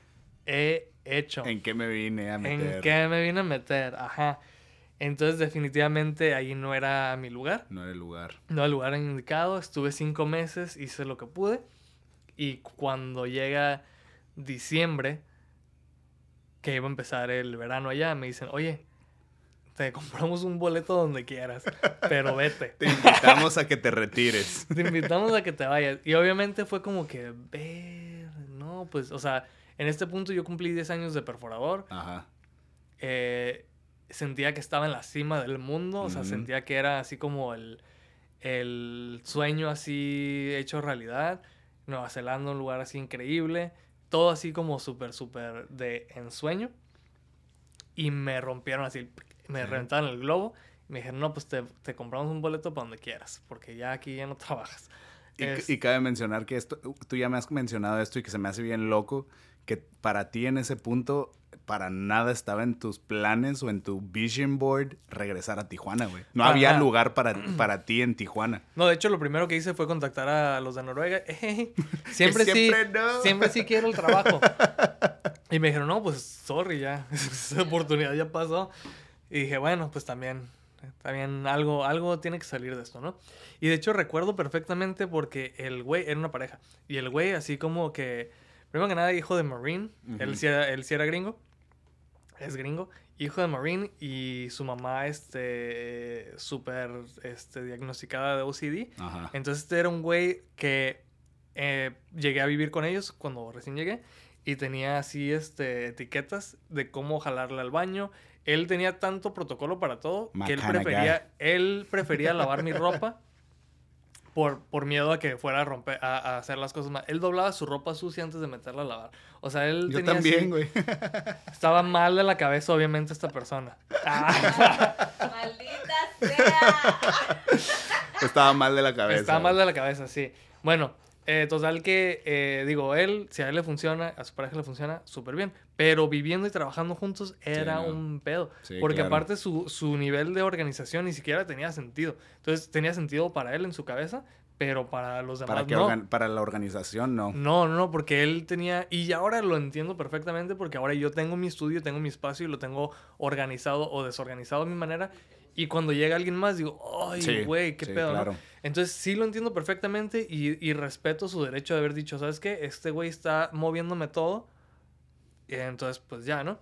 he hecho. ¿En qué me vine a meter? ¿En qué me vine a meter? Ajá. Entonces definitivamente ahí no era mi lugar. No era el lugar. No era el lugar indicado. Estuve cinco meses, hice lo que pude. Y cuando llega diciembre, que iba a empezar el verano allá, me dicen, oye, te compramos un boleto donde quieras, pero vete. Te invitamos a que te retires. te invitamos a que te vayas. Y obviamente fue como que, ver, no, pues, o sea, en este punto yo cumplí 10 años de perforador. Ajá. Eh, sentía que estaba en la cima del mundo, o sea, sentía que era así como el, el sueño así hecho realidad. Nueva Zelanda, un lugar así increíble, todo así como súper, súper de ensueño. Y me rompieron así, me reventaron el globo. Y me dijeron, no, pues te, te, compramos un boleto para donde quieras, porque ya aquí ya no trabajas. Y, y, cabe mencionar que esto, tú ya me has mencionado esto y que se me hace bien loco, que para ti en ese punto para nada estaba en tus planes o en tu vision board regresar a Tijuana, güey. No había lugar para, para ti en Tijuana. No, de hecho, lo primero que hice fue contactar a los de Noruega. siempre, sí, siempre sí quiero el trabajo. y me dijeron, no, pues sorry, ya. Esa oportunidad ya pasó. Y dije, bueno, pues también, también algo, algo tiene que salir de esto, ¿no? Y de hecho recuerdo perfectamente porque el güey era una pareja. Y el güey así como que, primero que nada, hijo de Marine. él, sí él sí era gringo es gringo, hijo de Marine y su mamá, este, súper, este, diagnosticada de OCD. Entonces este era un güey que eh, llegué a vivir con ellos cuando recién llegué y tenía así, este, etiquetas de cómo jalarle al baño. Él tenía tanto protocolo para todo que él prefería, él prefería lavar mi ropa por, por miedo a que fuera a romper, a, hacer las cosas mal. Él doblaba su ropa sucia antes de meterla a lavar. O sea, él Yo también, güey. Estaba mal de la cabeza, obviamente, esta persona. Maldita sea. Estaba mal de la cabeza. Estaba mal de la cabeza, sí. Bueno, eh, total que, eh, digo, él, si a él le funciona, a su pareja le funciona súper bien. Pero viviendo y trabajando juntos era un pedo. porque aparte su, su, nivel de organización ni siquiera tenía sentido. Entonces tenía sentido para él en su cabeza, pero para los demás para no. para la organización no. No, no, porque él tenía... Y ahora lo entiendo perfectamente porque ahora yo tengo mi estudio, tengo mi espacio y lo tengo organizado o desorganizado a mi manera. Y cuando llega alguien más, digo, ay, güey, qué pedo, ¿no? Entonces sí lo entiendo perfectamente y, y, respeto su derecho de haber dicho, ¿sabes qué? Este güey está moviéndome todo. Y entonces, pues ya, ¿no?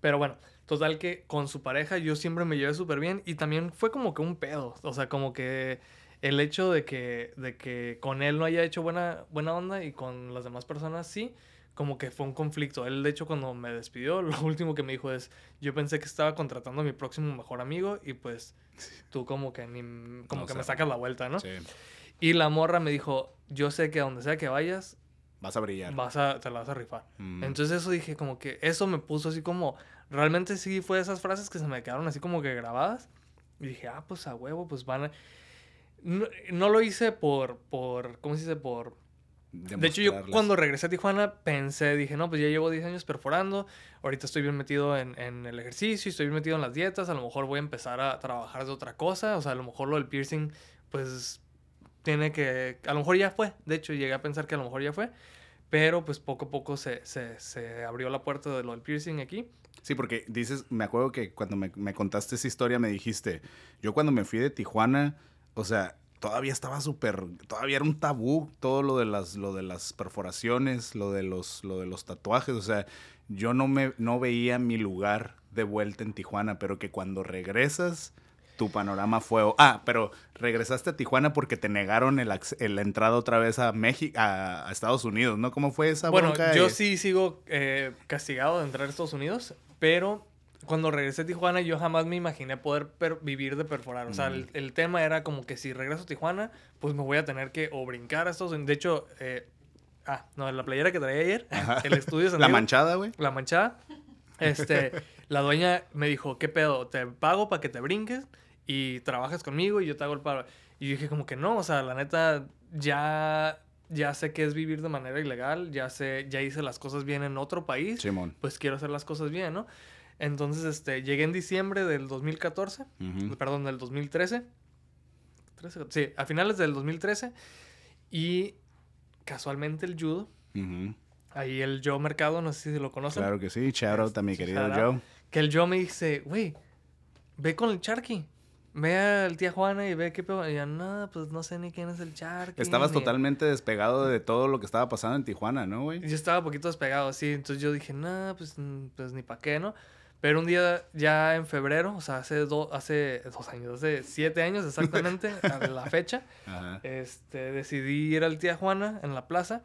Pero bueno, total que con su pareja yo siempre me llevé súper bien y también fue como que un pedo. O sea, como que el hecho de que, de que con él no haya hecho buena, buena onda y con las demás personas sí como que fue un conflicto. Él, de hecho, cuando me despidió, lo último que me dijo es, yo pensé que estaba contratando a mi próximo mejor amigo y pues tú como que ni, como que me sacas la vuelta, ¿no? Sí. Y la morra me dijo, yo sé que donde sea que vayas, vas a brillar. Vas a, te la vas a rifar. Mm. Entonces eso dije como que eso me puso así como, realmente sí fue esas frases que se me quedaron así como que grabadas. Y dije, ah, pues a huevo, pues van a... No, no lo hice por, por, ¿cómo se dice? Por de hecho, yo cuando regresé a Tijuana pensé, dije, no, pues ya llevo 10 años perforando, ahorita estoy bien metido en, en, el ejercicio, estoy bien metido en las dietas, a lo mejor voy a empezar a trabajar de otra cosa, o sea, a lo mejor lo del piercing, pues tiene que, a lo mejor ya fue, de hecho llegué a pensar que a lo mejor ya fue, pero pues poco a poco se, se, se abrió la puerta de lo del piercing aquí. Sí, porque dices, me acuerdo que cuando me, me contaste esa historia me dijiste, yo cuando me fui de Tijuana, o sea, todavía estaba súper, todavía era un tabú todo lo de las, lo de las perforaciones, lo de los, lo de los tatuajes, o sea, yo no me, no veía mi lugar de vuelta en Tijuana, pero que cuando regresas, tu panorama fue, ah, pero regresaste a Tijuana porque te negaron el, la entrada otra vez a México, a, Estados Unidos, ¿no? ¿Cómo fue esa Bueno, yo sí sigo eh, castigado de entrar a Estados Unidos, pero cuando regresé a Tijuana, yo jamás me imaginé poder vivir de perforar. O sea, el, tema era como que si regreso a Tijuana, pues me voy a tener que o brincar a estos. De hecho, eh, ah, no, la playera que traía ayer, el estudio La manchada, güey. La manchada. Este, la dueña me dijo, ¿qué pedo? Te pago para que te brinques y trabajes conmigo y yo te hago el paro. Y yo dije como que no, o sea, la neta, ya ya sé que es vivir de manera ilegal, ya sé, ya hice las cosas bien en otro país, Simón. pues quiero hacer las cosas bien, ¿no? Entonces, este, llegué en diciembre del 2014, perdón, del 2013. sí, a finales del 2013. Y casualmente el judo. Ahí el Joe Mercado, no sé si lo conocen. Claro que sí, shout out a mi querido Joe. Que el Joe me dice, güey, ve con el Charky. ve al tía Juana y ve qué pedo. Y yo, no, pues no sé ni quién es el Shark. Estabas totalmente despegado de todo lo que estaba pasando en Tijuana, ¿no, güey? Yo estaba un poquito despegado, sí. Entonces yo dije, no, pues, pues ni para qué, ¿no? Pero un día ya en febrero, o sea, hace, hace dos años, hace siete años exactamente, a la fecha, este decidí ir al tía Juana en la plaza.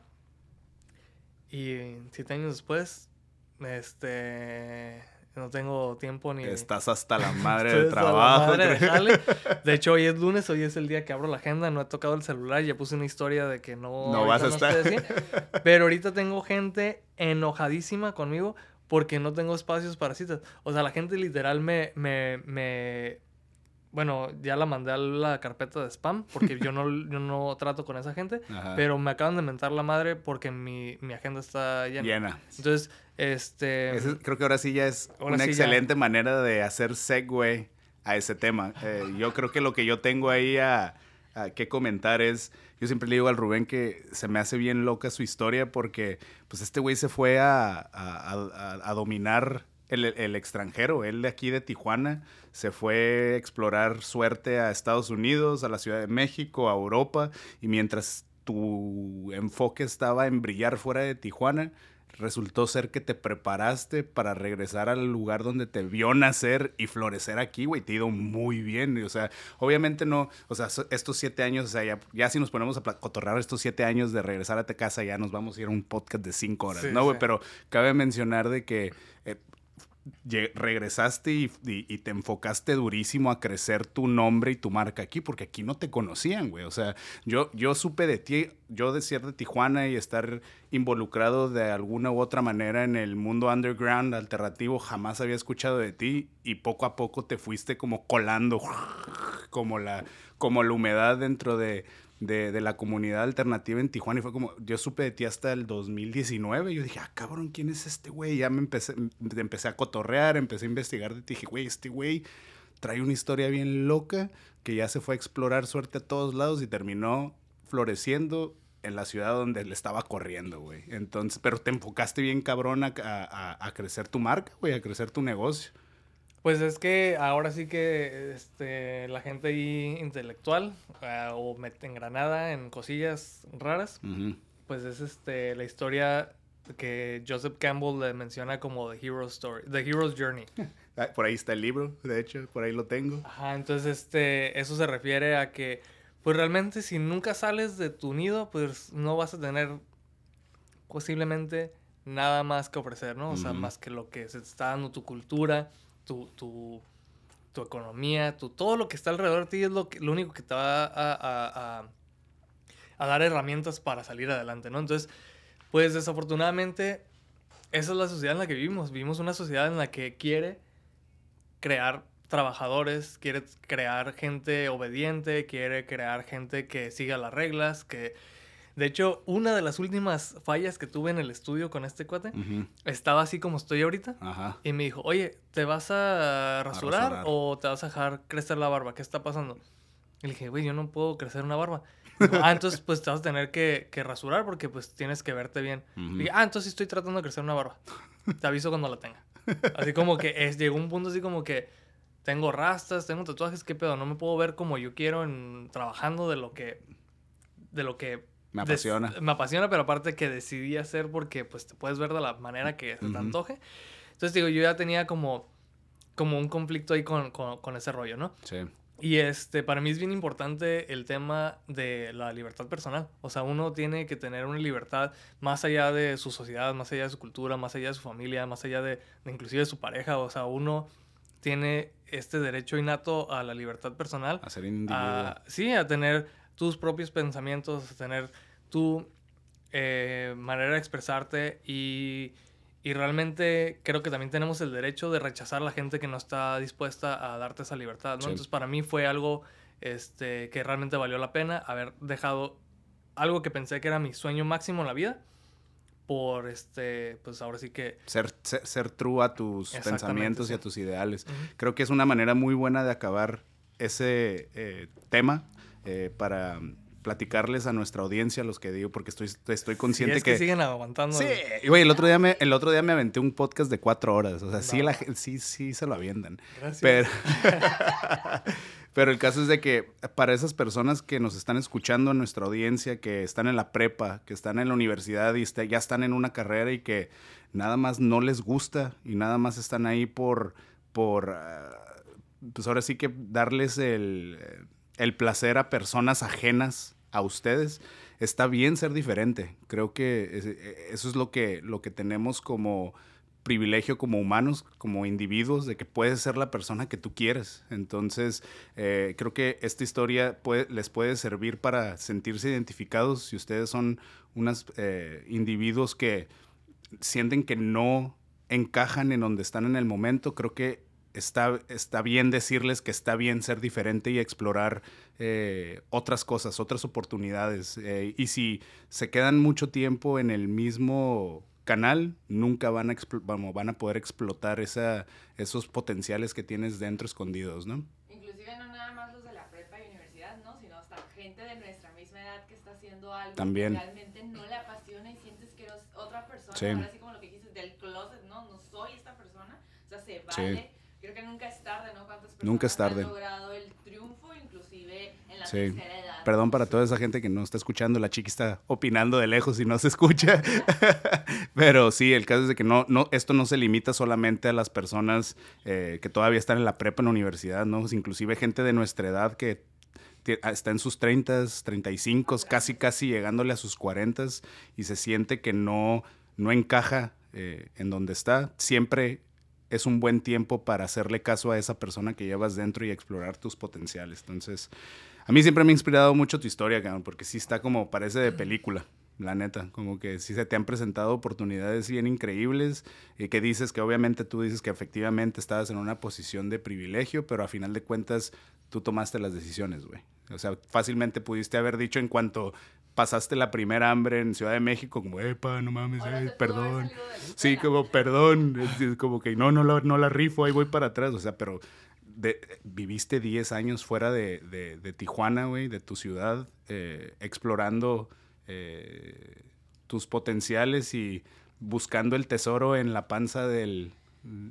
Y siete años después, este no tengo tiempo ni. Estás hasta la madre de trabajo. de, hecho, hoy es lunes, hoy es el día que abro la agenda. No he tocado el celular, ya puse una historia de que no. No vas a estar. pero ahorita tengo gente enojadísima conmigo porque no tengo espacios para citas. O sea, la gente literal me, me, me bueno, ya la mandé a la carpeta de spam porque yo no, yo no trato con esa gente, pero me acaban de mentar la madre porque mi, mi agenda está llena. Llena. Entonces, este... creo que ahora sí ya es una excelente manera de hacer segue a ese tema. Eh, yo creo que lo que yo tengo ahí a, a que comentar es, yo siempre le digo al Rubén que se me hace bien loca su historia porque pues este güey se fue a, a, a dominar el, extranjero, él de aquí de Tijuana, se fue a explorar suerte a Estados Unidos, a la Ciudad de México, a Europa, y mientras tu enfoque estaba en brillar fuera de Tijuana, resultó ser que te preparaste para regresar al lugar donde te vio nacer y florecer aquí, güey. Te ha ido muy bien. O sea, obviamente no, o sea, estos siete años, o sea, ya, si nos ponemos a cotorrar estos siete años de regresar a tu casa, ya nos vamos a ir a un podcast de cinco horas, ¿no, güey? Pero cabe mencionar de que eh, regresaste y, te enfocaste durísimo a crecer tu nombre y tu marca aquí, porque aquí no te conocían, güey. O sea, yo, yo supe de ti, yo de ser de Tijuana y estar involucrado de alguna u otra manera en el mundo underground alternativo, jamás había escuchado de ti y poco a poco te fuiste como colando, como la, como la humedad dentro de, de, la comunidad alternativa en Tijuana y fue como, yo supe de ti hasta el 2019 y yo dije, ah, cabrón, ¿quién es este güey? Ya me empecé, empecé a cotorrear, empecé a investigar de ti dije, güey, este güey trae una historia bien loca que ya se fue a explorar suerte a todos lados y terminó floreciendo en la ciudad donde le estaba corriendo, güey. Entonces, pero te enfocaste bien cabrón a, a crecer tu marca, güey, a crecer tu negocio. Pues es que ahora sí que este, la gente ahí intelectual uh, o engranada en cosillas raras, pues es este, la historia que Joseph Campbell le menciona como The Hero's Story, The Hero's Journey. Ah, por ahí está el libro, de hecho, por ahí lo tengo. Ajá, entonces este, eso se refiere a que, pues realmente si nunca sales de tu nido, pues no vas a tener posiblemente nada más que ofrecer, ¿no? O sea, más que lo que se está dando tu cultura, tu, tu, tu economía, tu, todo lo que está alrededor de ti es lo, que, lo único que te va a, a, a, dar herramientas para salir adelante, ¿no? Entonces, pues desafortunadamente, esa es la sociedad en la que vivimos. Vivimos una sociedad en la que quiere crear trabajadores, quiere crear gente obediente, quiere crear gente que siga las reglas, que de hecho, una de las últimas fallas que tuve en el estudio con este cuate, estaba así como estoy ahorita. Y me dijo, oye, ¿te vas a rasurar, o te vas a dejar crecer la barba? ¿Qué está pasando? Y le dije, güey, yo no puedo crecer una barba. ah, entonces pues te vas a tener que, rasurar porque pues tienes que verte bien. Y dije, ah, entonces estoy tratando de crecer una barba. Te aviso cuando la tenga. Así como que es, llegó un punto así como que tengo rastas, tengo tatuajes, ¿qué pedo? No me puedo ver como yo quiero en, trabajando de lo que de lo que me apasiona. me apasiona, pero aparte que decidí hacer porque pues te puedes ver de la manera que se te antoje. Entonces digo, yo ya tenía como, como un conflicto ahí con, con, ese rollo, ¿no? Sí. Y este, para mí es bien importante el tema de la libertad personal. O sea, uno tiene que tener una libertad más allá de su sociedad, más allá de su cultura, más allá de su familia, más allá de, inclusive de su pareja. O sea, uno tiene este derecho innato a la libertad personal. A ser individuo. sí, a tener tus propios pensamientos, a tener tu eh, manera de expresarte y, y, realmente creo que también tenemos el derecho de rechazar a la gente que no está dispuesta a darte esa libertad, ¿no? Entonces para mí fue algo este, que realmente valió la pena haber dejado algo que pensé que era mi sueño máximo en la vida por este, pues ahora sí que... Ser, ser, true a tus pensamientos y a tus ideales. Creo que es una manera muy buena de acabar ese eh, tema eh, para platicarles a nuestra audiencia, los que digo, porque estoy, estoy consciente que, siguen aguantando. Sí, güey, el otro día me, el otro día me aventé un podcast de cuatro horas. O sea, sí, la, sí, sí se lo avientan. Pero, Pero el caso es de que para esas personas que nos están escuchando en nuestra audiencia, que están en la prepa, que están en la universidad y este, ya están en una carrera y que nada más no les gusta y nada más están ahí por, por ah, pues ahora sí que darles el, el placer a personas ajenas a ustedes está bien ser diferente. Creo que e, eso es lo que, lo que tenemos como privilegio como humanos, como individuos, de que puedes ser la persona que tú quieres. Entonces, eh, creo que esta historia les puede servir para sentirse identificados si ustedes son unos eh, individuos que sienten que no encajan en donde están en el momento. Creo que está, está bien decirles que está bien ser diferente y explorar eh, otras cosas, otras oportunidades. y si se quedan mucho tiempo en el mismo canal, nunca van a, vamos, van a poder explotar esa, esos potenciales que tienes dentro escondidos, ¿no? Inclusive no nada más los de la prepa y universidad, ¿no? Sino hasta gente de nuestra misma edad que está haciendo algo También. que realmente no le apasiona y sientes que eres otra persona, así como lo que dices del closet, ¿no? No soy esta persona, o sea, se vale. Creo que nunca es tarde, ¿no? ¿Cuántas personas nunca es tarde. han logrado el triunfo, inclusive en la sí. tercera edad? Perdón para toda esa gente que no está escuchando, la chiqui está opinando de lejos y no se escucha. Pero sí, el caso es de que no, no, esto no se limita solamente a las personas eh, que todavía están en la prepa, en la universidad, ¿no? Inclusive gente de nuestra edad que ah, está en sus 30, 35, casi casi llegándole a sus 40 y se siente que no, no encaja eh, en donde está. Siempre es un buen tiempo para hacerle caso a esa persona que llevas dentro y explorar tus potenciales. Entonces, a mí siempre me ha inspirado mucho tu historia, porque sí está como, parece de película, la neta. Como que sí se te han presentado oportunidades bien increíbles y que dices que obviamente tú dices que efectivamente estabas en una posición de privilegio, pero a final de cuentas tú tomaste las decisiones, güey. O sea, fácilmente pudiste haber dicho en cuanto pasaste la primera hambre en Ciudad de México, como, epa, no mames, eh, perdón. Sí, como, perdón, como que no, no la, no la rifo, ahí voy para atrás, o sea, pero viviste 10 años fuera de, de, Tijuana, güey, de tu ciudad, eh, explorando eh, tus potenciales y buscando el tesoro en la panza del,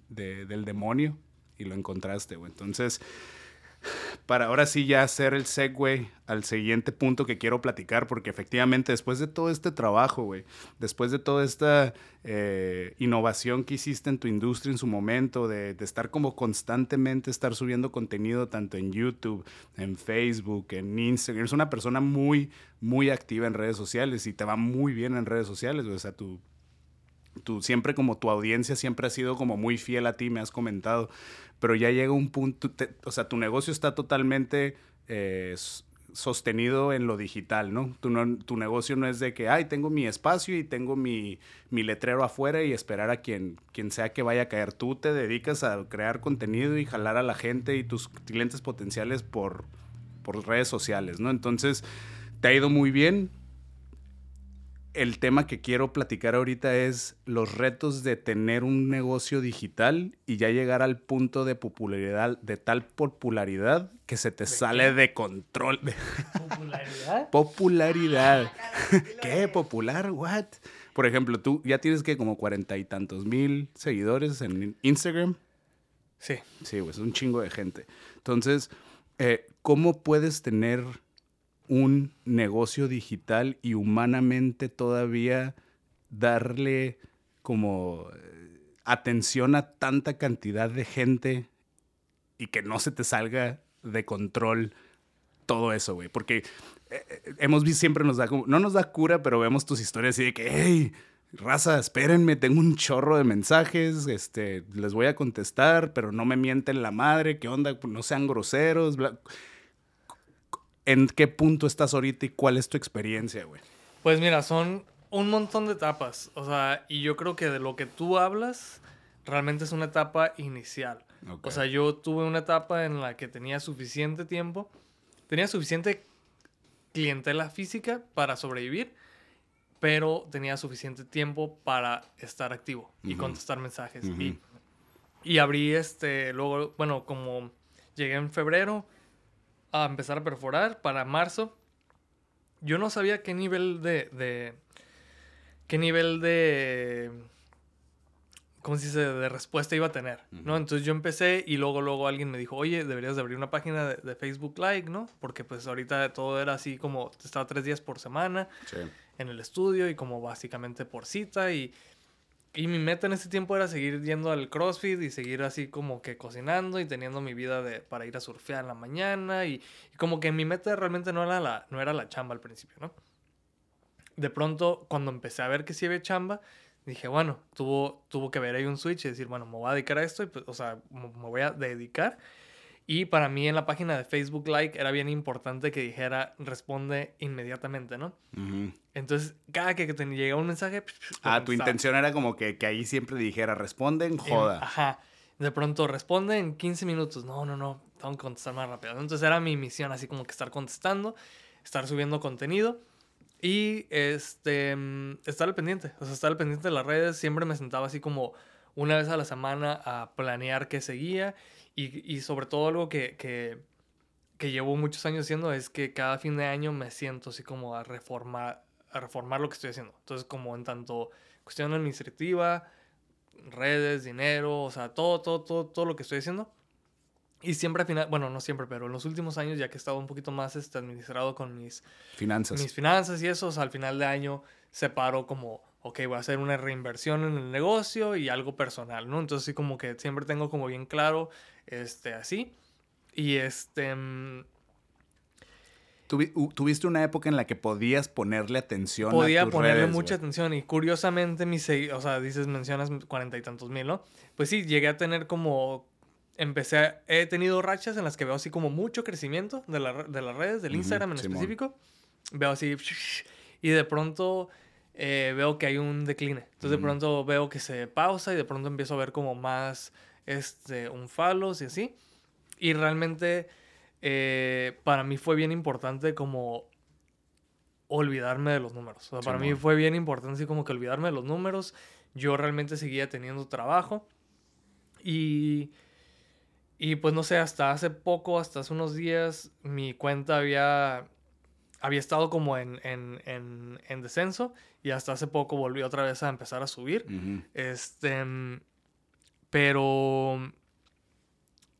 del demonio y lo encontraste, güey. Entonces, para ahora sí ya hacer el segue al siguiente punto que quiero platicar, porque efectivamente después de todo este trabajo, güey, después de toda esta eh, innovación que hiciste en tu industria en su momento, de, estar como constantemente estar subiendo contenido tanto en YouTube, en Facebook, en Instagram, eres una persona muy, muy activa en redes sociales y te va muy bien en redes sociales, o sea, tu tú siempre como tu audiencia siempre ha sido como muy fiel a ti, me has comentado, pero ya llega un punto, o sea, tu negocio está totalmente eh, sostenido en lo digital, ¿no? Tu, negocio no es de que, ay, tengo mi espacio y tengo mi, mi, letrero afuera y esperar a quien, quien sea que vaya a caer. Tú te dedicas a crear contenido y jalar a la gente y tus clientes potenciales por, por redes sociales, ¿no? Entonces, te ha ido muy bien, el tema que quiero platicar ahorita es los retos de tener un negocio digital y ya llegar al punto de popularidad, de tal popularidad que se te sale de control. ¿Popularidad? popularidad. Ah, ¿Qué? ¿Popular? ¿What? Por ejemplo, tú ya tienes que como cuarenta y tantos mil seguidores en Instagram. Sí. Sí, pues es un chingo de gente. Entonces, eh, ¿cómo puedes tener un negocio digital y humanamente todavía darle como eh, atención a tanta cantidad de gente y que no se te salga de control todo eso, güey. Porque eh, eh, hemos visto, siempre nos da como, no nos da cura, pero vemos tus historias y de que, hey, raza, espérenme, tengo un chorro de mensajes, este, les voy a contestar, pero no me mienten la madre, ¿qué onda? No sean groseros, bla en qué punto estás ahorita y cuál es tu experiencia, güey. Pues mira, son un montón de etapas. O sea, y yo creo que de lo que tú hablas, realmente es una etapa inicial. O sea, yo tuve una etapa en la que tenía suficiente tiempo, tenía suficiente clientela física para sobrevivir, pero tenía suficiente tiempo para estar activo y contestar mensajes. y, y abrí este, luego, bueno, como llegué en febrero, a empezar a perforar para marzo. Yo no sabía qué nivel de, de qué nivel de como si se de respuesta iba a tener, ¿no? Entonces yo empecé y luego, luego alguien me dijo, oye, deberías de abrir una página de, Facebook Live, ¿no? Porque pues ahorita todo era así como, estaba tres días por semana en el estudio y como básicamente por cita y... Y mi meta en ese tiempo era seguir yendo al CrossFit y seguir así como que cocinando y teniendo mi vida de, para ir a surfear en la mañana. Y, como que mi meta realmente no era, la, no era la chamba al principio, ¿no? De pronto, cuando empecé a ver que sí había chamba, dije, bueno, tuvo, tuvo que ver ahí un switch y decir, bueno, me voy a dedicar a esto, y pues, o sea, me voy a dedicar. Y para mí en la página de Facebook Like era bien importante que dijera responde inmediatamente, ¿no? Entonces, cada que te llegaba un mensaje... Ah, tu intención era como que, que, ahí siempre dijera responden, joda. ajá. De pronto responde en 15 minutos. No, no, no, tengo que contestar más rápido. Entonces era mi misión así como que estar contestando, estar subiendo contenido. Y este, mm, estar al pendiente, o sea, estar al pendiente de las redes. Siempre me sentaba así como una vez a la semana a planear qué seguía. Y, y sobre todo algo que, que, que, llevo muchos años haciendo es que cada fin de año me siento así como a reformar, a reformar lo que estoy haciendo. Entonces, como en tanto cuestión administrativa, redes, dinero, o sea, todo, todo, todo, todo lo que estoy haciendo y siempre al final, bueno, no siempre, pero en los últimos años, ya que he estado un poquito más este, administrado con mis finanzas. Mis finanzas y eso, al final de año separo como, ok, voy a hacer una reinversión en el negocio y algo personal, ¿no? Entonces sí como que siempre tengo como bien claro, este, así. Y este... Mm, tuviste una época en la que podías ponerle atención Podía a tus ponerle mucha atención y curiosamente, mis, o sea, dices, mencionas cuarenta y tantos mil, ¿no? Pues sí, llegué a tener como empecé, he tenido rachas en las que veo así como mucho crecimiento de, la, de las redes, del Instagram en específico. Veo así, y de pronto eh, veo que hay un decline. Entonces de pronto veo que se pausa y de pronto empiezo a ver como más este, un falos y así. Y realmente eh, para mí fue bien importante como olvidarme de los números. O sea, para mí fue bien importante así como que olvidarme de los números. Yo realmente seguía teniendo trabajo. Y y pues no sé, hasta hace poco, hasta hace unos días, mi cuenta había, había estado como en, en, en, en descenso y hasta hace poco volvió otra vez a empezar a subir. Este, pero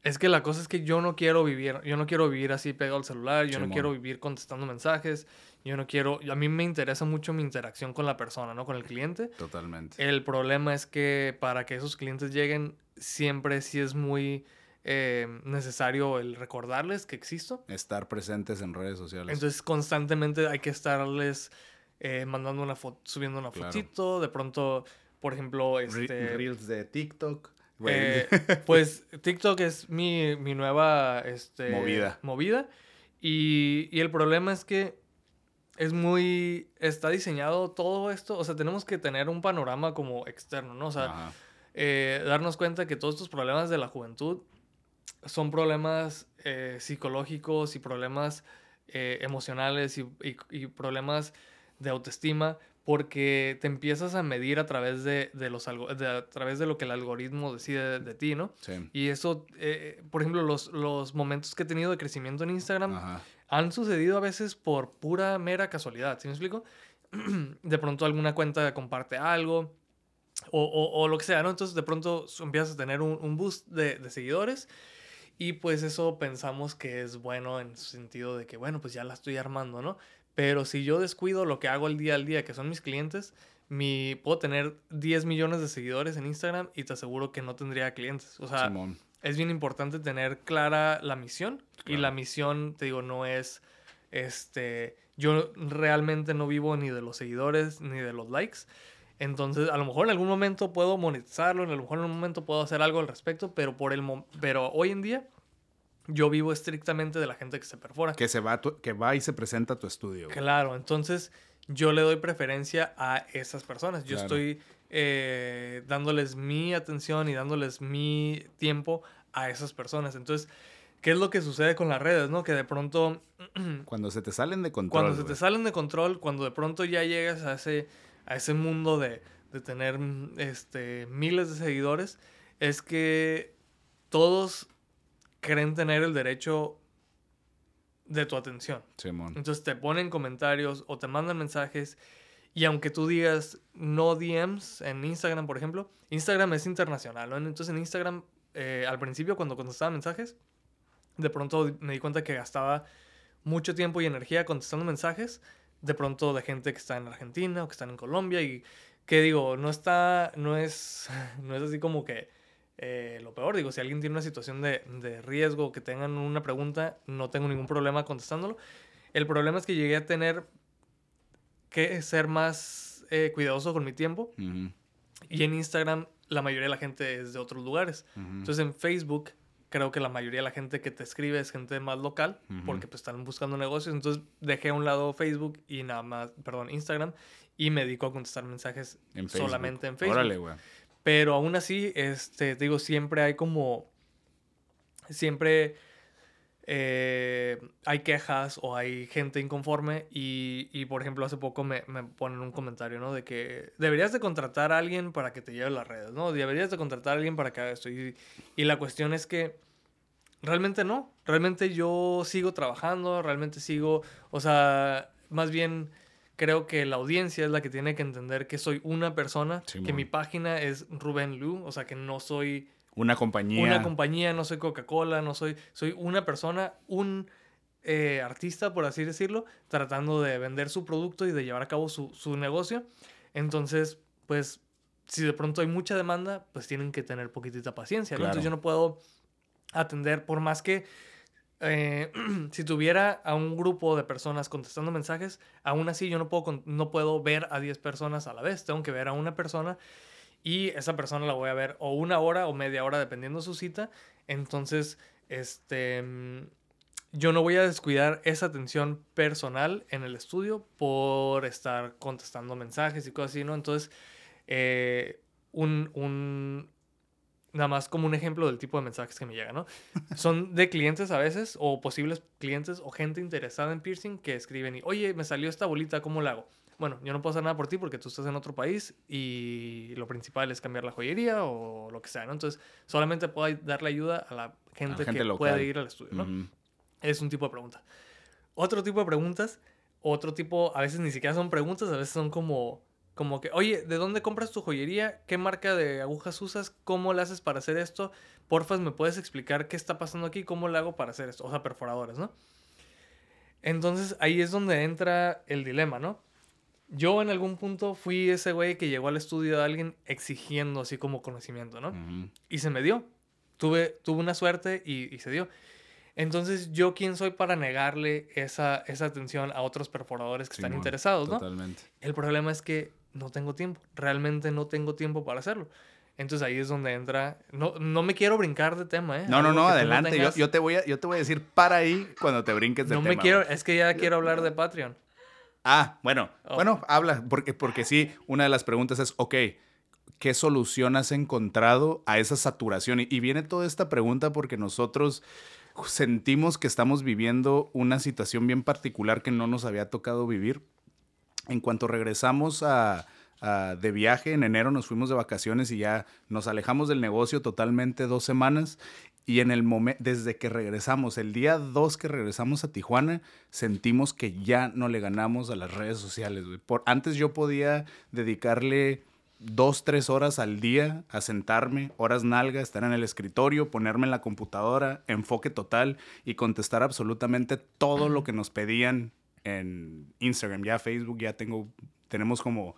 es que la cosa es que yo no quiero vivir, yo no quiero vivir así pegado al celular, yo no quiero vivir contestando mensajes, yo no quiero, a mí me interesa mucho mi interacción con la persona, ¿no? Con el cliente. Totalmente. El problema es que para que esos clientes lleguen, siempre sí es muy eh, necesario el recordarles que existo. Estar presentes en redes sociales. Entonces constantemente hay que estarles eh, mandando una foto, subiendo una fotito, de pronto, por ejemplo, este... Reels de TikTok. Eh, pues TikTok es mi, mi nueva este, movida. movida. Y, y, el problema es que es muy... Está diseñado todo esto. O sea, tenemos que tener un panorama como externo, ¿no? O sea, darnos cuenta que todos estos problemas de la juventud son problemas eh, psicológicos y problemas eh, emocionales y, problemas de autoestima porque te empiezas a medir a través de, los a través de lo que el algoritmo decide de, ti, ¿no? Sí. Y eso, eh, por ejemplo, los, los momentos que he tenido de crecimiento en Instagram han sucedido a veces por pura mera casualidad, ¿sí me explico? de pronto alguna cuenta comparte algo o, o, lo que sea, ¿no? Entonces de pronto empiezas a tener un, un boost de, de seguidores y pues eso pensamos que es bueno en su sentido de que, bueno, pues ya la estoy armando, ¿no? Pero si yo descuido lo que hago el día al día, que son mis clientes, mi, puedo tener 10 millones de seguidores en Instagram y te aseguro que no tendría clientes. O sea, es bien importante tener clara la misión. Y la misión, te digo, no es, este, yo realmente no vivo ni de los seguidores ni de los likes. Entonces, a lo mejor en algún momento puedo monetizarlo, a lo mejor en algún momento puedo hacer algo al respecto, pero, por el pero hoy en día yo vivo estrictamente de la gente que se perfora. Que, se va, que va y se presenta a tu estudio. Claro, entonces yo le doy preferencia a esas personas. Yo estoy eh, dándoles mi atención y dándoles mi tiempo a esas personas. Entonces, ¿qué es lo que sucede con las redes, no? Que de pronto... cuando se te salen de control. Cuando se te salen de control, cuando de pronto ya llegas a ese a ese mundo de, de tener este, miles de seguidores, es que todos creen tener el derecho de tu atención. Entonces te ponen comentarios o te mandan mensajes Y aunque tú digas no DMs en Instagram, por ejemplo, Instagram es internacional, ¿no? Entonces en Instagram, eh, al principio cuando contestaba mensajes, de pronto me di cuenta que gastaba mucho tiempo y energía contestando mensajes, de pronto de gente que está en Argentina o que están en Colombia y que digo, no está, no es, no es así como que eh, lo peor, digo, si alguien tiene una situación de, de riesgo, que tengan una pregunta, no tengo ningún problema contestándolo. El problema es que llegué a tener que ser más eh, cuidadoso con mi tiempo. Y en Instagram la mayoría de la gente es de otros lugares. Entonces en Facebook creo que la mayoría de la gente que te escribe es gente más local porque pues están buscando negocios. Entonces dejé a un lado Facebook y nada más, perdón, Instagram y me dedico a contestar mensajes solamente en Facebook. Órale, güey. Pero aún así, este, te digo, siempre hay como, siempre eh, hay quejas o hay gente inconforme y, y por ejemplo hace poco me, me, ponen un comentario, ¿no? De que deberías de contratar a alguien para que te lleve las redes, ¿no? Deberías de contratar a alguien para que haga esto. Y, y la cuestión es que realmente no, realmente yo sigo trabajando, realmente sigo, o sea, más bien creo que la audiencia es la que tiene que entender que soy una persona, que mi página es Rubén Lu, o sea, que no soy una compañía. Una compañía, no soy Coca-Cola, no soy, soy una persona, un eh, artista, por así decirlo, tratando de vender su producto y de llevar a cabo su, su negocio. Entonces, pues, si de pronto hay mucha demanda, pues tienen que tener poquitita paciencia, ¿no? Entonces yo no puedo atender, por más que eh, si tuviera a un grupo de personas contestando mensajes, aún así yo no puedo, no puedo ver a 10 personas a la vez, tengo que ver a una persona y esa persona la voy a ver o una hora o media hora dependiendo de su cita. Entonces, este, mm, yo no voy a descuidar esa atención personal en el estudio por estar contestando mensajes y cosas así, ¿no? Entonces, eh, un, un, nada más como un ejemplo del tipo de mensajes que me llegan, ¿no? Son de clientes a veces, o posibles clientes, o gente interesada en piercing que escriben y, oye, me salió esta bolita, ¿cómo la hago? bueno, yo no puedo hacer nada por ti porque tú estás en otro país y lo principal es cambiar la joyería o lo que sea, ¿no? Entonces, solamente puedo darle ayuda a la gente, que puede ir al estudio, ¿no? Es un tipo de pregunta. Otro tipo de preguntas, otro tipo, a veces ni siquiera son preguntas, a veces son como, como que, oye, ¿de dónde compras tu joyería? ¿Qué marca de agujas usas? ¿Cómo le haces para hacer esto? Porfas, ¿me puedes explicar qué está pasando aquí? ¿Cómo le hago para hacer esto? O sea, perforadores, ¿no? Entonces ahí es donde entra el dilema, ¿no? yo en algún punto fui ese güey que llegó al estudio de alguien exigiendo así como conocimiento, ¿no? Y se me dio. Tuve, tuve una suerte y, se dio. Entonces, ¿yo quién soy para negarle esa, esa atención a otros perforadores que están interesados, ¿no? Totalmente. El problema es que no tengo tiempo. Realmente no tengo tiempo para hacerlo. Entonces ahí es donde entra. No, no me quiero brincar de tema, ¿eh? No, no, no, adelante. yo, yo, te voy a, yo te voy a decir para ahí cuando te brinques de tema. No me quiero, es que ya quiero hablar de Patreon. Ah, bueno, oh. bueno, habla, porque, porque sí, una de las preguntas es, ok, ¿qué solución has encontrado a esa saturación? Y, viene toda esta pregunta porque nosotros sentimos que estamos viviendo una situación bien particular que no nos había tocado vivir. En cuanto regresamos a, de viaje en enero, nos fuimos de vacaciones y ya nos alejamos del negocio totalmente dos semanas. Y en el momento, desde que regresamos, el día 2 que regresamos a Tijuana, sentimos que ya no le ganamos a las redes sociales, Por, antes yo podía dedicarle dos, tres horas al día a sentarme, horas nalga, estar en el escritorio, ponerme en la computadora, enfoque total y contestar absolutamente todo lo que nos pedían en Instagram. Ya Facebook, ya tengo, tenemos como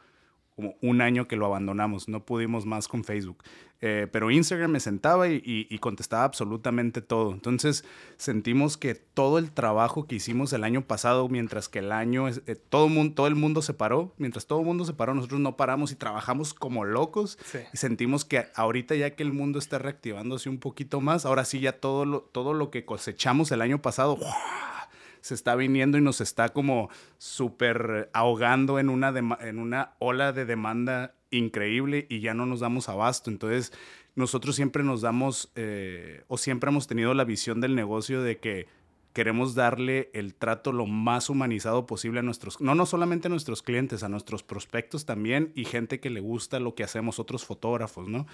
como un año que lo abandonamos, no pudimos más con Facebook. Eh, pero Instagram me sentaba y, contestaba absolutamente todo. Entonces sentimos que todo el trabajo que hicimos el año pasado, mientras que el año, eh, todo, mundo, todo el mundo se paró, mientras todo el mundo se paró, nosotros no paramos y trabajamos como locos. Y sentimos que ahorita ya que el mundo está reactivándose un poquito más, ahora sí ya todo lo, todo lo que cosechamos el año pasado, se está viniendo y nos está como súper ahogando en una, en una ola de demanda increíble y ya no nos damos abasto. Entonces, nosotros siempre nos damos, eh, o siempre hemos tenido la visión del negocio de que queremos darle el trato lo más humanizado posible a nuestros, no, no solamente a nuestros clientes, a nuestros prospectos también y gente que le gusta lo que hacemos, otros fotógrafos, ¿no?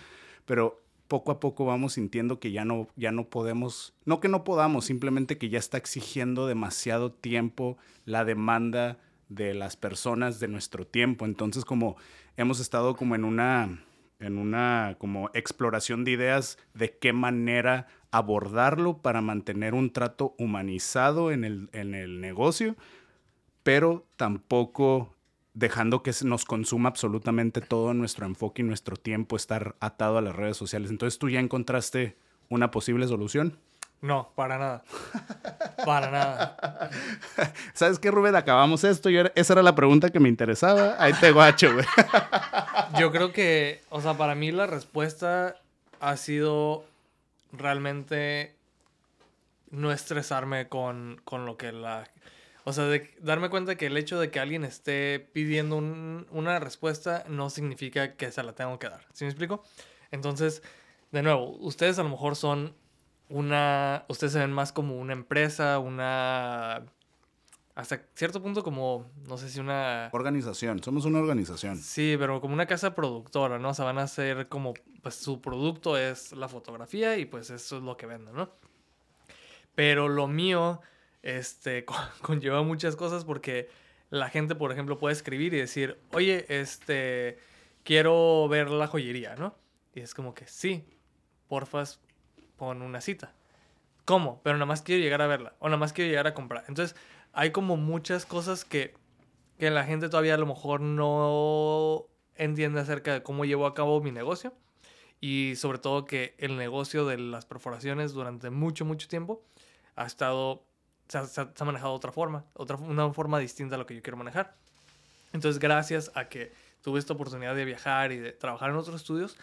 Pero poco a poco vamos sintiendo que ya no, ya no podemos, no que no podamos, simplemente que ya está exigiendo demasiado tiempo la demanda de las personas de nuestro tiempo. Entonces, como hemos estado como en una en una como exploración de ideas de qué manera abordarlo para mantener un trato humanizado en el, en el negocio, pero tampoco dejando que nos consuma absolutamente todo nuestro enfoque y nuestro tiempo estar atado a las redes sociales. Entonces, ¿tú ya encontraste una posible solución? No, para nada. Para nada. ¿Sabes qué, Rubén? Acabamos esto. Yo esa era la pregunta que me interesaba. Ahí te guacho, güey. Yo creo que, o sea, para mí la respuesta ha sido realmente no estresarme con, con lo que la... O sea, de darme cuenta que el hecho de que alguien esté pidiendo una respuesta no significa que se la tengo que dar. ¿Sí me explico? Entonces, de nuevo, ustedes a lo mejor son una, ustedes se ven más como una empresa, una, hasta cierto punto como, no sé si una... Organización, somos una organización. Sí, pero como una casa productora, ¿no? O sea, van a ser como, pues su producto es la fotografía y pues eso es lo que venden, ¿no? Pero lo mío, este, conlleva muchas cosas porque la gente, por ejemplo, puede escribir y decir, oye, este, quiero ver la joyería, ¿no? Y es como que, sí, porfas, con una cita. ¿Cómo? Pero nada más quiero llegar a verla o nada más quiero llegar a comprar. Entonces, hay como muchas cosas que, que la gente todavía a lo mejor no entiende acerca de cómo llevo a cabo mi negocio y sobre todo que el negocio de las perforaciones durante mucho, mucho tiempo ha estado, se ha, manejado de otra forma, otra, una forma distinta a lo que yo quiero manejar. Entonces, gracias a que tuve esta oportunidad de viajar y de trabajar en otros estudios,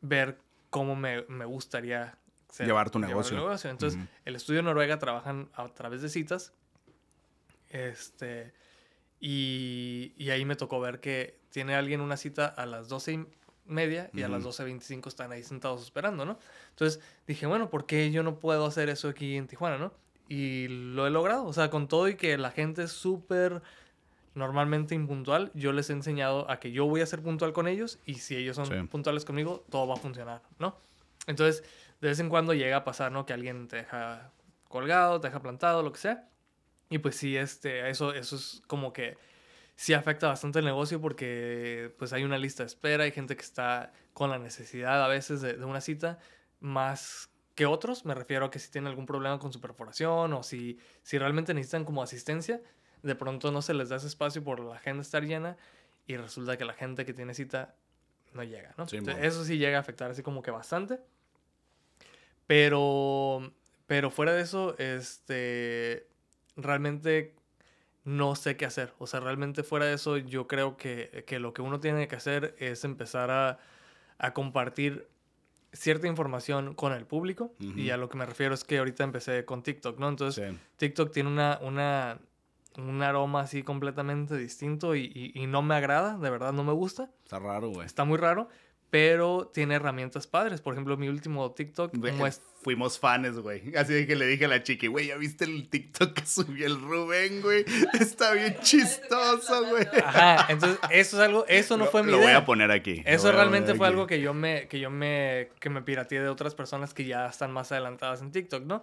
ver cómo me, me gustaría llevar tu negocio. Entonces, el estudio Noruega trabajan a través de citas. Este, y, y, ahí me tocó ver que tiene alguien una cita a las 12 y media y a las 12.25 están ahí sentados esperando, ¿no? Entonces dije, bueno, ¿por qué yo no puedo hacer eso aquí en Tijuana, no? Y lo he logrado, o sea, con todo y que la gente es súper normalmente impuntual, yo les he enseñado a que yo voy a ser puntual con ellos y si ellos son puntuales conmigo, todo va a funcionar, ¿no? Entonces, de vez en cuando llega a pasar, ¿no? Que alguien te deja colgado, te deja plantado, lo que sea. Y pues sí, este, eso, eso es como que sí afecta bastante el negocio porque pues hay una lista de espera, hay gente que está con la necesidad a veces de, una cita más que otros. Me refiero a que si tienen algún problema con su perforación o si, si realmente necesitan como asistencia, de pronto no se les da ese espacio por la agenda estar llena y resulta que la gente que tiene cita no llega, ¿no? eso sí llega a afectar así como que bastante. Pero, pero fuera de eso, este, realmente no sé qué hacer. O sea, realmente fuera de eso, yo creo que, que lo que uno tiene que hacer es empezar a, a compartir cierta información con el público. Y a lo que me refiero es que ahorita empecé con TikTok, ¿no? Entonces, TikTok tiene una, una, un aroma así completamente distinto y, y, y, no me agrada, de verdad no me gusta. Está raro, güey. Está muy raro pero tiene herramientas padres. Por ejemplo, mi último TikTok Fuimos fans, güey. Así que le dije a la chiqui, güey, ¿ya viste el TikTok que subió el Rubén, güey? Está bien chistoso, güey. Ajá, entonces eso es algo, eso no fue mi Lo voy a poner aquí. Eso realmente fue algo que yo me, que yo me, que me pirateé de otras personas que ya están más adelantadas en TikTok, ¿no?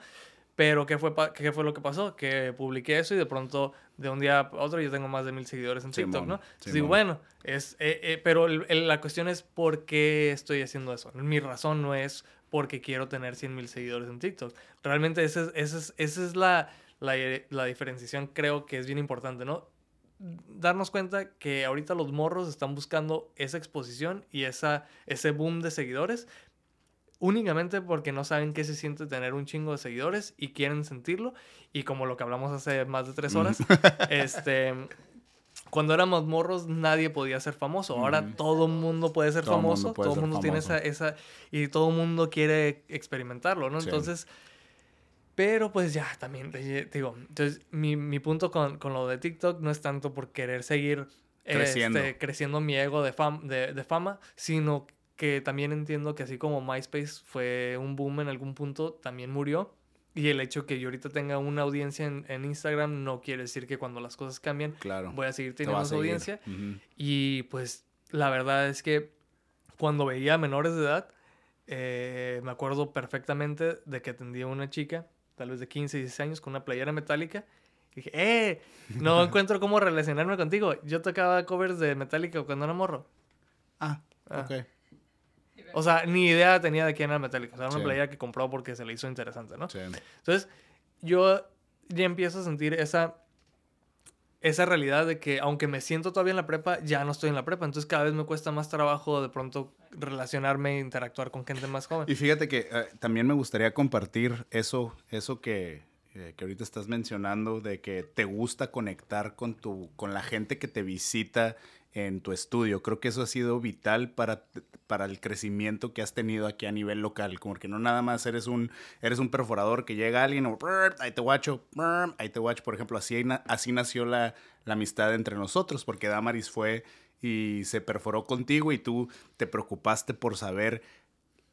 Pero ¿qué fue, ¿qué fue lo que pasó? Que publiqué eso y de pronto, de un día a otro, yo tengo más de mil seguidores en TikTok, ¿no? Sí, bueno, es, eh, eh, pero la cuestión es por qué estoy haciendo eso. Mi razón no es porque quiero tener 100 mil seguidores en TikTok. Realmente esa es, esa es, es la, la, la diferenciación, creo que es bien importante, ¿no? darnos cuenta que ahorita los morros están buscando esa exposición y esa, ese boom de seguidores, únicamente porque no saben qué se siente tener un chingo de seguidores y quieren sentirlo. Y como lo que hablamos hace más de tres horas, este, cuando éramos morros nadie podía ser famoso. Ahora todo el mundo puede ser famoso, todo el mundo tiene esa, esa, y todo el mundo quiere experimentarlo, ¿no? Entonces, pero pues ya, también, digo, entonces mi, mi punto con, con, lo de TikTok no es tanto por querer seguir creciendo, este, creciendo mi ego de, fam, de, de fama, sino que también entiendo que así como MySpace fue un boom en algún punto, también murió. Y el hecho que yo ahorita tenga una audiencia en, Instagram no quiere decir que cuando las cosas cambien claro, voy a seguir teniendo esa audiencia. Y pues la verdad es que cuando veía menores de edad, eh, me acuerdo perfectamente de que atendía a una chica, tal vez de 15, 16 años, con una playera metálica dije, ¡eh! No encuentro cómo relacionarme contigo. Yo tocaba covers de Metallica cuando era morro. Ah, ah. ok. O sea, ni idea tenía de quién era Metallica. O sea, era una playa que compró porque se le hizo interesante, ¿no? Sí. Entonces, yo ya empiezo a sentir esa, esa realidad de que aunque me siento todavía en la prepa, ya no estoy en la prepa. Entonces, cada vez me cuesta más trabajo de pronto relacionarme e interactuar con gente más joven. Y fíjate que eh, también me gustaría compartir eso, eso que, eh, que ahorita estás mencionando, de que te gusta conectar con, tu, con la gente que te visita en tu estudio. Creo que eso ha sido vital para, para el crecimiento que has tenido aquí a nivel local. Como que no nada más eres un, eres un perforador que llega alguien, o, ahí te guacho, ahí te guacho. Por ejemplo, así, así nació la, la amistad entre nosotros, porque Damaris fue y se perforó contigo y tú te preocupaste por saber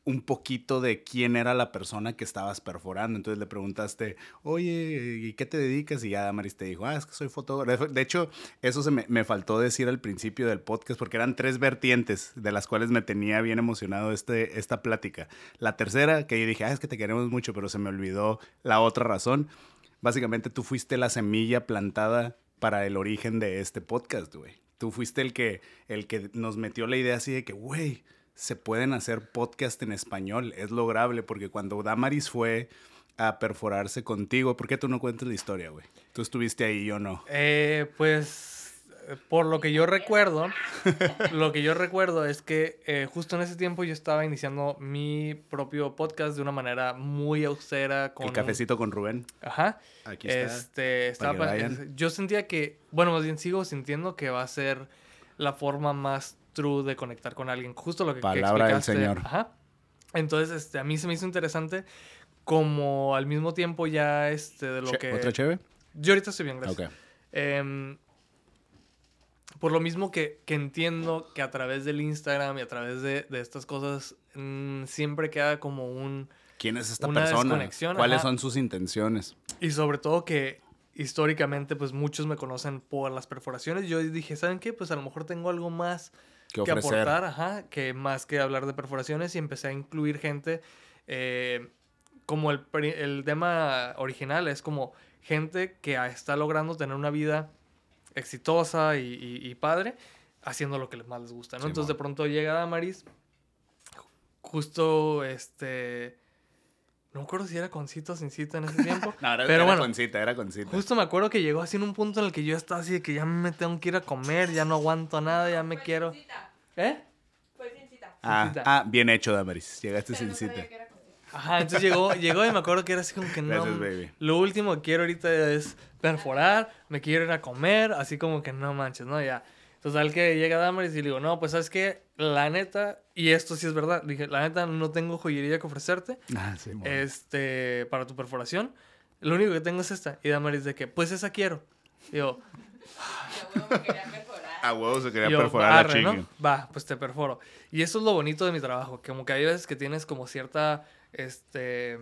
un poquito de quién era la persona que estabas perforando. Entonces le preguntaste, oye, ¿y qué te dedicas? Y ya Damaris te dijo, ah, es que soy fotógrafo. De hecho, eso se me, me, faltó decir al principio del podcast porque eran tres vertientes de las cuales me tenía bien emocionado este, esta plática. La tercera, que yo dije, ah, es que te queremos mucho, pero se me olvidó la otra razón. Básicamente tú fuiste la semilla plantada para el origen de este podcast, güey. Tú fuiste el que, el que nos metió la idea así de que, güey, se pueden hacer podcast en español, es lograble, porque cuando Damaris fue a perforarse contigo, ¿por qué tú no cuentas la historia, güey? Tú estuviste ahí, yo no. Eh, pues, por lo que yo recuerdo, lo que yo recuerdo es que eh, justo en ese tiempo yo estaba iniciando mi propio podcast de una manera muy austera. Con El cafecito con Rubén. Ajá. Aquí está. Este, estaba, yo sentía que, bueno, más bien sigo sintiendo que va a ser la forma más true de conectar con alguien. Justo lo que, Palabra del Señor. Ajá. Entonces, este, a mí se me hizo interesante como al mismo tiempo ya este, de lo que... ¿Otra chévere? Yo ahorita estoy bien, gracias. Em, por lo mismo que, que, entiendo que a través del Instagram y a través de, de estas cosas mm, siempre queda como un... ¿Quién es esta persona? ¿Cuáles son sus intenciones? Y sobre todo que históricamente pues muchos me conocen por las perforaciones. Yo dije, ¿saben qué? Pues a lo mejor tengo algo más que, aportar, ajá, que más que hablar de perforaciones y empecé a incluir gente eh, como el, el, tema original es como gente que está logrando tener una vida exitosa y, padre haciendo lo que más les gusta, ¿no? Entonces de pronto llega Damaris, justo este... No me acuerdo si era con cita o sin cita en ese tiempo. no, era, pero bueno, con cita, era con cita. Justo me acuerdo que llegó así en un punto en el que yo estaba así de que ya me tengo que ir a comer, ya no aguanto nada, ya me quiero. ¿Eh? Fue sin cita. Ah, ah, bien hecho, Damaris. Llegaste sin cita. Ajá, entonces llegó, llegó y me acuerdo que era así como que no. Lo último que quiero ahorita es perforar, me quiero ir a comer, así como que no manches, ¿no? Ya. Total que llega Damaris y le digo, no, pues sabes que la neta, y esto sí es verdad, dije, la neta no tengo joyería que ofrecerte ah, sí, este, para tu perforación. Lo único que tengo es esta. Y Damaris de que, pues esa quiero. Digo, a huevo se quería perforar la ¿no? Va, pues te perforo. Y eso es lo bonito de mi trabajo, como que hay veces que tienes como cierta, este,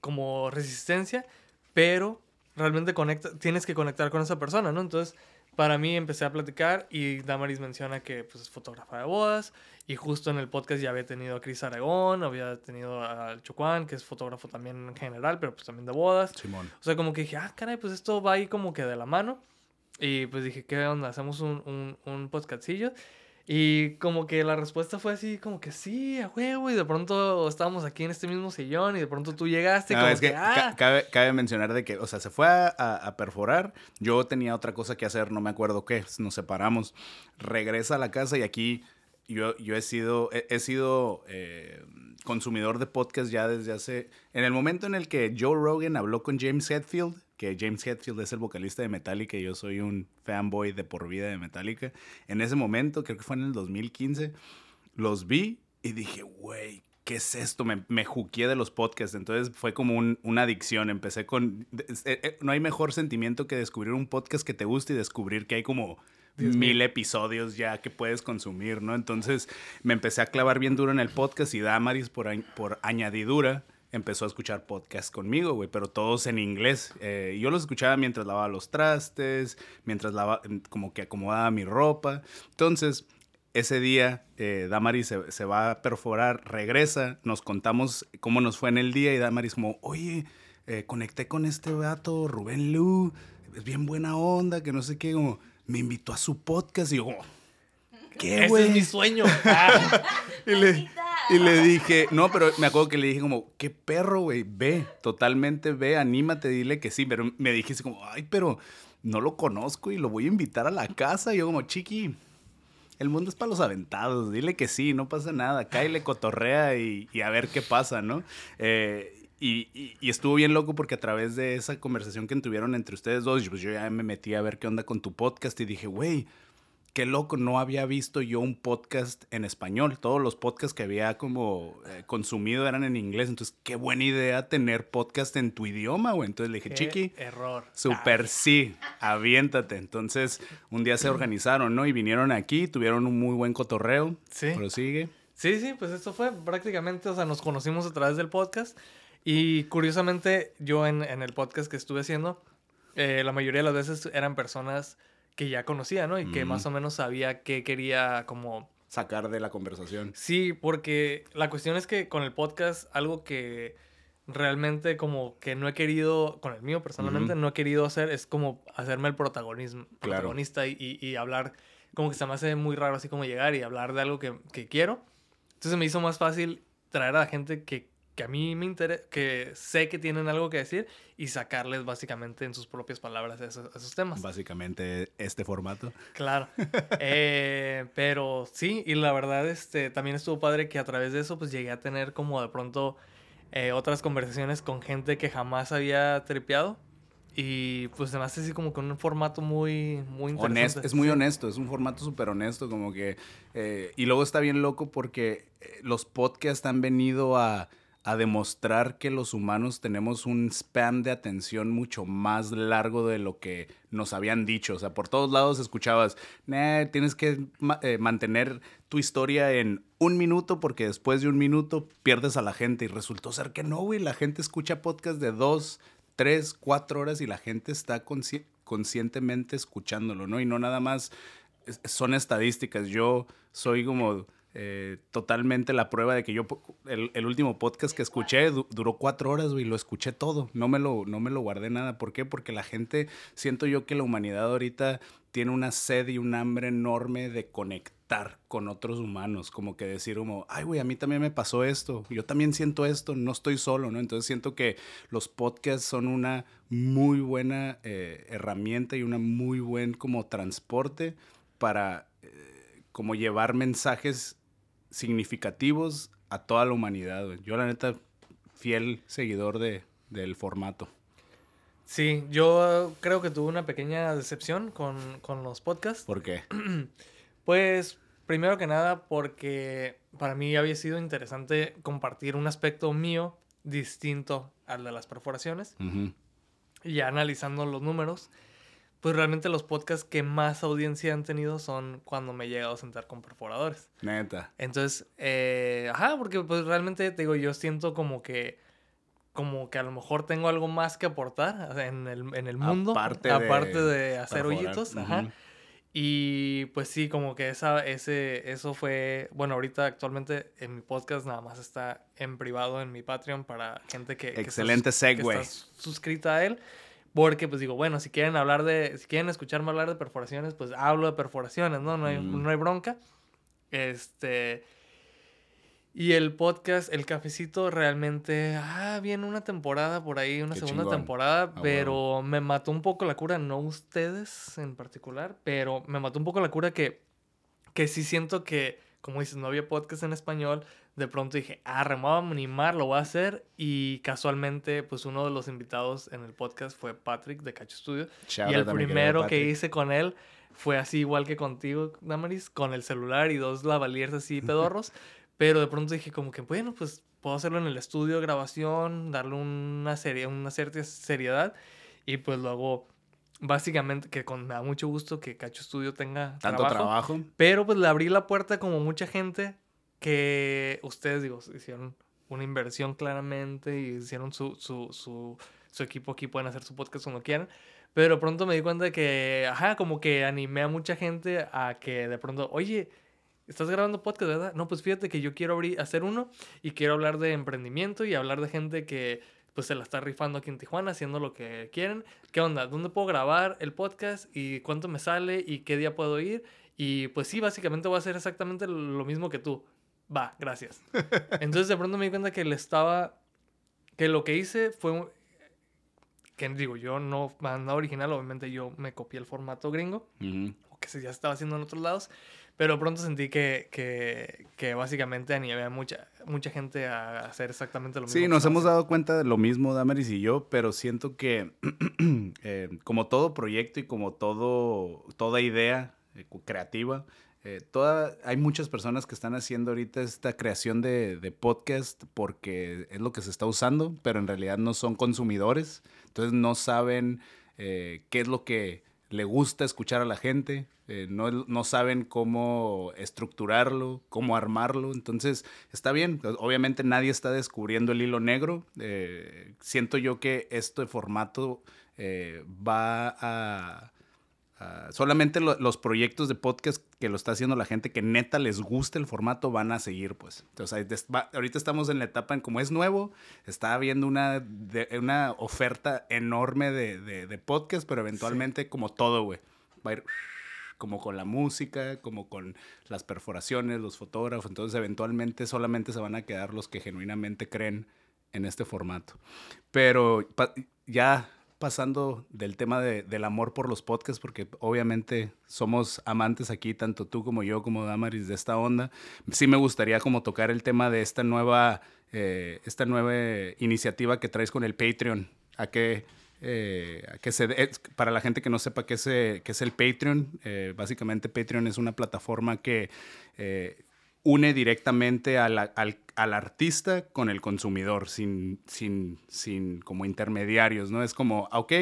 como resistencia, pero realmente conecta, tienes que conectar con esa persona, ¿no? Entonces, para mí empecé a platicar y Damaris menciona que pues, es fotógrafa de bodas y justo en el podcast ya había tenido a Cris Aragón, había tenido al Chocuán, que es fotógrafo también en general, pero pues también de bodas. Simón. O sea, como que dije, ah, caray, pues esto va ahí como que de la mano. Y pues dije, ¿qué onda? ¿Hacemos un, un, un podcastillo? Y como que la respuesta fue así, como que sí, a huevo. Y de pronto estábamos aquí en este mismo sillón y de pronto tú llegaste. como es que, ah". cabe, cabe, mencionar de que, o sea, se fue a, a, perforar. Yo tenía otra cosa que hacer, no me acuerdo qué. Nos separamos. Regresa a la casa y aquí yo, yo he sido, he, sido eh, consumidor de podcast ya desde hace... En el momento en el que Joe Rogan habló con James Hetfield que James Hetfield es el vocalista de Metallica y yo soy un fanboy de por vida de Metallica. En ese momento, creo que fue en el 2015, los vi y dije, güey, ¿qué es esto? Me, me juqué de los podcasts. Entonces fue como una adicción. Empecé con... Eh, eh, no hay mejor sentimiento que descubrir un podcast que te guste y descubrir que hay como mil episodios ya que puedes consumir, ¿no? Entonces me empecé a clavar bien duro en el podcast y Damaris por, por añadidura empezó a escuchar podcasts conmigo, güey, pero todos en inglés. Eh, yo los escuchaba mientras lavaba los trastes, mientras lavaba, como que acomodaba mi ropa. Entonces, ese día, eh, Damaris se, se, va a perforar, regresa, nos contamos cómo nos fue en el día y Damaris como, oye, eh, conecté con este vato, Rubén Lu, es bien buena onda, que no sé qué, como, me invitó a su podcast y yo, ¿qué, güey? Ese es mi sueño. y, le, y, le, dije, no, pero me acuerdo que le dije como, qué perro, güey, ve, totalmente ve, anímate, dile que sí, pero me dijiste como, ay, pero no lo conozco y lo voy a invitar a la casa. Y yo como, chiqui, el mundo es para los aventados, dile que sí, no pasa nada, cáile, cotorrea y, y a ver qué pasa, ¿no? Eh, y, y, estuvo bien loco porque a través de esa conversación que tuvieron entre ustedes dos, pues yo ya me metí a ver qué onda con tu podcast y dije, güey, qué loco, no había visto yo un podcast en español. Todos los podcasts que había como eh, consumido eran en inglés. Entonces, qué buena idea tener podcast en tu idioma, güey. Entonces le dije, chiqui. Error. Super sí, aviéntate. Entonces, un día se organizaron, ¿no? Y vinieron aquí, tuvieron un muy buen cotorreo. Sí. Prosigue. Sí, sí, pues esto fue prácticamente, o sea, nos conocimos a través del podcast. Y curiosamente, yo en, en el podcast que estuve haciendo, eh, la mayoría de las veces eran personas que ya conocía, ¿no? Y que más o menos sabía qué quería como... Sacar de la conversación. Sí, porque la cuestión es que con el podcast, algo que realmente como que no he querido, con el mío personalmente, no he querido hacer, es como hacerme el protagonismo, protagonista y, y, hablar, como que se me hace muy raro así como llegar y hablar de algo que, que quiero. Entonces me hizo más fácil traer a la gente que que a mí me interesa, que sé que tienen algo que decir y sacarles básicamente en sus propias palabras esos, temas. Básicamente este formato. Claro. Eh, pero sí, y la verdad este, también estuvo padre que a través de eso pues llegué a tener como de pronto eh, otras conversaciones con gente que jamás había tripeado. Y pues se me hace así como con un formato muy, muy interesante. es muy honesto, es un formato súper honesto, como que... Eh, y luego está bien loco porque los podcasts han venido a a demostrar que los humanos tenemos un span de atención mucho más largo de lo que nos habían dicho. O sea, por todos lados escuchabas, tienes que eh, mantener tu historia en un minuto porque después de un minuto pierdes a la gente. Y resultó ser que no, güey. La gente escucha podcast de dos, tres, cuatro horas y la gente está conscientemente escuchándolo, ¿no? Y no nada más son estadísticas. Yo soy como eh, totalmente la prueba de que yo, el, último podcast que escuché duró cuatro horas, y lo escuché todo, no me lo, no me lo guardé nada. ¿Por qué? Porque la gente, siento yo que la humanidad ahorita tiene una sed y un hambre enorme de conectar con otros humanos, como que decir como, ay, güey, a mí también me pasó esto, yo también siento esto, no estoy solo, ¿no? Entonces siento que los podcasts son una muy buena eh, herramienta y una muy buen como transporte para eh, como llevar mensajes significativos a toda la humanidad. Yo, la neta, fiel seguidor de, del formato. Sí, yo creo que tuve una pequeña decepción con, los podcasts. ¿Por qué? pues, primero que nada, porque para mí había sido interesante compartir un aspecto mío distinto al de las perforaciones. Y ya analizando los números, pues realmente los podcasts que más audiencia han tenido son cuando me he llegado a sentar con perforadores. Neta. Entonces, eh, ajá, porque pues realmente, te digo, yo siento como que, como que a lo mejor tengo algo más que aportar en el, en el mundo. Aparte, de, hacer hoyitos. Ajá. Y pues sí, como que esa, ese, eso fue, bueno, ahorita actualmente en mi podcast nada más está en privado en mi Patreon para gente que... Excelente segue. Que suscrita a él. Porque, pues digo, bueno, si quieren hablar de, si quieren escucharme hablar de perforaciones, pues hablo de perforaciones, ¿no? No hay, mm. no hay bronca. Este. Y el podcast, el cafecito, realmente. Ah, viene una temporada por ahí, una segunda temporada, ah, pero me mató un poco la cura, no ustedes en particular, pero me mató un poco la cura que, que sí siento que, como dices, no había podcast en español, de pronto dije, ah, me voy a animar, lo voy a hacer. Y casualmente, pues uno de los invitados en el podcast fue Patrick de Cacho Studio. y el primero que hice con él fue así igual que contigo, Damaris, con el celular y dos lavaliers así pedorros. Pero de pronto dije como que, bueno, pues puedo hacerlo en el estudio grabación, darle una, serie, una cierta seriedad. Y pues luego básicamente que con, me da mucho gusto que Cacho Studio tenga tanto trabajo, Pero pues le abrí la puerta como mucha gente que ustedes, digo, hicieron una inversión claramente y hicieron su, su, su, su equipo aquí, pueden hacer su podcast como quieran. Pero pronto me di cuenta de que, ajá, como que animé a mucha gente a que de pronto, oye, estás grabando podcast, ¿verdad? No, pues fíjate que yo quiero abrir, hacer uno y quiero hablar de emprendimiento y hablar de gente que pues se la está rifando aquí en Tijuana, haciendo lo que quieren. ¿Qué onda? ¿Dónde puedo grabar el podcast? ¿Y cuánto me sale? ¿Y qué día puedo ir? Y pues sí, básicamente voy a hacer exactamente lo mismo que tú. Va, gracias. Entonces de pronto me di cuenta que le estaba, que lo que hice fue, que digo, yo no nada original, obviamente yo me copié el formato gringo, o que se ya estaba haciendo en otros lados, pero pronto sentí que, que, que básicamente animé a mucha, mucha gente a hacer exactamente lo mismo. Sí, nos hemos dado cuenta de lo mismo, Damaris y yo, pero siento que eh, como todo proyecto y como todo, toda idea eh, creativa, eh, toda, hay muchas personas que están haciendo ahorita esta creación de, de, podcast porque es lo que se está usando, pero en realidad no son consumidores, entonces no saben eh, qué es lo que le gusta escuchar a la gente, eh, no, no, saben cómo estructurarlo, cómo armarlo, entonces está bien, obviamente nadie está descubriendo el hilo negro, siento yo que este formato va a Ah, solamente los proyectos de podcast que lo está haciendo la gente que neta les gusta el formato van a seguir, pues. Entonces, ahorita estamos en la etapa en como es nuevo, está habiendo una, una oferta enorme de, de, podcast, pero eventualmente como todo, güey. Va a ir como con la música, como con las perforaciones, los fotógrafos. Entonces, eventualmente solamente se van a quedar los que genuinamente creen en este formato. Pero ya pasando del tema del amor por los podcasts, porque obviamente somos amantes aquí, tanto tú como yo, como Damaris, de esta onda. Sí me gustaría como tocar el tema de esta nueva, eh, esta nueva iniciativa que traes con el Patreon. ¿A qué, eh, se, para la gente que no sepa qué es, qué es el Patreon, eh, básicamente Patreon es una plataforma que une directamente al, al, artista con el consumidor, sin, sin, sin como intermediarios, ¿no? Es como, ah, ok,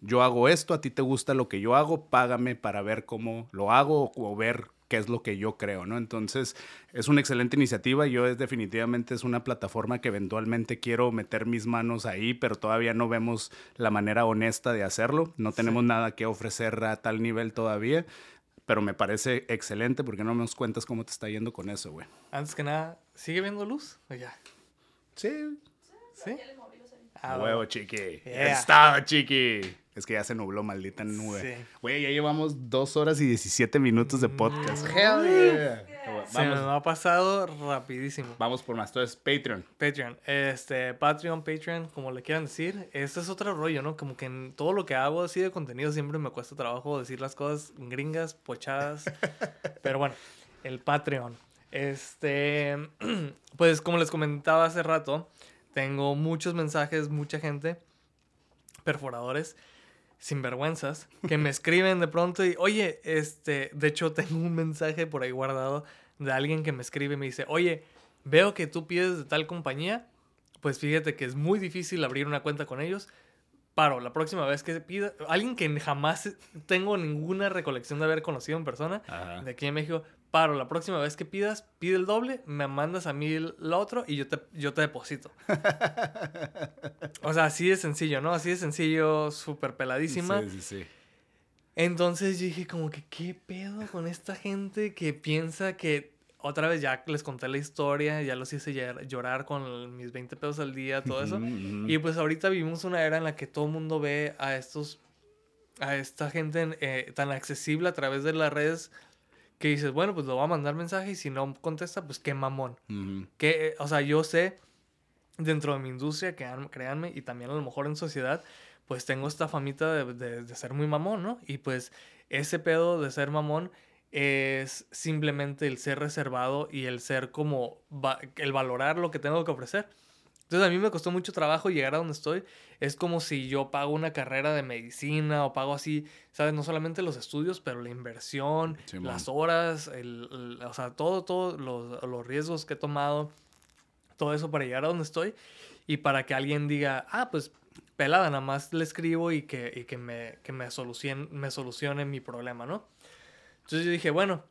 yo hago esto, a ti te gusta lo que yo hago, págame para ver cómo lo hago o ver qué es lo que yo creo, ¿no? Entonces, es una excelente iniciativa. Yo es definitivamente es una plataforma que eventualmente quiero meter mis manos ahí, pero todavía no vemos la manera honesta de hacerlo. No tenemos nada que ofrecer a tal nivel todavía pero me parece excelente porque no me das cuentas cómo te está yendo con eso, güey. Antes que nada, ¿sigue viendo luz o ya? Sí. ¿Sí? Ah, huevo, chiqui. Estaba, chiqui. Es que ya se nubló, maldita nube. Güey, ya llevamos dos horas y 17 minutos de podcast. Mm. Hell yeah. Se me ha pasado rapidísimo. Vamos por más. Entonces, Patreon. Patreon. Este, Patreon, Patreon, como le quieran decir. Este es otro rollo, ¿no? Como que en todo lo que hago así de contenido siempre me cuesta trabajo decir las cosas gringas, pochadas. Pero bueno, el Patreon. Este, pues como les comentaba hace rato, tengo muchos mensajes, mucha gente, perforadores sinvergüenzas que me escriben de pronto y, oye, este, de hecho tengo un mensaje por ahí guardado de alguien que me escribe y me dice, oye, veo que tú pides de tal compañía, pues fíjate que es muy difícil abrir una cuenta con ellos. Paro, la próxima vez que pida, alguien que jamás tengo ninguna recolección de haber conocido en persona, de aquí en México, paro, la próxima vez que pidas, pide el doble, me mandas a mí el, otro y yo te, yo te deposito. o sea, así de sencillo, ¿no? Así de sencillo, súper peladísima. Sí, sí, sí. Entonces yo dije como que, ¿qué pedo con esta gente que piensa que otra vez ya les conté la historia, ya los hice llorar con mis 20 pesos al día, todo eso. Y pues ahorita vivimos una era en la que todo el mundo ve a estos, a esta gente eh, tan accesible a través de las redes que dices, bueno, pues lo voy a mandar mensaje y si no contesta, pues qué mamón. que, eh, o sea, yo sé dentro de mi industria, que créanme, y también a lo mejor en sociedad, pues tengo esta famita de, de, ser muy mamón, ¿no? Y pues ese pedo de ser mamón es simplemente el ser reservado y el ser como, el valorar lo que tengo que ofrecer. Entonces a mí me costó mucho trabajo llegar a donde estoy. Es como si yo pago una carrera de medicina o pago así, ¿sabes? No solamente los estudios, pero la inversión, las horas, el, o sea, todo, todos los, los, riesgos que he tomado, todo eso para llegar a donde estoy y para que alguien diga, ah, pues pelada, nada más le escribo y que, y que, me, que me, solucione, me solucione mi problema, ¿no? Entonces yo dije, bueno,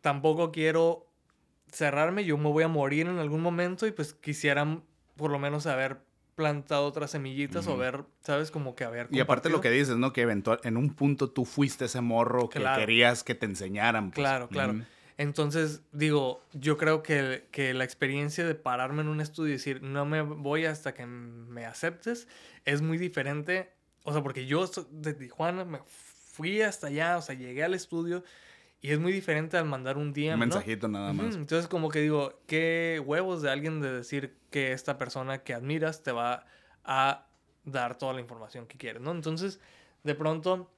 tampoco quiero cerrarme, yo me voy a morir en algún momento y pues quisiera por lo menos haber plantado otras semillitas o ver, ¿sabes? Como que haber... Y aparte lo que dices, ¿no? Que eventual, en un punto tú fuiste ese morro que querías que te enseñaran. Pues. Claro, claro. Entonces, digo, yo creo que, que, la experiencia de pararme en un estudio y decir, no me voy hasta que me aceptes, es muy diferente. O sea, porque yo de Tijuana me fui hasta allá, o sea, llegué al estudio y es muy diferente al mandar un DM. Un mensajito nada más. Entonces, como que digo, qué huevos de alguien de decir que esta persona que admiras te va a dar toda la información que quieres, ¿no? Entonces, de pronto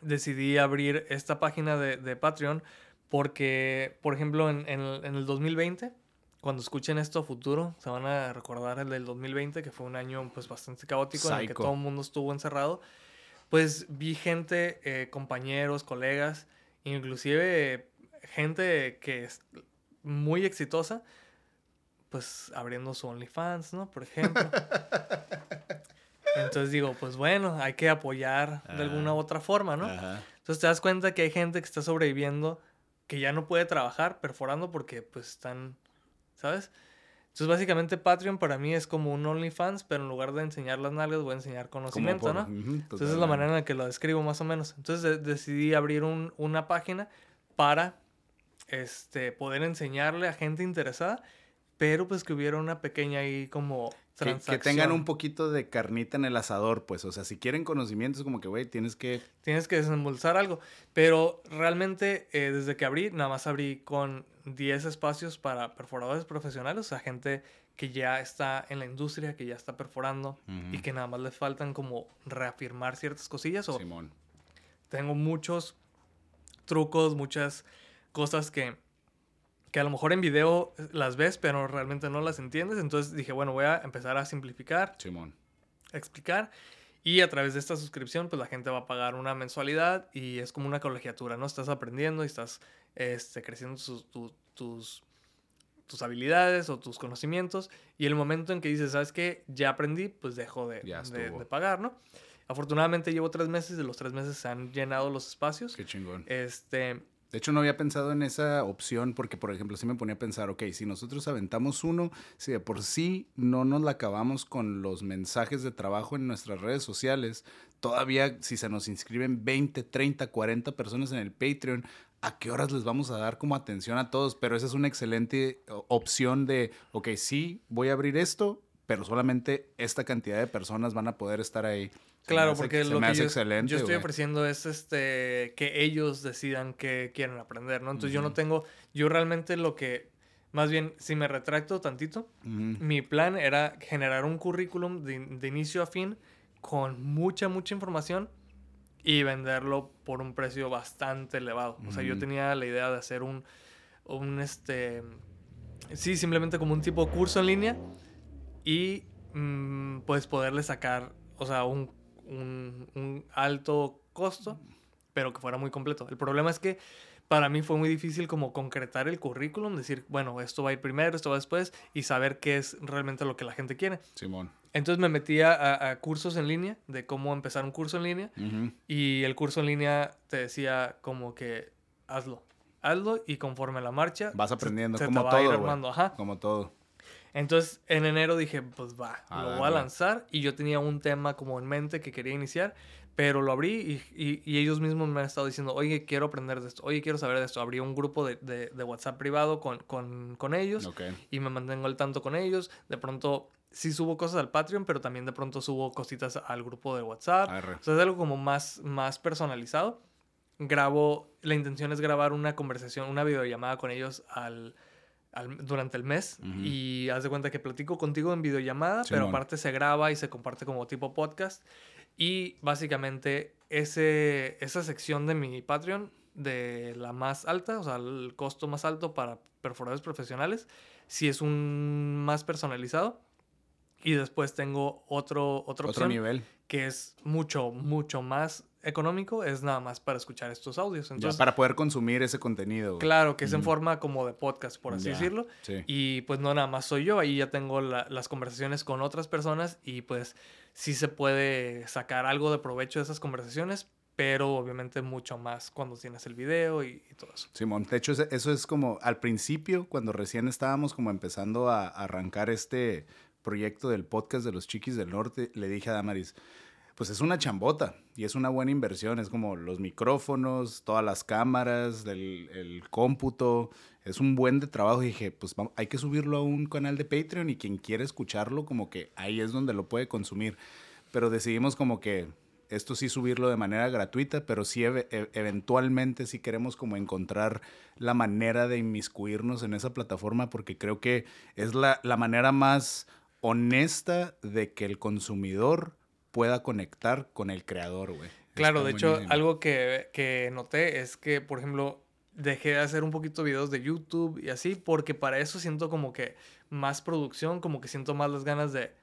decidí abrir esta página de, de Patreon porque, por ejemplo, en, en, en, el 2020, cuando escuchen esto futuro, se van a recordar el del 2020, que fue un año pues bastante caótico en el que todo el mundo estuvo encerrado. Pues vi gente, eh, compañeros, colegas, inclusive gente que es muy exitosa, pues abriendo su OnlyFans, ¿no? Por ejemplo. Entonces digo, pues bueno, hay que apoyar de alguna u otra forma, ¿no? Entonces te das cuenta que hay gente que está sobreviviendo, que ya no puede trabajar perforando porque pues están, ¿sabes? Entonces básicamente Patreon para mí es como un OnlyFans, pero en lugar de enseñar las nalgas voy a enseñar conocimiento, ¿no? Entonces es la manera en la que lo describo más o menos. Entonces decidí abrir un, una página para este, poder enseñarle a gente interesada, pero pues que hubiera una pequeña ahí como que, tengan un poquito de carnita en el asador, pues. O sea, si quieren conocimientos, como que, güey, tienes que. Tienes que desembolsar algo. Pero realmente, eh, desde que abrí, nada más abrí con 10 espacios para perforadores profesionales, o sea, gente que ya está en la industria, que ya está perforando y que nada más les faltan como reafirmar ciertas cosillas. O Simón. Tengo muchos trucos, muchas cosas que que a lo mejor en video las ves, pero realmente no las entiendes. Entonces dije, bueno, voy a empezar a simplificar, Simón. explicar. Y a través de esta suscripción, pues la gente va a pagar una mensualidad y es como una colegiatura, ¿no? Estás aprendiendo y estás este, creciendo tus, tus habilidades o tus conocimientos. Y el momento en que dices, ¿sabes qué? Ya aprendí, pues dejo de, de, de, pagar, ¿no? Afortunadamente llevo tres meses, de los tres meses se han llenado los espacios. Qué chingón. Este, de hecho, no había pensado en esa opción porque, por ejemplo, sí me ponía a pensar, ok, si nosotros aventamos uno, si de por sí no nos la acabamos con los mensajes de trabajo en nuestras redes sociales, todavía si se nos inscriben 20, 30, 40 personas en el Patreon, ¿a qué horas les vamos a dar como atención a todos? Pero esa es una excelente opción de, ok, sí, voy a abrir esto, pero solamente esta cantidad de personas van a poder estar ahí. Claro, porque lo que yo, yo, estoy ofreciendo es este que ellos decidan qué quieren aprender, ¿no? Entonces yo no tengo, yo realmente lo que, más bien, si me retracto tantito, mi plan era generar un currículum de, inicio a fin con mucha, mucha información y venderlo por un precio bastante elevado. O sea, yo tenía la idea de hacer un, un, este, sí, simplemente como un tipo de curso en línea y mm, pues poderle sacar, o sea, un un, alto costo, pero que fuera muy completo. El problema es que para mí fue muy difícil como concretar el currículum, decir, bueno, esto va a ir primero, esto va después, y saber qué es realmente lo que la gente quiere. Simón. Entonces me metí a, cursos en línea, de cómo empezar un curso en línea, y el curso en línea te decía como que hazlo, hazlo, y conforme la marcha... Vas aprendiendo, como, todo, como todo. Entonces, en enero dije, pues va, lo voy a lanzar. Y yo tenía un tema como en mente que quería iniciar, pero lo abrí y, y, ellos mismos me han estado diciendo, oye, quiero aprender de esto, oye, quiero saber de esto. Abrí un grupo de, de, de WhatsApp privado con, con, con ellos y me mantengo al tanto con ellos. De pronto sí subo cosas al Patreon, pero también de pronto subo cositas al grupo de WhatsApp. O sea, es algo como más, más personalizado. Grabo, la intención es grabar una conversación, una videollamada con ellos al durante el mes y haz de cuenta que platico contigo en videollamada, pero aparte se graba y se comparte como tipo podcast. Y básicamente ese, esa sección de mi Patreon, de la más alta, o sea, el costo más alto para perforadores profesionales, si es un más personalizado. Y después tengo otro, otro, otro nivel. que es mucho, mucho más económico es nada más para escuchar estos audios. Entonces, para poder consumir ese contenido. Claro, que es en forma como de podcast, por así decirlo. Y pues no nada más soy yo, ahí ya tengo las conversaciones con otras personas y pues sí se puede sacar algo de provecho de esas conversaciones, pero obviamente mucho más cuando tienes el video y, todo eso. Simón, de hecho eso es como al principio, cuando recién estábamos como empezando a arrancar este proyecto del podcast de los Chiquis del Norte, le dije a Damaris, pues es una chambota y es una buena inversión. Es como los micrófonos, todas las cámaras, el cómputo. Es un buen de trabajo. Dije, pues hay que subirlo a un canal de Patreon y quien quiera escucharlo, como que ahí es donde lo puede consumir. Pero decidimos como que esto sí subirlo de manera gratuita, pero sí e, eventualmente sí queremos como encontrar la manera de inmiscuirnos en esa plataforma porque creo que es la, la manera más honesta de que el consumidor pueda conectar con el creador, güey. Claro, de hecho, algo que, que, noté es que, por ejemplo, dejé de hacer un poquito videos de YouTube y así, porque para eso siento como que más producción, como que siento más las ganas de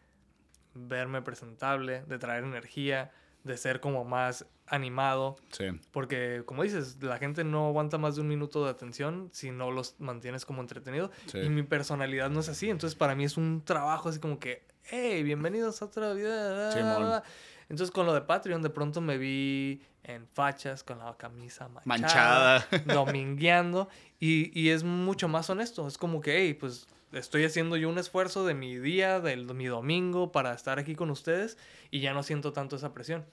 verme presentable, de traer energía, de ser como más animado. Sí. Porque, como dices, la gente no aguanta más de un minuto de atención si no los mantienes como entretenido. Y mi personalidad no es así. Entonces, para mí es un trabajo así como que, hey, bienvenidos a otra vida. Entonces, con lo de Patreon, de pronto me vi en fachas, con la camisa manchada, manchada. domingueando. Y, y es mucho más honesto. Es como que, hey, pues estoy haciendo yo un esfuerzo de mi día, de mi domingo, para estar aquí con ustedes y ya no siento tanto esa presión.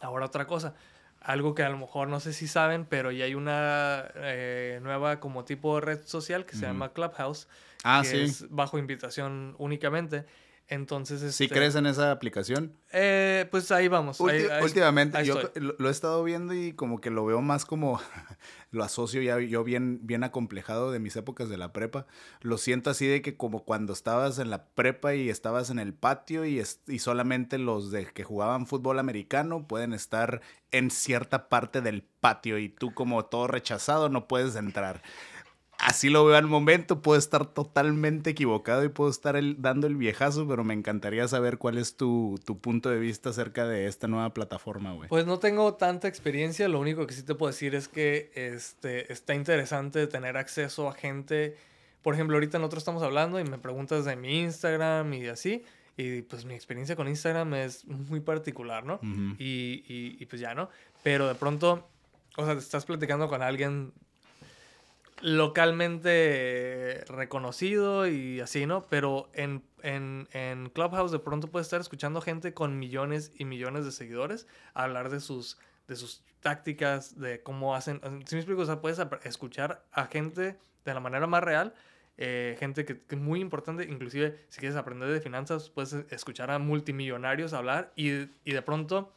Ahora otra cosa, algo que a lo mejor no sé si saben, pero ya hay una eh, nueva como tipo de red social que se llama Clubhouse, ah, que es bajo invitación únicamente. Entonces, ¿Sí este crees en esa aplicación? Eh, pues ahí vamos. últimamente yo lo, he estado viendo y como que lo veo más como, lo asocio ya yo bien, bien acomplejado de mis épocas de la prepa. Lo siento así de que como cuando estabas en la prepa y estabas en el patio y, y solamente los de que jugaban fútbol americano pueden estar en cierta parte del patio y tú como todo rechazado no puedes entrar así lo veo al momento. Puedo estar totalmente equivocado y puedo estar dando el viejazo, pero me encantaría saber cuál es tu, punto de vista acerca de esta nueva plataforma, güey. Pues no tengo tanta experiencia. Lo único que sí te puedo decir es que este, está interesante tener acceso a gente. Por ejemplo, ahorita nosotros estamos hablando y me preguntas de mi Instagram y así. Y pues mi experiencia con Instagram es muy particular, ¿no? y, y, y pues ya, ¿no? Pero de pronto, o sea, te estás platicando con alguien localmente reconocido y así, ¿no? Pero en, en, Clubhouse de pronto puedes estar escuchando gente con millones y millones de seguidores hablar de sus, de sus tácticas, de cómo hacen. Si me explico, o sea, puedes escuchar a gente de la manera más real. Eh, gente que, es muy importante, inclusive si quieres aprender de finanzas, puedes escuchar a multimillonarios hablar y, y de pronto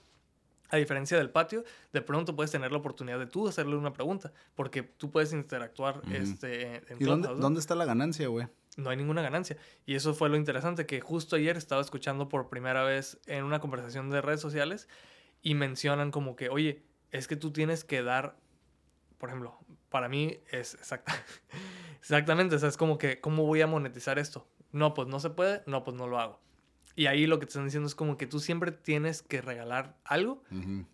a diferencia del patio, de pronto puedes tener la oportunidad de tú hacerle una pregunta, porque tú puedes interactuar este, en ¿Y dónde, dónde, está la ganancia, güey? No hay ninguna ganancia. Y eso fue lo interesante, que justo ayer estaba escuchando por primera vez en una conversación de redes sociales y mencionan como que, oye, es que tú tienes que dar, por ejemplo, para mí es exacta, exactamente, o sea, es como que, ¿cómo voy a monetizar esto? No, pues no se puede, no, pues no lo hago. Y ahí lo que te están diciendo es como que tú siempre tienes que regalar algo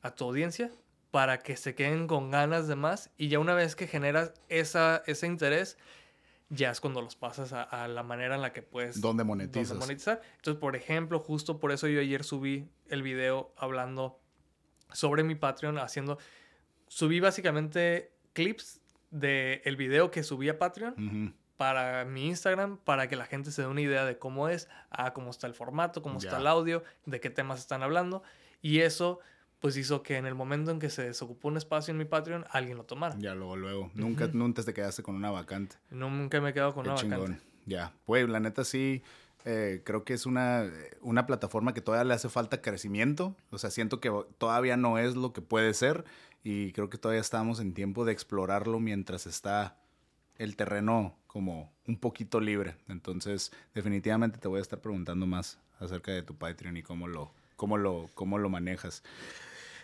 a tu audiencia para que se queden con ganas de más. Y ya una vez que generas esa, ese interés, ya es cuando los pasas a, la manera en la que puedes... Donde monetizas. monetizar. Entonces, por ejemplo, justo por eso yo ayer subí el video hablando sobre mi Patreon, haciendo... Subí básicamente clips del el video que subí a Patreon para mi Instagram para que la gente se dé una idea de cómo es, a cómo está el formato, cómo está el audio, de qué temas están hablando. Y eso pues hizo que en el momento en que se desocupó un espacio en mi Patreon, alguien lo tomara. Ya, luego, luego. Nunca, nunca te quedaste con una vacante. Nunca me he quedado con una vacante. Ya, pues la neta sí, eh, creo que es una, una plataforma que todavía le hace falta crecimiento. O sea, siento que todavía no es lo que puede ser y creo que todavía estamos en tiempo de explorarlo mientras está el terreno como un poquito libre. Entonces, definitivamente te voy a estar preguntando más acerca de tu Patreon y cómo lo, cómo lo, cómo lo manejas.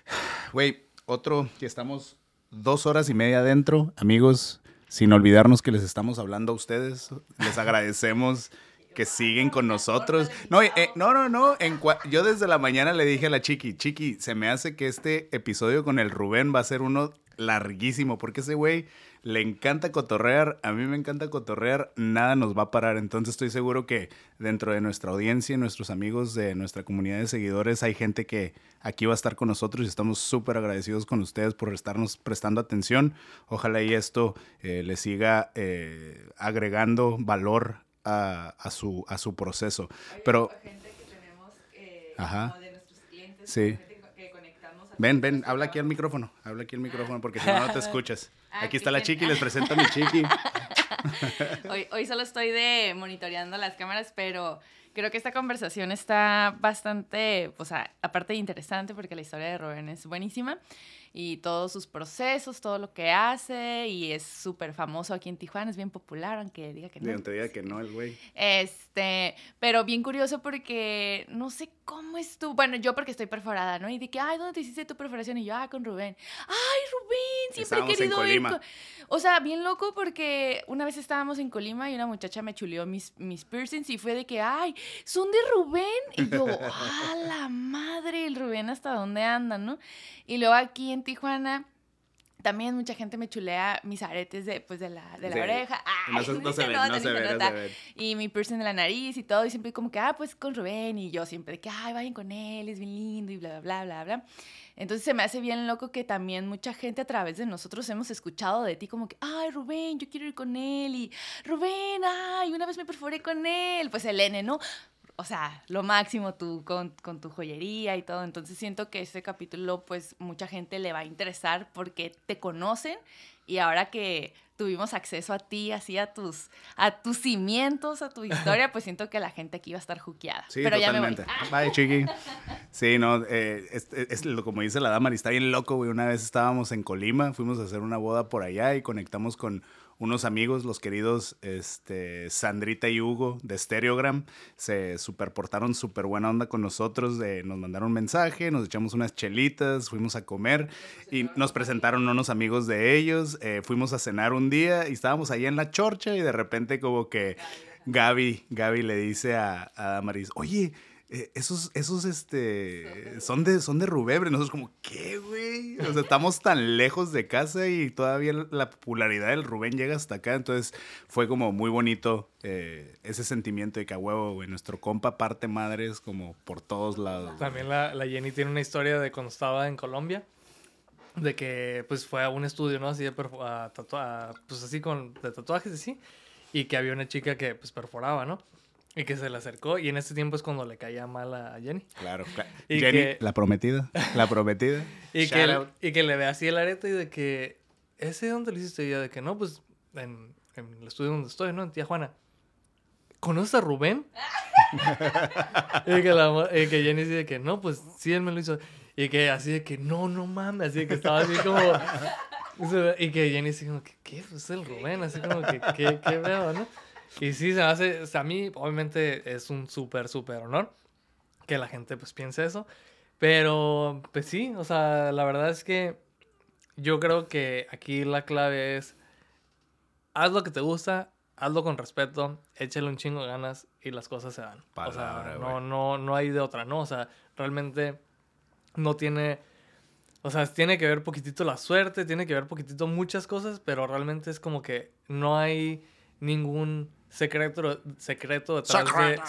Güey, otro que estamos dos horas y media adentro, amigos, sin olvidarnos que les estamos hablando a ustedes. Les agradecemos que siguen con nosotros. No, eh, no, no, no. En yo desde la mañana le dije a la Chiqui, Chiqui, se me hace que este episodio con el Rubén va a ser uno larguísimo, porque ese güey le encanta cotorrear, a mí me encanta cotorrear, nada nos va a parar. Entonces estoy seguro que dentro de nuestra audiencia y nuestros amigos de nuestra comunidad de seguidores hay gente que aquí va a estar con nosotros y estamos súper agradecidos con ustedes por estarnos prestando atención. Ojalá y esto eh, le siga eh, agregando valor a, su, a su proceso. Pero... Gente que tenemos, eh, Ajá Sí. Ven, ven, habla aquí al micrófono, habla aquí al micrófono porque si no, no te escuchas. Ah, aquí está la chiqui, les presento a mi chiqui. hoy, hoy solo estoy de monitoreando las cámaras, pero creo que esta conversación está bastante, o sea, aparte de interesante porque la historia de Rubén es buenísima y todos sus procesos, todo lo que hace y es súper famoso aquí en Tijuana, es bien popular, aunque diga que no. Aunque diga que no el güey. Este, pero bien curioso porque no sé cómo es tú, bueno, yo porque estoy perforada, ¿no? Y de que, ay, ¿dónde te hiciste tu perforación? Y yo, ah, con Rubén. Ay, Rubén, siempre he querido ir. O sea, bien loco porque una vez estábamos en Colima y una muchacha me chuleó mis, mis piercings y fue de que, ay, son de Rubén. Y yo, ah, la madre, el Rubén hasta dónde anda, ¿no? Y luego aquí en Tijuana también mucha gente me chulea mis aretes de, pues, de la, de la oreja. no, se, no, se, no se ven, Y mi piercing de la nariz y todo. Y siempre como que, ah, pues con Rubén. Y yo siempre que, ay, vayan con él, es bien lindo y bla, bla, bla, bla, bla. Entonces se me hace bien loco que también mucha gente a través de nosotros hemos escuchado de ti como que, ay, Rubén, yo quiero ir con él. Y Rubén, ay, una vez me perforé con él. Pues el N, ¿no? O sea, lo máximo tú con, con, tu joyería y todo. Entonces siento que ese capítulo, pues mucha gente le va a interesar porque te conocen y ahora que tuvimos acceso a ti, así a tus, a tus cimientos, a tu historia, pues siento que la gente aquí va a estar juqueada. Sí, Pero totalmente. Ya me voy. Bye, chiqui. Sí, no, eh, es, es, como dice la dama, está bien loco, güey. Una vez estábamos en Colima, fuimos a hacer una boda por allá y conectamos con unos amigos, los queridos este, Sandrita y Hugo de Stereogram, se superportaron súper buena onda con nosotros, nos mandaron un mensaje, nos echamos unas chelitas, fuimos a comer y nos presentaron unos amigos de ellos, eh, fuimos a cenar un día y estábamos ahí en la chorcha y de repente como que Gaby, Gaby le dice a, a Maris, oye, eh, esos, esos, este, son de, son de Rubebre. Nosotros como, ¿qué, güey? O sea, estamos tan lejos de casa y todavía la popularidad del Rubén llega hasta acá. Entonces fue como muy bonito eh, ese sentimiento de que a huevo, güey, nuestro compa parte madres como por todos lados. También la, la, Jenny tiene una historia de cuando estaba en Colombia. De que pues fue a un estudio, ¿no? Así de a pues así con de tatuajes así. Y que había una chica que pues perforaba, ¿no? Y que se le acercó y en ese tiempo es cuando le caía mal a Jenny. Claro, claro. Y Jenny, la prometida, la prometida. y, que, y que le ve así el arete y de que, ¿ese dónde lo hiciste? Y yo de que no, pues en, el estudio donde estoy, ¿no? En Tía Juana. ¿Conoces a Rubén? y, que la, y que Jenny dice que no, pues sí, él me lo hizo. Y que así de que no, no mames, así de que estaba así como... y que Jenny dice como que, ¿qué? Pues es el Rubén, así como que, ¿qué, qué veo, no? Y sí, se hace, a mí obviamente es un súper, súper honor que la gente pues piense eso. Pero pues sí, o sea, la verdad es que yo creo que aquí la clave es, haz lo que te gusta, hazlo con respeto, échale un chingo de ganas y las cosas se dan. o sea, no, no, no hay de otra, ¿no? O sea, realmente no tiene... O sea, tiene que ver poquitito la suerte, tiene que ver poquitito muchas cosas, pero realmente es como que no hay ningún secreto, secreto detrás de...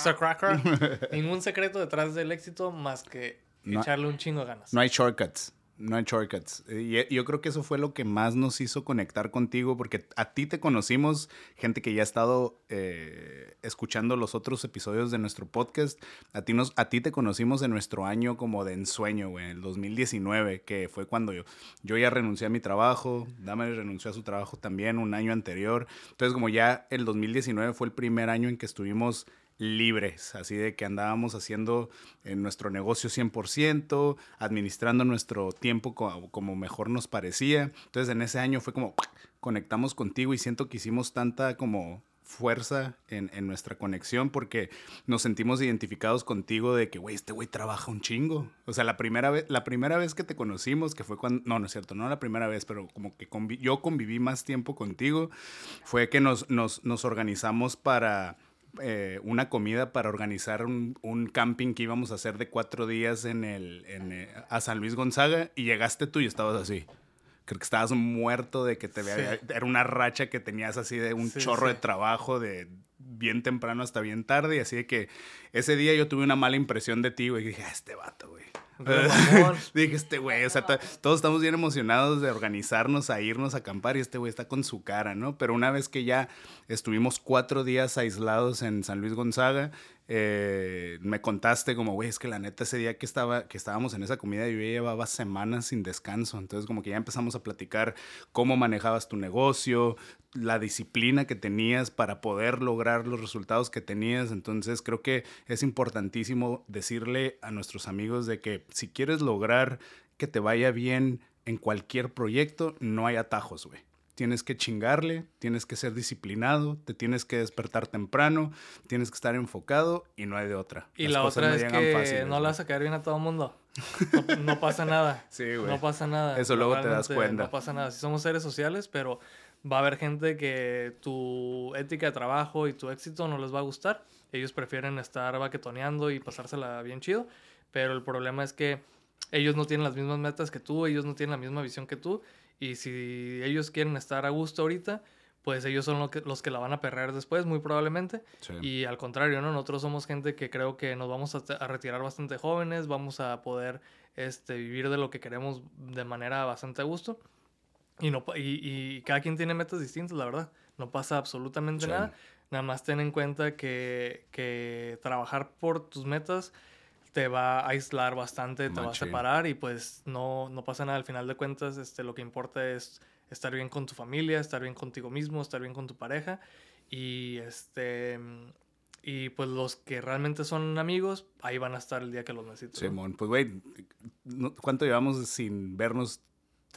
ningún secreto detrás del éxito más que echarle un chingo de ganas. No hay shortcuts no hay shortcuts. Y yo creo que eso fue lo que más nos hizo conectar contigo, porque a ti te conocimos, gente que ya ha estado eh, escuchando los otros episodios de nuestro podcast. A ti, nos, a ti te conocimos en nuestro año como de ensueño, güey, el 2019, que fue cuando yo, yo ya renuncié a mi trabajo, Dame renunció a su trabajo también un año anterior. Entonces, como ya el 2019 fue el primer año en que estuvimos libres, así de que andábamos haciendo en nuestro negocio 100%, administrando nuestro tiempo como, mejor nos parecía. Entonces en ese año fue como conectamos contigo y siento que hicimos tanta como fuerza en, nuestra conexión porque nos sentimos identificados contigo de que, güey, este güey trabaja un chingo. O sea, la primera, vez, la primera vez que te conocimos, que fue cuando, no, no es cierto, no la primera vez, pero como que yo conviví más tiempo contigo, fue que nos, nos, nos organizamos para eh, una comida para organizar un, camping que íbamos a hacer de cuatro días en el, eh, a San Luis Gonzaga y llegaste tú y estabas así. Creo que estabas muerto de que te veía, era una racha que tenías así de un chorro de trabajo de bien temprano hasta bien tarde y así de que ese día yo tuve una mala impresión de ti, güey, y dije, ah, este vato, güey Dije, este güey, o sea, todos estamos bien emocionados de organizarnos a irnos a acampar y este güey está con su cara, ¿no? Pero una vez que ya estuvimos cuatro días aislados en San Luis Gonzaga, eh, me contaste como, güey, es que la neta ese día que, estaba, que estábamos en esa comida yo ya llevaba semanas sin descanso. Entonces como que ya empezamos a platicar cómo manejabas tu negocio, la disciplina que tenías para poder lograr los resultados que tenías. Entonces creo que es importantísimo decirle a nuestros amigos de que si quieres lograr que te vaya bien en cualquier proyecto, no hay atajos, güey tienes que chingarle, tienes que ser disciplinado, te tienes que despertar temprano, tienes que estar enfocado y no hay de otra. Y la otra es que no le vas a caer bien a todo el mundo. No, pasa nada. Sí, güey. No pasa nada. Eso luego te das cuenta. No pasa nada. Si somos seres sociales, pero va a haber gente que tu ética de trabajo y tu éxito no les va a gustar. Ellos prefieren estar baquetoneando y pasársela bien chido. Pero el problema es que ellos no tienen las mismas metas que tú, ellos no tienen la misma visión que tú y si ellos quieren estar a gusto ahorita, pues ellos son los que la van a perder después, muy probablemente. Y al contrario, ¿no? Nosotros somos gente que creo que nos vamos a, retirar bastante jóvenes, vamos a poder este, vivir de lo que queremos de manera bastante a gusto. Y, no, y, cada quien tiene metas distintas, la verdad. No pasa absolutamente nada. Nada más ten en cuenta que, que trabajar por tus metas te va a aislar bastante, te va a separar y pues no, no pasa nada. Al final de cuentas, este, lo que importa es estar bien con tu familia, estar bien contigo mismo, estar bien con tu pareja y este y pues los que realmente son amigos, ahí van a estar el día que los necesites. Simón, pues güey, ¿cuánto llevamos sin vernos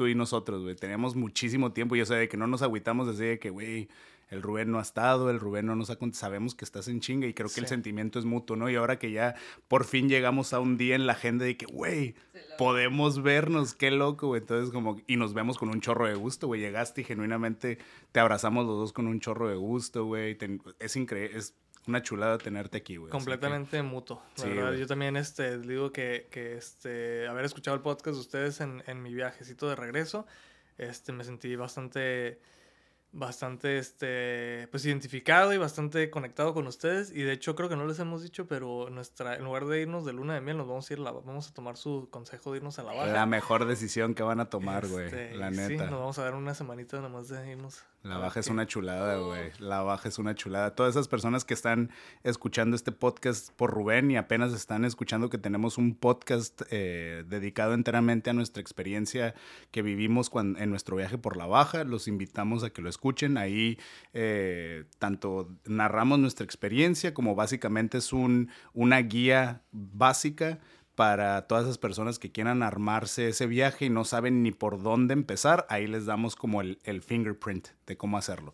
tú y nosotros, güey? Teníamos muchísimo tiempo, yo sé de que no nos agüitamos desde que, güey, el Rubén no ha estado, el Rubén no nos ha contado, sabemos que estás en chinga y creo que el sentimiento es mutuo, ¿no? Y ahora que ya por fin llegamos a un día en la agenda de que, güey, podemos vernos, qué loco, güey. Entonces, como, y nos vemos con un chorro de gusto, güey. Llegaste y genuinamente te abrazamos los dos con un chorro de gusto, güey. Es increíble, es una chulada tenerte aquí, güey. Completamente mutuo. La verdad, yo también este, digo que, que este, haber escuchado el podcast de ustedes en, en mi viajecito de regreso, este, me sentí bastante bastante este pues identificado y bastante conectado con ustedes y de hecho creo que no les hemos dicho pero nuestra en lugar de irnos de luna de miel nos vamos a ir la, vamos a tomar su consejo de irnos a la baja la mejor decisión que van a tomar güey este, la neta sí, nos vamos a dar una semanita nomás de irnos la baja es una chulada, güey. La baja es una chulada. Todas esas personas que están escuchando este podcast por Rubén y apenas están escuchando que tenemos un podcast eh, dedicado enteramente a nuestra experiencia que vivimos en nuestro viaje por la baja, los invitamos a que lo escuchen. Ahí eh, tanto narramos nuestra experiencia como básicamente es un, una guía básica para todas esas personas que quieran armarse ese viaje y no saben ni por dónde empezar, ahí les damos como el, el fingerprint de cómo hacerlo.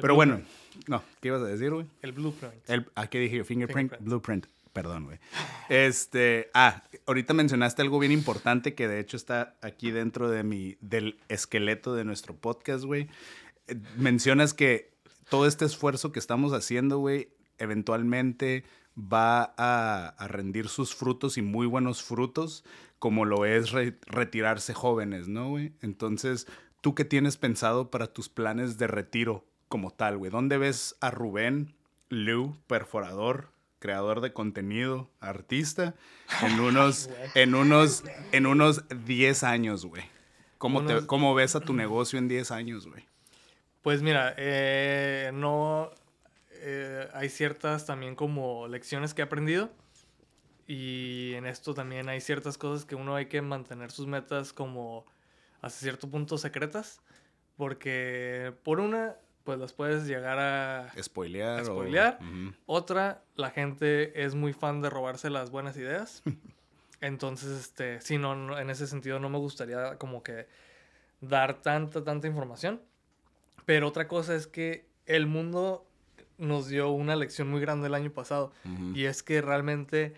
Pero bueno, no, ¿qué ibas a decir, güey? El blueprint. El, ¿A qué dije yo? Fingerprint, blueprint. Perdón, güey. Este, ah, ahorita mencionaste algo bien importante que de hecho está aquí dentro de mi, del esqueleto de nuestro podcast, güey. Eh, mencionas que todo este esfuerzo que estamos haciendo, güey, eventualmente va a, rendir sus frutos y muy buenos frutos, como lo es retirarse jóvenes, ¿no, güey? Entonces, ¿tú qué tienes pensado para tus planes de retiro como tal, güey? ¿Dónde ves a Rubén, Lou, perforador, creador de contenido, artista, en unos, en unos, en unos 10 años, güey? ¿Cómo, ¿Cómo ves a tu negocio en 10 años, güey? Pues mira, eh, no, eh, hay ciertas también como lecciones que he aprendido. Y en esto también hay ciertas cosas que uno hay que mantener sus metas como hasta cierto punto secretas. Porque por una, pues las puedes llegar a spoilear. spoilear. Otra, la gente es muy fan de robarse las buenas ideas. Entonces, este, sí, no, en ese sentido no me gustaría como que dar tanta, tanta información. Pero otra cosa es que el mundo nos dio una lección muy grande el año pasado. Y es que realmente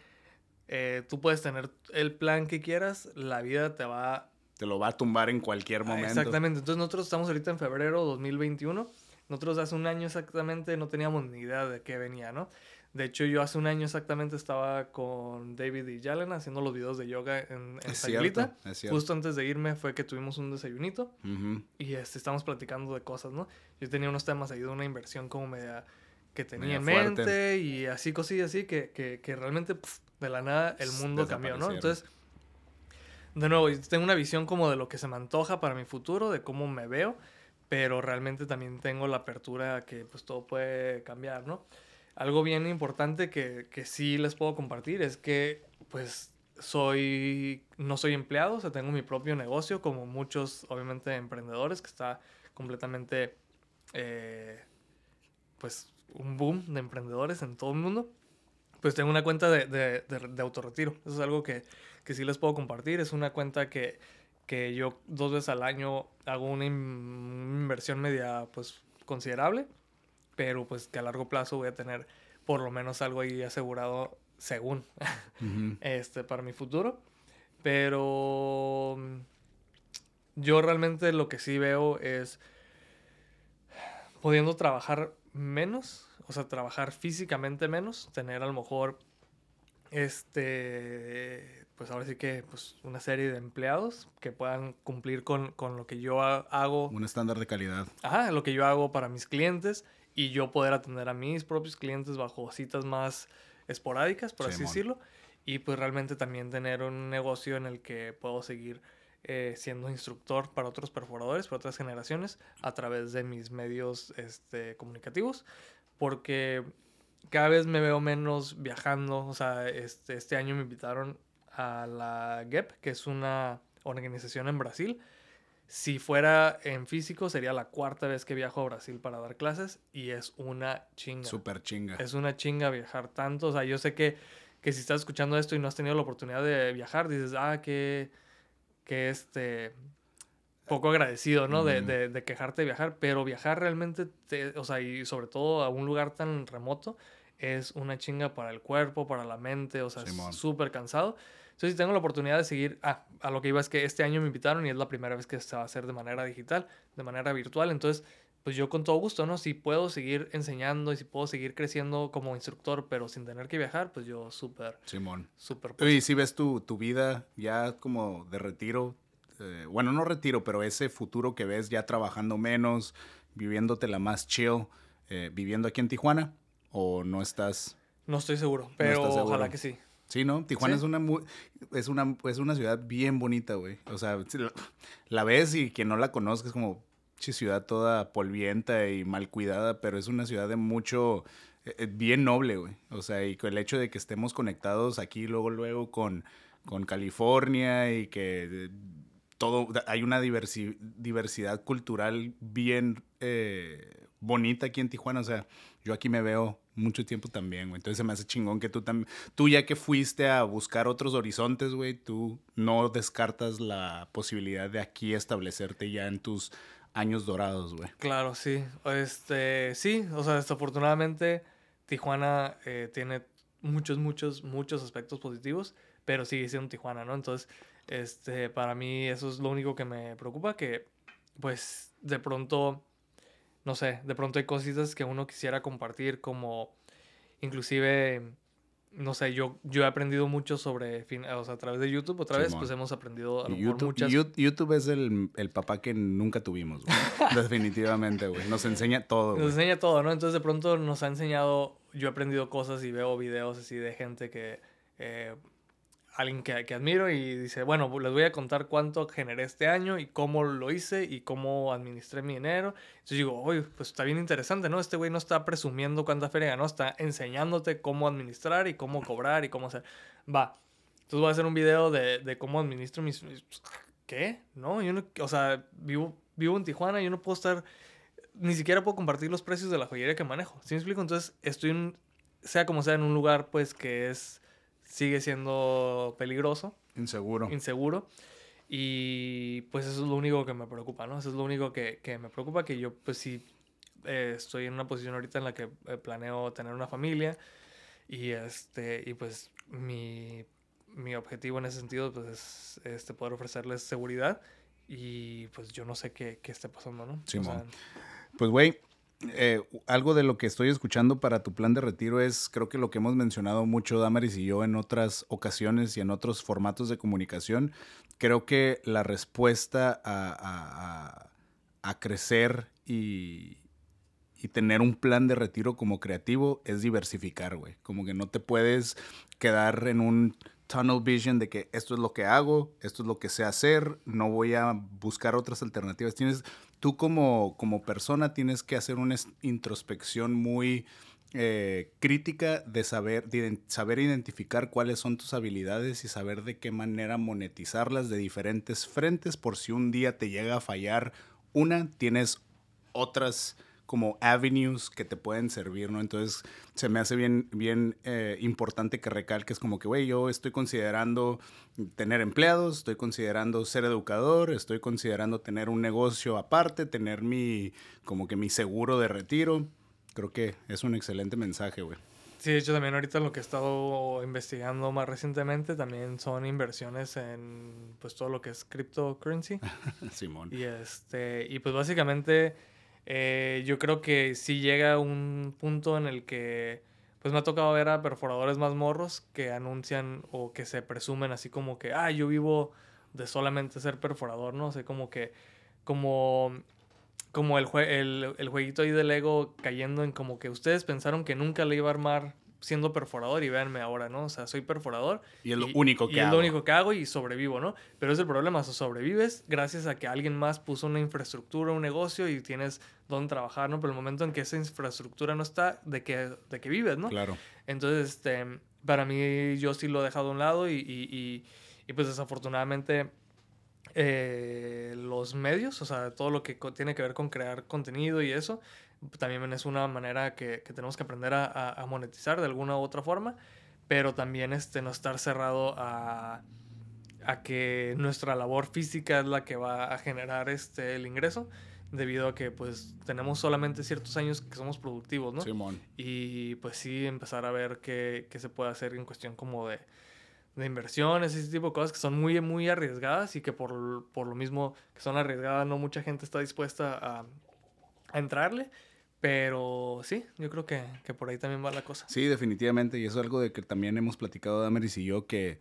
eh, tú puedes tener el plan que quieras, la vida te va... Te lo va a tumbar en cualquier ah, momento. Exactamente. Entonces nosotros estamos ahorita en febrero 2021. Nosotros hace un año exactamente no teníamos ni idea de qué venía, ¿no? De hecho, yo hace un año exactamente estaba con David y Jalen haciendo los videos de yoga en, en Justo antes de irme fue que tuvimos un desayunito y este, estamos platicando de cosas, ¿no? Yo tenía unos temas ahí de una inversión como media que tenía en mente y así cosillas así que, que, que realmente de la nada el mundo cambió, ¿no? Entonces, de nuevo, tengo una visión como de lo que se me antoja para mi futuro, de cómo me veo, pero realmente también tengo la apertura a que pues todo puede cambiar, ¿no? Algo bien importante que, que sí les puedo compartir es que, pues, soy, no soy empleado, o sea, tengo mi propio negocio, como muchos, obviamente, emprendedores, que está completamente, eh, pues, un boom de emprendedores en todo el mundo. Pues tengo una cuenta de, de, de, autorretiro. Eso es algo que, que, sí les puedo compartir. Es una cuenta que, que yo dos veces al año hago una, inversión media, pues, considerable, pero pues que a largo plazo voy a tener por lo menos algo ahí asegurado según este para mi futuro pero yo realmente lo que sí veo es pudiendo trabajar menos, o sea, trabajar físicamente menos, tener a lo mejor este pues ahora sí que pues una serie de empleados que puedan cumplir con, con lo que yo hago. Un estándar de calidad. Ajá, lo que yo hago para mis clientes y yo poder atender a mis propios clientes bajo citas más esporádicas, por así decirlo. Y pues realmente también tener un negocio en el que puedo seguir eh, siendo instructor para otros perforadores, para otras generaciones, a través de mis medios este, comunicativos. Porque cada vez me veo menos viajando. O sea, este, este año me invitaron a la GEP, que es una organización en Brasil. Si fuera en físico, sería la cuarta vez que viajo a Brasil para dar clases y es una chinga. Súper chinga. Es una chinga viajar tanto. O sea, yo sé que, que si estás escuchando esto y no has tenido la oportunidad de viajar, dices, ah, que, que este, poco agradecido, ¿no? De, de, de, quejarte de viajar, pero viajar realmente, te, o sea, y sobre todo a un lugar tan remoto, es una chinga para el cuerpo, para la mente, o sea, es súper cansado. Entonces, si tengo la oportunidad de seguir, ah, a lo que iba es que este año me invitaron y es la primera vez que se va a hacer de manera digital, de manera virtual. Entonces, pues yo con todo gusto, ¿no? Si puedo seguir enseñando y si puedo seguir creciendo como instructor, pero sin tener que viajar, pues yo súper. Simón. Súper. Y si ves tu, tu vida ya como de retiro, eh, bueno, no retiro, pero ese futuro que ves ya trabajando menos, viviéndotela más chill, eh, viviendo aquí en Tijuana, o no estás. No estoy seguro, pero ojalá que sí. Sí, ¿no? Tijuana es una es una es una ciudad bien bonita, güey. O sea, la, ves y quien no la conozca es como ciudad toda polvienta y mal cuidada, pero es una ciudad de mucho eh, eh, bien noble, güey. O sea, y el hecho de que estemos conectados aquí luego luego con con California y que eh, todo hay una diversidad cultural bien bonita aquí en Tijuana, o sea, yo aquí me veo mucho tiempo también, güey. Entonces se me hace chingón que tú también, tú ya que fuiste a buscar otros horizontes, güey, tú no descartas la posibilidad de aquí establecerte ya en tus años dorados, güey. Claro, sí. Este, sí, o sea, desafortunadamente Tijuana eh, tiene muchos, muchos, muchos aspectos positivos, pero sigue siendo Tijuana, ¿no? Entonces, este, para mí eso es lo único que me preocupa, que pues de pronto no sé, de pronto hay cositas que uno quisiera compartir como inclusive no sé, yo, yo he aprendido mucho sobre, o sea, a través de YouTube, otra vez, pues hemos aprendido a lo YouTube, muchas... YouTube es el, el, papá que nunca tuvimos, güey. Definitivamente, güey. Nos enseña todo, Nos enseña todo, ¿no? Entonces, de pronto nos ha enseñado, yo he aprendido cosas y veo videos así de gente que, eh, alguien que, que, admiro y dice, bueno, les voy a contar cuánto generé este año y cómo lo hice y cómo administré mi dinero. Entonces digo, oye, pues está bien interesante, ¿no? Este güey no está presumiendo cuánta feria ganó, está enseñándote cómo administrar y cómo cobrar y cómo hacer. Va. Entonces voy a hacer un video de, de cómo administro mis... ¿Qué? No, yo no... O sea, vivo, vivo en Tijuana, yo no puedo estar... Ni siquiera puedo compartir los precios de la joyería que manejo. ¿Sí me explico? Entonces estoy, en, sea como sea, en un lugar pues que es sigue siendo peligroso. Inseguro. Inseguro. Y pues eso es lo único que me preocupa, ¿no? Eso es lo único que, que me preocupa, que yo pues sí eh, estoy en una posición ahorita en la que eh, planeo tener una familia y, este, y pues mi, mi objetivo en ese sentido pues es este, poder ofrecerles seguridad y pues yo no sé qué, qué esté pasando, ¿no? Sí, pues güey, eh, algo de lo que estoy escuchando para tu plan de retiro es, creo que lo que hemos mencionado mucho Damaris y yo en otras ocasiones y en otros formatos de comunicación, creo que la respuesta a, a, crecer y, y, tener un plan de retiro como creativo es diversificar, güey. Como que no te puedes quedar en un tunnel vision de que esto es lo que hago, esto es lo que sé hacer, no voy a buscar otras alternativas. Tienes, tú como, como persona tienes que hacer una introspección muy eh, crítica de saber, de saber identificar cuáles son tus habilidades y saber de qué manera monetizarlas de diferentes frentes. Por si un día te llega a fallar una, tienes otras como avenues que te pueden servir, ¿no? Entonces se me hace bien, bien eh, importante que recalques como que, güey, yo estoy considerando tener empleados, estoy considerando ser educador, estoy considerando tener un negocio aparte, tener mi, como que mi seguro de retiro. Creo que es un excelente mensaje, güey. Sí, de hecho también ahorita lo que he estado investigando más recientemente también son inversiones en pues todo lo que es cryptocurrency. Simón. Y este y pues básicamente eh, yo creo que sí llega un punto en el que pues me ha tocado ver a perforadores más morros que anuncian o que se presumen así como que, ah, yo vivo de solamente ser perforador, ¿no? O sea, como que, como, como el, el, el jueguito ahí del ego cayendo en como que ustedes pensaron que nunca le iba a armar siendo perforador y véanme ahora, ¿no? O sea, soy perforador. Y es lo único que y hago. es lo único que hago y sobrevivo, ¿no? Pero es el problema, o sobrevives gracias a que alguien más puso una infraestructura, un negocio y tienes dónde trabajar, ¿no? Pero el momento en que esa infraestructura no está, de que, de que vives, ¿no? Claro. Entonces, este, para mí yo sí lo he dejado a un lado y, y, y, pues desafortunadamente... Eh, los medios, o sea, todo lo que tiene que ver con crear contenido y eso, también es una manera que, que tenemos que aprender a, a, monetizar de alguna u otra forma, pero también este, no estar cerrado a, a, que nuestra labor física es la que va a generar este, el ingreso, debido a que pues tenemos solamente ciertos años que somos productivos, ¿no? Simón. Y pues sí, empezar a ver qué, qué se puede hacer en cuestión como de, de inversiones, ese tipo de cosas que son muy, muy arriesgadas y que por, por lo mismo que son arriesgadas no mucha gente está dispuesta a, a entrarle. Pero sí, yo creo que, que, por ahí también va la cosa. Sí, definitivamente. Y eso es algo de que también hemos platicado Damaris y yo, que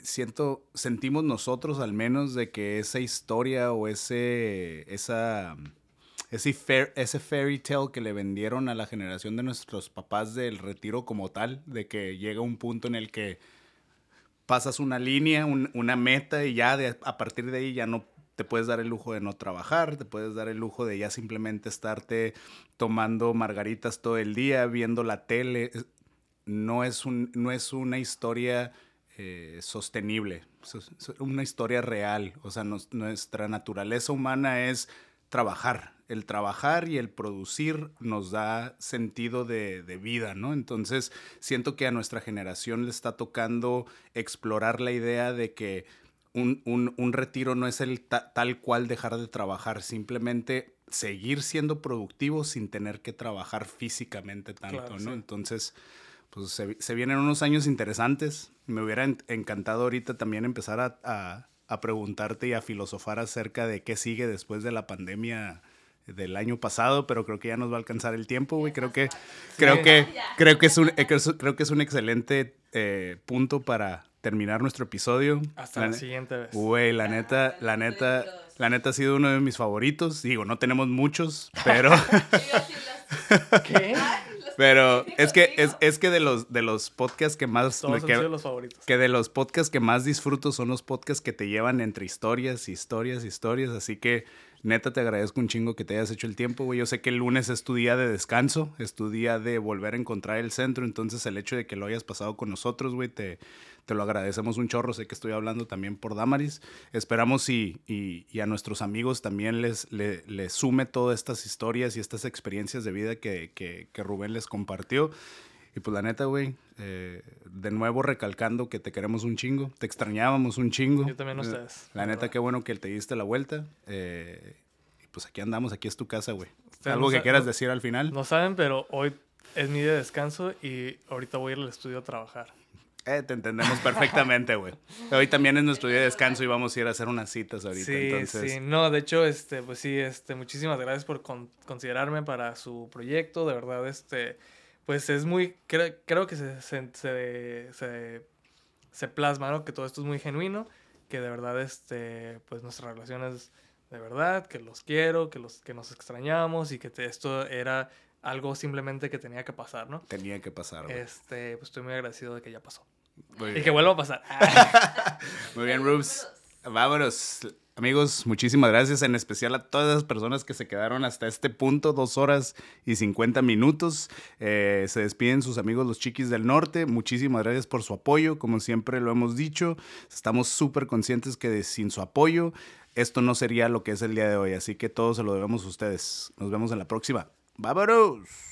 siento, sentimos nosotros al menos de que esa historia o ese, esa, ese, fair, ese fairy tale que le vendieron a la generación de nuestros papás del retiro como tal, de que llega un punto en el que pasas una línea, un, una meta y ya de, a partir de ahí ya no te puedes dar el lujo de no trabajar, te puedes dar el lujo de ya simplemente estarte tomando margaritas todo el día, viendo la tele. No es, un, no es una historia eh, sostenible, una historia real. O sea, nos, nuestra naturaleza humana es trabajar. El trabajar y el producir nos da sentido de, de, vida, ¿no? Entonces, siento que a nuestra generación le está tocando explorar la idea de que un, un, un retiro no es el ta, tal cual dejar de trabajar, simplemente seguir siendo productivo sin tener que trabajar físicamente tanto, claro, ¿no? Sí. Entonces, pues se, se, vienen unos años interesantes. Me hubiera en, encantado ahorita también empezar a, a, a, preguntarte y a filosofar acerca de qué sigue después de la pandemia del año pasado, pero creo que ya nos va a alcanzar el tiempo, güey. Creo que, sí. creo que, creo que es un, creo que es un excelente eh, punto para terminar nuestro episodio. Hasta la, la siguiente vez. Güey, la neta, la neta, la neta ha sido uno de mis favoritos. Digo, no tenemos muchos, pero. ¿Qué? Pero es que, es, es que de los, de los podcasts que más... Todos que, han sido los favoritos. Que de los podcasts que más disfruto son los podcasts que te llevan entre historias, historias, historias. Así que neta te agradezco un chingo que te hayas hecho el tiempo, güey. Yo sé que el lunes es tu día de descanso, es tu día de volver a encontrar el centro. Entonces el hecho de que lo hayas pasado con nosotros, güey, te, te lo agradecemos un chorro. Sé que estoy hablando también por Damaris. Esperamos y, y, a nuestros amigos también les, les, les, sume todas estas historias y estas experiencias de vida que, que, que Rubén les compartió. Y pues la neta, güey, eh, de nuevo recalcando que te queremos un chingo, te extrañábamos un chingo. Yo también a ustedes. La, neta, qué bueno que te diste la vuelta. Eh, y pues aquí andamos, aquí es tu casa, güey. ¿Algo no que quieras no, decir al final? No saben, pero hoy es mi día de descanso y ahorita voy a ir al estudio a trabajar. Eh, te entendemos perfectamente, güey. Hoy también es nuestro día de descanso y vamos a ir a hacer unas citas ahorita. Sí, entonces... sí. No, de hecho, este, pues sí, este, muchísimas gracias por con considerarme para su proyecto. De verdad, este, pues es muy, creo, creo que se, se, se, se, se plasma, ¿no? Que todo esto es muy genuino, que de verdad, este, pues nuestra relación es de verdad, que los quiero, que, los, que nos extrañamos y que te, esto era algo simplemente que tenía que pasar, ¿no? Tenía que pasar. Güey. Este, pues estoy muy agradecido de que ya pasó. Muy y bien. que vuelva a pasar. muy bien, Rubes. Vámonos. Amigos, muchísimas gracias, en especial a todas las personas que se quedaron hasta este punto, dos horas y 50 minutos. Eh, se despiden sus amigos los Chiquis del Norte. Muchísimas gracias por su apoyo, como siempre lo hemos dicho. Estamos súper conscientes que sin su apoyo esto no sería lo que es el día de hoy, así que todo se lo debemos a ustedes. Nos vemos en la próxima. ¡Vámonos!